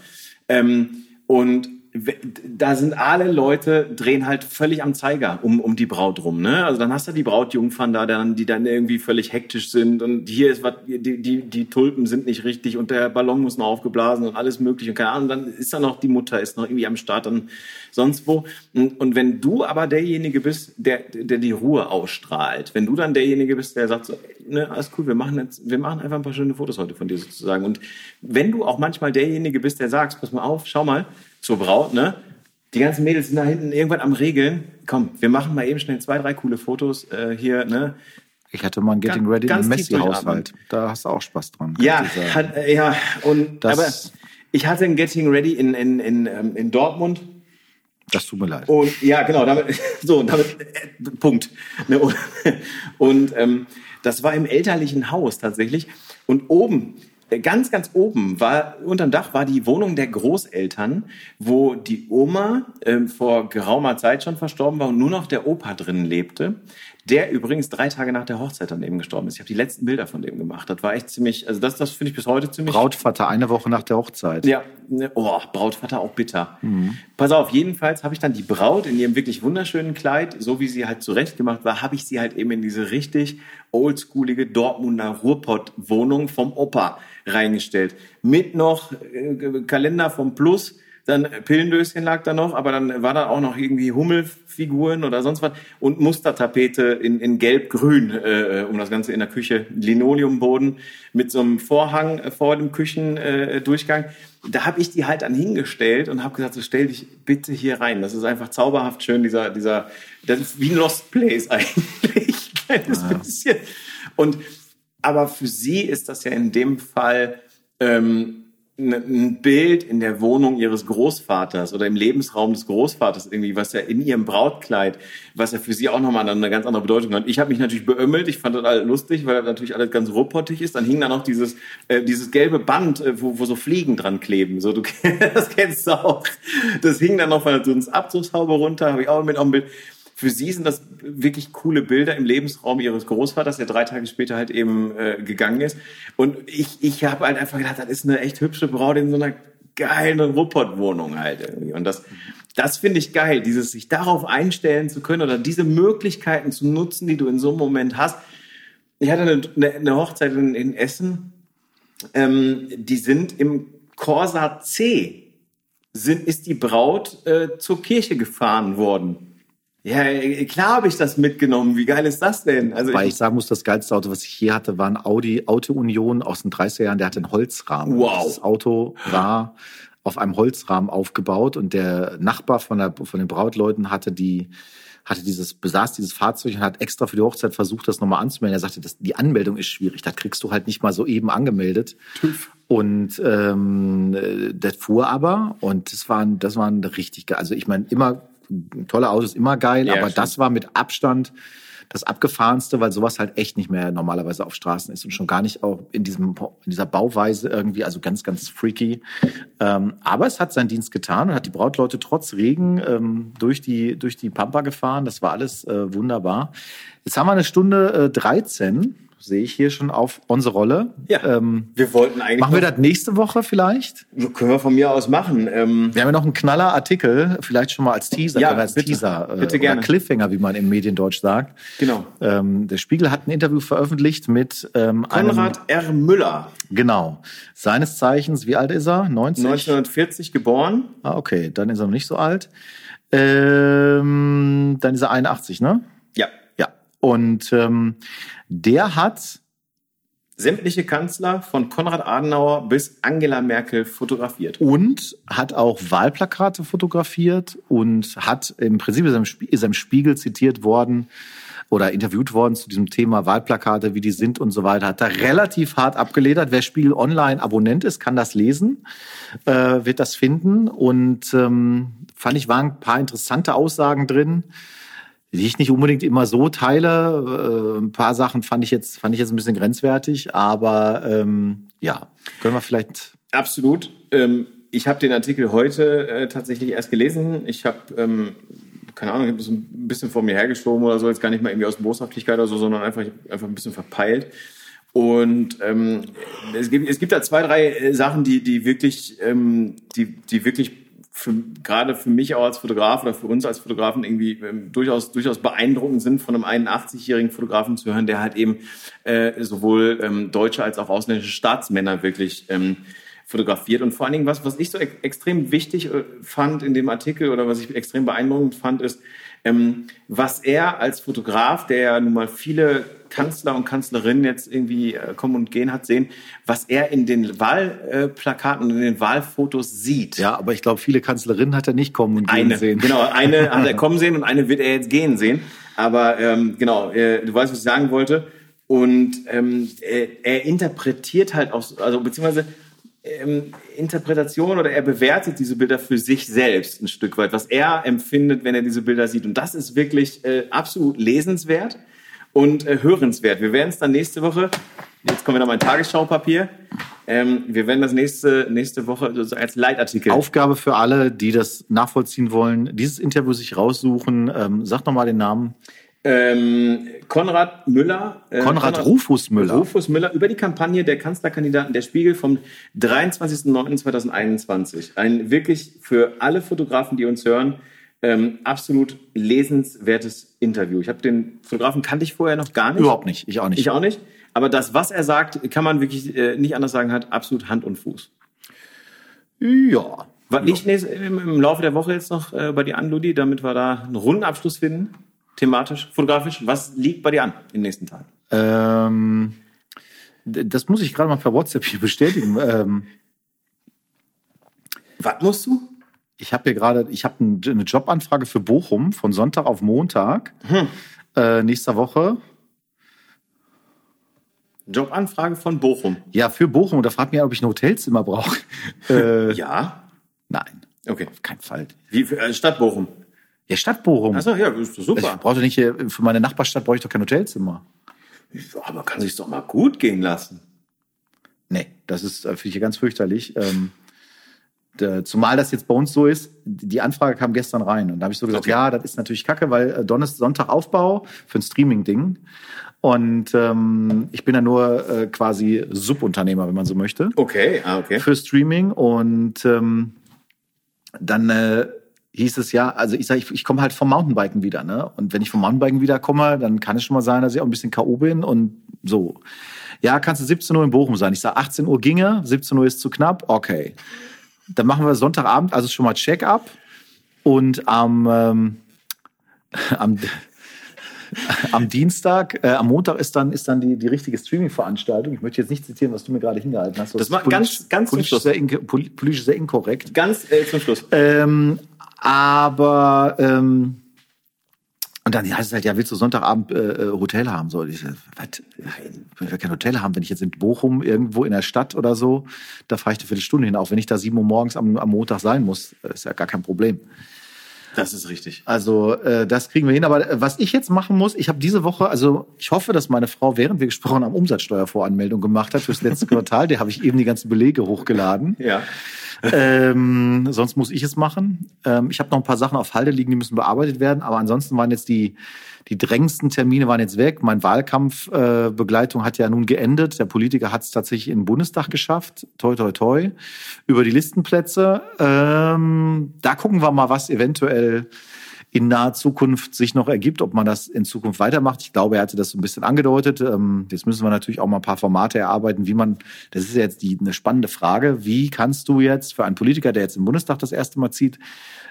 Ähm, und da sind alle Leute drehen halt völlig am Zeiger um, um die Braut rum. Ne? Also dann hast du die Brautjungfern da, dann, die dann irgendwie völlig hektisch sind und hier ist was, die, die, die Tulpen sind nicht richtig und der Ballon muss noch aufgeblasen und alles mögliche und keine Ahnung. Dann ist da noch die Mutter, ist noch irgendwie am Start dann sonst wo. Und, und wenn du aber derjenige bist, der, der die Ruhe ausstrahlt, wenn du dann derjenige bist, der sagt so, ne, alles cool, wir machen jetzt, wir machen einfach ein paar schöne Fotos heute von dir sozusagen. Und wenn du auch manchmal derjenige bist, der sagst, pass mal auf, schau mal, zur Braut, ne? Die ganzen Mädels sind da hinten irgendwann am Regeln. Komm, wir machen mal eben schnell zwei, drei coole Fotos äh, hier, ne? ich hatte mal ein Getting Ready im tief Messi-Haushalt. Da hast du auch Spaß dran. Ja, hat, äh, ja, und Das- aber ich hatte ein Getting Ready in, in, in, ähm, in Dortmund. das tut mir leid. Und ja, genau, damit, so, damit, äh, Punkt. Ne, und und ähm, das war im elterlichen Haus tatsächlich. Und oben, ganz, ganz oben war, unterm Dach war die Wohnung der Großeltern, wo die Oma ähm, vor geraumer Zeit schon verstorben war und nur noch der Opa drin lebte. Der übrigens drei Tage nach der Hochzeit dann eben gestorben ist. Ich habe die letzten Bilder von dem gemacht. Das war echt ziemlich, also das, das finde ich bis heute ziemlich Brautvater eine Woche nach der Hochzeit. ja, ne, oh, Brautvater auch bitter. Pass auf, jedenfalls habe ich dann die Braut in ihrem wirklich wunderschönen Kleid, so wie sie halt zurechtgemacht war, habe ich sie halt eben in diese richtig oldschoolige Dortmunder Ruhrpott-Wohnung vom Opa reingestellt. Mit noch äh, Kalender vom Plus, dann Pillendöschen lag da noch, aber dann war da auch noch irgendwie Hummelfiguren oder sonst was und Mustertapete in, in gelb-grün, äh, um das Ganze in der Küche, Linoleumboden mit so einem Vorhang äh, vor dem Küchendurchgang. Äh, Durchgang. da habe ich die halt dann hingestellt und habe gesagt, so stell dich bitte hier rein. Das ist einfach zauberhaft schön, dieser, dieser, das ist wie ein Lost Place eigentlich, kleines bisschen. Und aber für sie ist das ja in dem Fall ähm, ein- ein Bild in der Wohnung ihres Großvaters oder im Lebensraum des Großvaters irgendwie, was ja in ihrem Brautkleid, was ja für sie auch nochmal eine ganz andere Bedeutung hat. Ich habe mich natürlich beömmelt, ich fand das alles lustig, weil das natürlich alles ganz ruppottig ist. Dann hing da noch dieses, äh, dieses gelbe Band, äh, wo, wo so Fliegen dran kleben. So, du, das kennst du auch. Das hing dann noch von so ins Abzugshaube runter, habe ich auch mit auf dem Bild. Für sie sind das wirklich coole Bilder im Lebensraum ihres Großvaters, der drei Tage später halt eben äh, gegangen ist. Und ich, ich habe halt einfach gedacht, das ist eine echt hübsche Braut in so einer geilen Ruppert-Wohnung halt irgendwie. Und das, das finde ich geil, dieses sich darauf einstellen zu können oder diese Möglichkeiten zu nutzen, die du in so einem Moment hast. Ich hatte eine, eine, Hochzeit in, in Essen, ähm, die sind im Corsa C, sind, ist die Braut äh, zur Kirche gefahren worden. Ja, klar habe ich das mitgenommen. Wie geil ist das denn? Also Weil ich, ich sagen muss, das geilste Auto, was ich hier hatte, war ein Audi Auto Union aus den 30er Jahren. Der hatte einen Holzrahmen. Wow. Das Auto war auf einem Holzrahmen aufgebaut und der Nachbar von, der, von den Brautleuten hatte die hatte dieses besaß dieses Fahrzeug und hat extra für die Hochzeit versucht, das nochmal anzumelden. Er sagte, das, die Anmeldung ist schwierig, das kriegst du halt nicht mal so eben angemeldet. Und ähm, äh, das fuhr aber und das waren das waren richtig geil. Also ich meine immer tolle Autos immer geil, Ja, aber stimmt. das war mit Abstand das abgefahrenste, weil sowas halt echt nicht mehr normalerweise auf Straßen ist und schon gar nicht auch in diesem in dieser Bauweise irgendwie, also ganz ganz freaky. Ähm, aber es hat seinen Dienst getan und hat die Brautleute trotz Regen ähm, durch die durch die Pampa gefahren. Das war alles äh, wunderbar. Jetzt haben wir eine Stunde äh, 13 sehe ich hier schon auf unsere Rolle. Ja. Ähm, wir wollten eigentlich. Machen wir das nächste Woche vielleicht? Können wir von mir aus machen. Ähm, wir haben ja noch einen knaller Artikel, vielleicht schon mal als Teaser, ja, als bitte, Teaser äh, bitte gerne. Cliffhanger, wie man im Mediendeutsch sagt. Genau. Ähm, der Spiegel hat ein Interview veröffentlicht mit ähm, Konrad einem, R. Müller. Genau. Seines Zeichens, wie alt ist er? 90? 1940 geboren. Ah, okay, dann ist er noch nicht so alt. Ähm, dann ist er 81, ne? Ja. Ja. Und ähm, der hat sämtliche Kanzler von Konrad Adenauer bis Angela Merkel fotografiert. Und hat auch Wahlplakate fotografiert und hat im Prinzip ist er im Spiegel zitiert worden oder interviewt worden zu diesem Thema Wahlplakate, wie die sind und so weiter. Hat da relativ hart abgeledert. Wer Spiegel Online Abonnent ist, kann das lesen, äh, wird das finden. Und ähm, fand ich, waren ein paar interessante Aussagen drin die ich nicht unbedingt immer so teile. Äh, ein paar Sachen fand ich jetzt, fand ich jetzt ein bisschen grenzwertig, aber ähm, ja, können wir vielleicht. Absolut. Ähm, ich habe den Artikel heute äh, tatsächlich erst gelesen. Ich habe, ähm, keine Ahnung, ich habe das ein bisschen vor mir hergeschoben oder so, jetzt gar nicht mal irgendwie aus Boshaftigkeit oder so, sondern einfach, einfach ein bisschen verpeilt. Und ähm, es, gibt, es gibt da zwei, drei äh, Sachen, die, die wirklich, ähm, die, die wirklich für, gerade für mich auch als Fotograf oder für uns als Fotografen irgendwie ähm, durchaus, durchaus beeindruckend sind, von einem 81-jährigen Fotografen zu hören, der halt eben äh, sowohl ähm, deutsche als auch ausländische Staatsmänner wirklich ähm, fotografiert. Und vor allen Dingen, was, was ich so ex extrem wichtig äh, fand in dem Artikel oder was ich extrem beeindruckend fand, ist, ähm, was er als Fotograf, der ja nun mal viele Kanzler und Kanzlerinnen jetzt irgendwie äh, kommen und gehen hat, sehen, was er in den Wahlplakaten und in den Wahlfotos sieht. Ja, aber ich glaube, viele Kanzlerinnen hat er nicht kommen und gehen eine, sehen. Genau, eine hat er kommen sehen und eine wird er jetzt gehen sehen. Aber ähm, genau, äh, du weißt, was ich sagen wollte. Und ähm, er, er interpretiert halt auch, also beziehungsweise ähm, Interpretation oder er bewertet diese Bilder für sich selbst ein Stück weit, was er empfindet, wenn er diese Bilder sieht. Und das ist wirklich äh, absolut lesenswert und äh, hörenswert. Wir werden es dann nächste Woche, jetzt kommen wir noch mein Tagesschaupapier, ähm, wir werden das nächste, nächste Woche also als Leitartikel. Aufgabe für alle, die das nachvollziehen wollen, dieses Interview sich raussuchen. Ähm, sag noch mal den Namen. Ähm, Konrad Müller. Äh, Konrad, Konrad Rufus Müller. Rufus Müller über die Kampagne der Kanzlerkandidaten der Spiegel vom 23.09.2021. Ein wirklich für alle Fotografen, die uns hören, ähm, absolut lesenswertes Interview. Ich habe den Fotografen kannte ich vorher noch gar nicht. Überhaupt nicht, ich auch nicht. Ich auch nicht. Aber das, was er sagt, kann man wirklich äh, nicht anders sagen, hat absolut Hand und Fuß. Ja. Was liegt im, im Laufe der Woche jetzt noch äh, bei dir an, Ludi, damit wir da einen runden Abschluss finden? thematisch, fotografisch? Was liegt bei dir an in den nächsten Tagen? Ähm, das muss ich gerade mal per WhatsApp hier bestätigen. ähm, Was musst du? Ich habe hier gerade, ich habe eine Jobanfrage für Bochum von Sonntag auf Montag hm. äh, nächster Woche. Jobanfrage von Bochum. Ja, für Bochum. Und da fragt mich, ob ich ein Hotelzimmer brauche. Äh, ja. Nein. Okay. Auf keinen Fall. Wie für, äh, Stadt Bochum? Ja, Stadt Bochum. Achso, ja, ist super. Ich brauche nicht hier, für meine Nachbarstadt brauche ich doch kein Hotelzimmer. Aber kann sich doch mal gut gehen lassen. Nee, das ist, äh, finde ich ganz fürchterlich. Ähm, der, zumal das jetzt bei uns so ist, die Anfrage kam gestern rein. Und da habe ich so gesagt, okay. ja, das ist natürlich kacke, weil äh, Donnerstag, Sonntag Aufbau für ein Streaming-Ding. Und ähm, ich bin ja nur äh, quasi Subunternehmer, wenn man so möchte. Okay, ah, okay. Für Streaming. Und ähm, dann äh, hieß es ja, also ich sage, ich, ich komme halt vom Mountainbiken wieder, ne? Und wenn ich vom Mountainbiken wiederkomme, dann kann es schon mal sein, dass ich auch ein bisschen K.O. bin und so. Ja, kannst du 17 Uhr in Bochum sein? Ich sage, 18 Uhr ginge, 17 Uhr ist zu knapp, okay. Dann machen wir Sonntagabend, also schon mal Check-up und am, ähm, am am Dienstag, äh, am Montag ist dann, ist dann die, die richtige Streaming-Veranstaltung. Ich möchte jetzt nicht zitieren, was du mir gerade hingehalten hast. Das, das war ganz, ganz politisch sehr, politisch sehr inkorrekt. Ganz äh, zum Schluss. Ähm, aber ähm, und dann heißt es halt, ja, willst du Sonntagabend äh, äh Hotel haben? So, ich, was? Nein, ich will kein Hotel haben, wenn ich jetzt in Bochum irgendwo in der Stadt oder so, da fahre ich eine Viertelstunde hin, auch wenn ich da sieben Uhr morgens am, am Montag sein muss, ist ja gar kein Problem. Das ist richtig. Also äh, das kriegen wir hin. Aber äh, was ich jetzt machen muss, ich habe diese Woche, also ich hoffe, dass meine Frau, während wir gesprochen haben, Umsatzsteuervoranmeldung gemacht hat fürs letzte Quartal. Der habe ich eben die ganzen Belege hochgeladen. Ja. Ähm, sonst muss ich es machen. Ähm, ich habe noch ein paar Sachen auf Halde liegen, die müssen bearbeitet werden. Aber ansonsten waren jetzt die die drängendsten Termine waren jetzt weg. Mein Wahlkampfbegleitung äh, hat ja nun geendet. Der Politiker hat es tatsächlich in den Bundestag geschafft. Toi, toi, toi. Über die Listenplätze. Ähm, da gucken wir mal, was eventuell in naher Zukunft sich noch ergibt, ob man das in Zukunft weitermacht. Ich glaube, er hatte das so ein bisschen angedeutet. Ähm, jetzt müssen wir natürlich auch mal ein paar Formate erarbeiten, wie man, das ist jetzt die, eine spannende Frage, wie kannst du jetzt für einen Politiker, der jetzt im Bundestag das erste Mal zieht,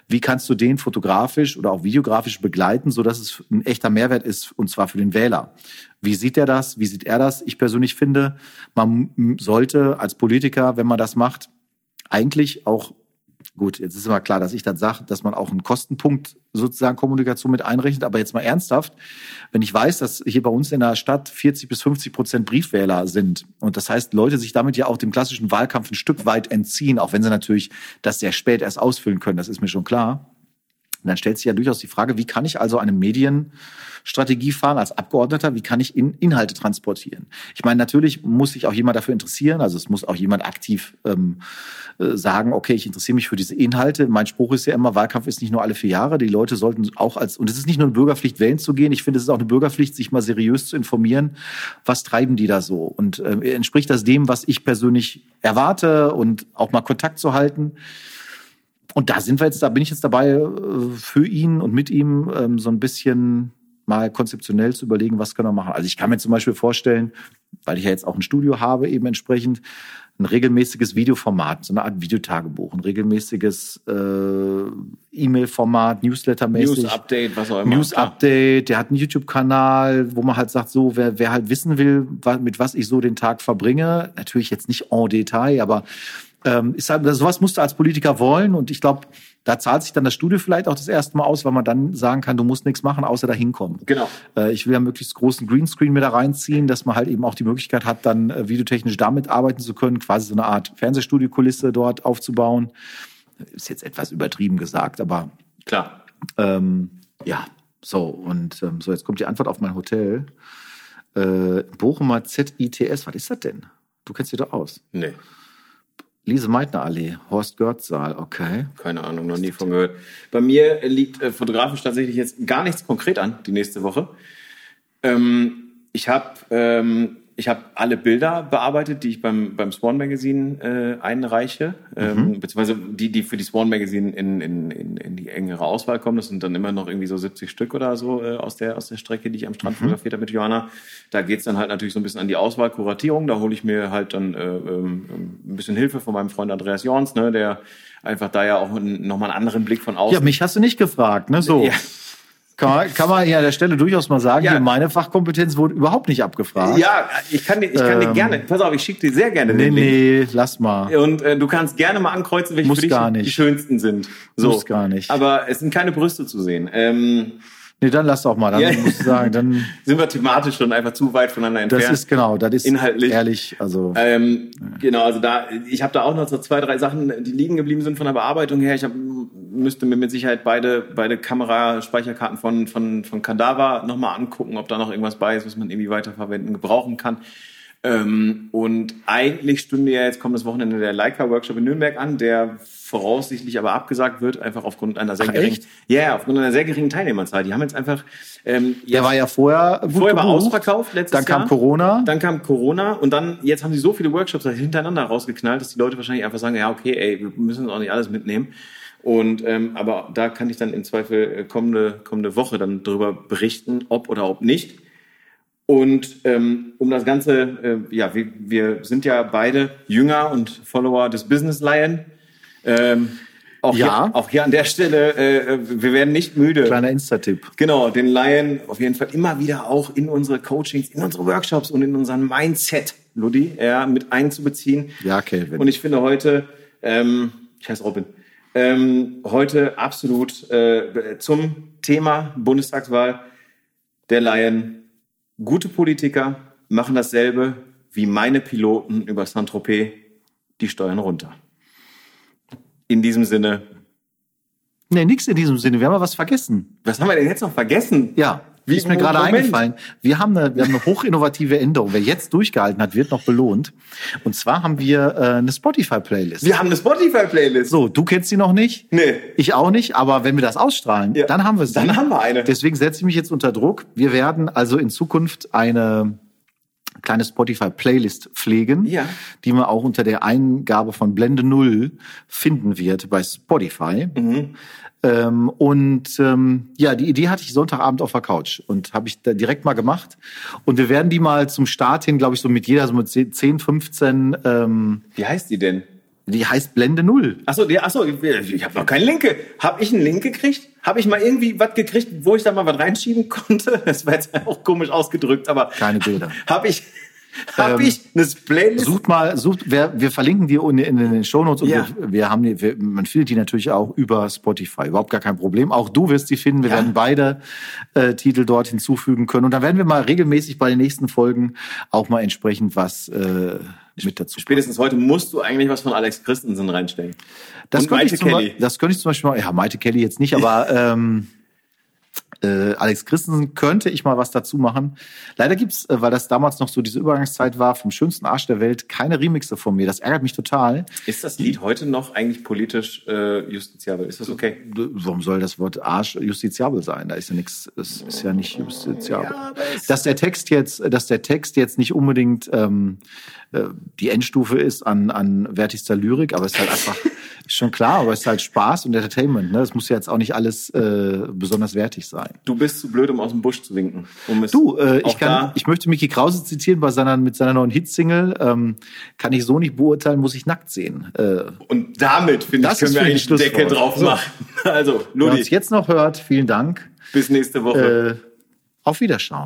wie kannst du den fotografisch oder auch videografisch begleiten, so dass es ein echter Mehrwert ist, und zwar für den Wähler? Wie sieht er das? Wie sieht er das? Ich persönlich finde, man sollte als Politiker, wenn man das macht, eigentlich auch Gut, jetzt ist immer klar, dass ich dann sage, dass man auch einen Kostenpunkt sozusagen Kommunikation mit einrechnet. Aber jetzt mal ernsthaft, wenn ich weiß, dass hier bei uns in der Stadt 40 bis 50 Prozent Briefwähler sind und das heißt, Leute sich damit ja auch dem klassischen Wahlkampf ein Stück weit entziehen, auch wenn sie natürlich das sehr spät erst ausfüllen können, das ist mir schon klar. Dann stellt sich ja durchaus die Frage, wie kann ich also eine Medienstrategie fahren als Abgeordneter? Wie kann ich in Inhalte transportieren? Ich meine, natürlich muss sich auch jemand dafür interessieren. Also es muss auch jemand aktiv ähm, äh, sagen, okay, ich interessiere mich für diese Inhalte. Mein Spruch ist ja immer, Wahlkampf ist nicht nur alle vier Jahre. Die Leute sollten auch als, und es ist nicht nur eine Bürgerpflicht, wählen zu gehen. Ich finde, es ist auch eine Bürgerpflicht, sich mal seriös zu informieren. Was treiben die da so? Und äh, entspricht das dem, was ich persönlich erwarte und auch mal Kontakt zu halten? Und da sind wir jetzt, da bin ich jetzt dabei, äh, für ihn und mit ihm ähm, so ein bisschen mal konzeptionell zu überlegen, was können wir machen. Also ich kann mir zum Beispiel vorstellen, weil ich ja jetzt auch ein Studio habe, eben entsprechend, ein regelmäßiges Videoformat, so eine Art Videotagebuch, ein regelmäßiges äh, E-Mail-Format, Newsletter-mäßig. News-Update, was auch immer. News-Update, der hat einen YouTube-Kanal, wo man halt sagt, so, wer, wer halt wissen will, mit was ich so den Tag verbringe, natürlich jetzt nicht en Detail, aber ähm, ist halt, sowas musst du als Politiker wollen und ich glaube, da zahlt sich dann das Studio vielleicht auch das erste Mal aus, weil man dann sagen kann, du musst nichts machen, außer da hinkommen. Genau. Äh, ich will ja möglichst großen Greenscreen mit da reinziehen, dass man halt eben auch die Möglichkeit hat, dann äh, videotechnisch damit arbeiten zu können, quasi so eine Art Fernsehstudio-Kulisse dort aufzubauen. Ist jetzt etwas übertrieben gesagt, aber klar. Ähm, ja, so und ähm, so jetzt kommt die Antwort auf mein Hotel. Äh, Bochumer ZITS, was ist das denn? Du kennst dich doch aus. Nee. Lise-Meitner-Allee, Horst Görz-Saal, okay. Keine Ahnung, noch nie von gehört. Bei mir liegt äh, fotografisch tatsächlich jetzt gar nichts konkret an, die nächste Woche. Ähm, ich habe ähm, ich habe alle Bilder bearbeitet, die ich beim, beim Swan Magazine äh, einreiche, ähm, mhm. beziehungsweise die, die für die Swan Magazine in, in, in, in die engere Auswahl kommen. Das sind dann immer noch irgendwie so 70 Stück oder so äh, aus, der, aus der Strecke, die ich am Strand mhm. fotografiert habe mit Johanna. Da geht's dann halt natürlich so ein bisschen an die Auswahl, Kuratierung. Da hole ich mir halt dann äh, ähm, ein bisschen Hilfe von meinem Freund Andreas Jorns, ne, der einfach da ja auch nochmal einen anderen Blick von außen. Ja, mich hast du nicht gefragt, ne? So. Ja. Kann man, kann man hier an der Stelle durchaus mal sagen, ja. meine Fachkompetenz wurde überhaupt nicht abgefragt. Ja, ich kann dir, ich kann ähm, dir gerne, pass auf, ich schicke dir sehr gerne nee, den Link. Nee, lass mal. Und äh, du kannst gerne mal ankreuzen, welche Muss für dich die schönsten sind. So. Muss gar nicht. Aber es sind keine Brüste zu sehen. Ähm, Nee, dann lass doch mal. Dann ja. muss ich sagen, dann sind wir thematisch schon einfach zu weit voneinander entfernt. Das ist genau, das ist inhaltlich ehrlich. Also ähm, ja. genau, also da ich habe da auch noch so zwei, drei Sachen, die liegen geblieben sind von der Bearbeitung her. Ich hab, müsste mir mit Sicherheit beide beide Kameraspeicherkarten von von von Kadaver nochmal angucken, ob da noch irgendwas bei ist, was man irgendwie weiterverwenden, gebrauchen kann. Ähm, und eigentlich stünde ja jetzt kommt das Wochenende der Leica-Workshop in Nürnberg an, der voraussichtlich aber abgesagt wird, einfach aufgrund einer sehr Ach, geringen, ja, yeah, aufgrund einer sehr geringen Teilnehmerzahl. Die haben jetzt einfach, ähm, der war ja vorher gut vorher gebucht. war ausverkauft letztes Dann kam Jahr. Corona. Dann kam Corona und dann jetzt haben sie so viele Workshops hintereinander rausgeknallt, dass die Leute wahrscheinlich einfach sagen, ja okay, ey, wir müssen uns auch nicht alles mitnehmen. Und ähm, aber da kann ich dann im Zweifel äh, kommende kommende Woche dann darüber berichten, ob oder ob nicht. Und ähm, um das Ganze, äh, ja, wir, wir sind ja beide Jünger und Follower des Business Lion. Ähm, auch, ja. hier, auch hier an der Stelle, äh, wir werden nicht müde. Kleiner Insta-Tipp. Genau, den Lion auf jeden Fall immer wieder auch in unsere Coachings, in unsere Workshops und in unseren Mindset, Ludi, ja, mit einzubeziehen. Ja, Kelvin. Und ich finde heute, ähm, ich heiße Robin, ähm, heute absolut äh, zum Thema Bundestagswahl der Lion Gute Politiker machen dasselbe wie meine Piloten über Saint-Tropez, die steuern runter. In diesem Sinne, Nee, nix in diesem Sinne. Wir haben ja was vergessen. Was haben wir denn jetzt noch vergessen? Ja, wie ist mir gerade eingefallen. Wir haben, eine, wir haben eine hochinnovative Änderung. Wer jetzt durchgehalten hat, wird noch belohnt. Und zwar haben wir äh, eine Spotify-Playlist. Wir haben eine Spotify-Playlist. So, du kennst sie noch nicht. Nee. Ich auch nicht, aber wenn wir das ausstrahlen, Ja. dann haben wir sie. Dann haben wir eine. Deswegen setze ich mich jetzt unter Druck. Wir werden also in Zukunft eine kleine Spotify-Playlist pflegen, Ja. die man auch unter der Eingabe von Blende Null finden wird bei Spotify. Mhm. Ähm, und ähm, ja, die Idee hatte ich Sonntagabend auf der Couch und habe ich da direkt mal gemacht. Und wir werden die mal zum Start hin, glaube ich, so mit jeder, so mit 10, 15, ähm, Wie heißt die denn? die heißt Blende Null. Achso, achso, ich, ich habe noch keinen Link. ge- Hab ich einen Link gekriegt? Habe ich mal irgendwie was gekriegt, wo ich da mal was reinschieben konnte? Das war jetzt auch komisch ausgedrückt, aber Keine Bilder. habe ich, hab Ähm, ich eine Playlist? Sucht mal, sucht, wer, wir verlinken die in, in den Shownotes und Ja. wir, wir haben die, wir, man findet die natürlich auch über Spotify. Überhaupt gar kein Problem. Auch du wirst die finden. Wir Ja. werden beide äh, Titel dort hinzufügen können. Und dann werden wir mal regelmäßig bei den nächsten Folgen auch mal entsprechend was äh, mit dazu. Spätestens heute musst du eigentlich was von Alex Christensen reinstellen. Das Und könnte, Maite ich zum, Kelly. Das könnte ich zum Beispiel mal, ja, Maite Kelly jetzt nicht, aber ähm, äh, Alex Christensen könnte ich mal was dazu machen. Leider gibt's, äh, weil das damals noch so diese Übergangszeit war, vom schönsten Arsch der Welt, keine Remixe von mir. Das ärgert mich total. Ist das Lied heute noch eigentlich politisch äh, justiziabel? Ist das okay? Warum soll das Wort Arsch justiziabel sein? Da ist ja nichts, es ist ja nicht justiziabel. Ja, dass der Text jetzt, dass der Text jetzt nicht unbedingt ähm, äh, die Endstufe ist an, an wertigster Lyrik, aber es ist halt einfach, schon klar, aber es ist halt Spaß und Entertainment. Ne? Es muss ja jetzt auch nicht alles äh, besonders wertig sein. Du bist zu blöd, um aus dem Busch zu winken. Um Du, äh, ich, kann, ich möchte Mickey Krause zitieren bei seiner, mit seiner neuen Hitsingle. Ähm, kann ich so nicht beurteilen, muss ich nackt sehen. Äh, und damit, finde ich, Das können wir eigentlich Deckel Schlusswort. drauf So. machen. Also, wer uns Ludi, jetzt noch hört, vielen Dank. bis nächste Woche. Äh, auf Wiederschauen.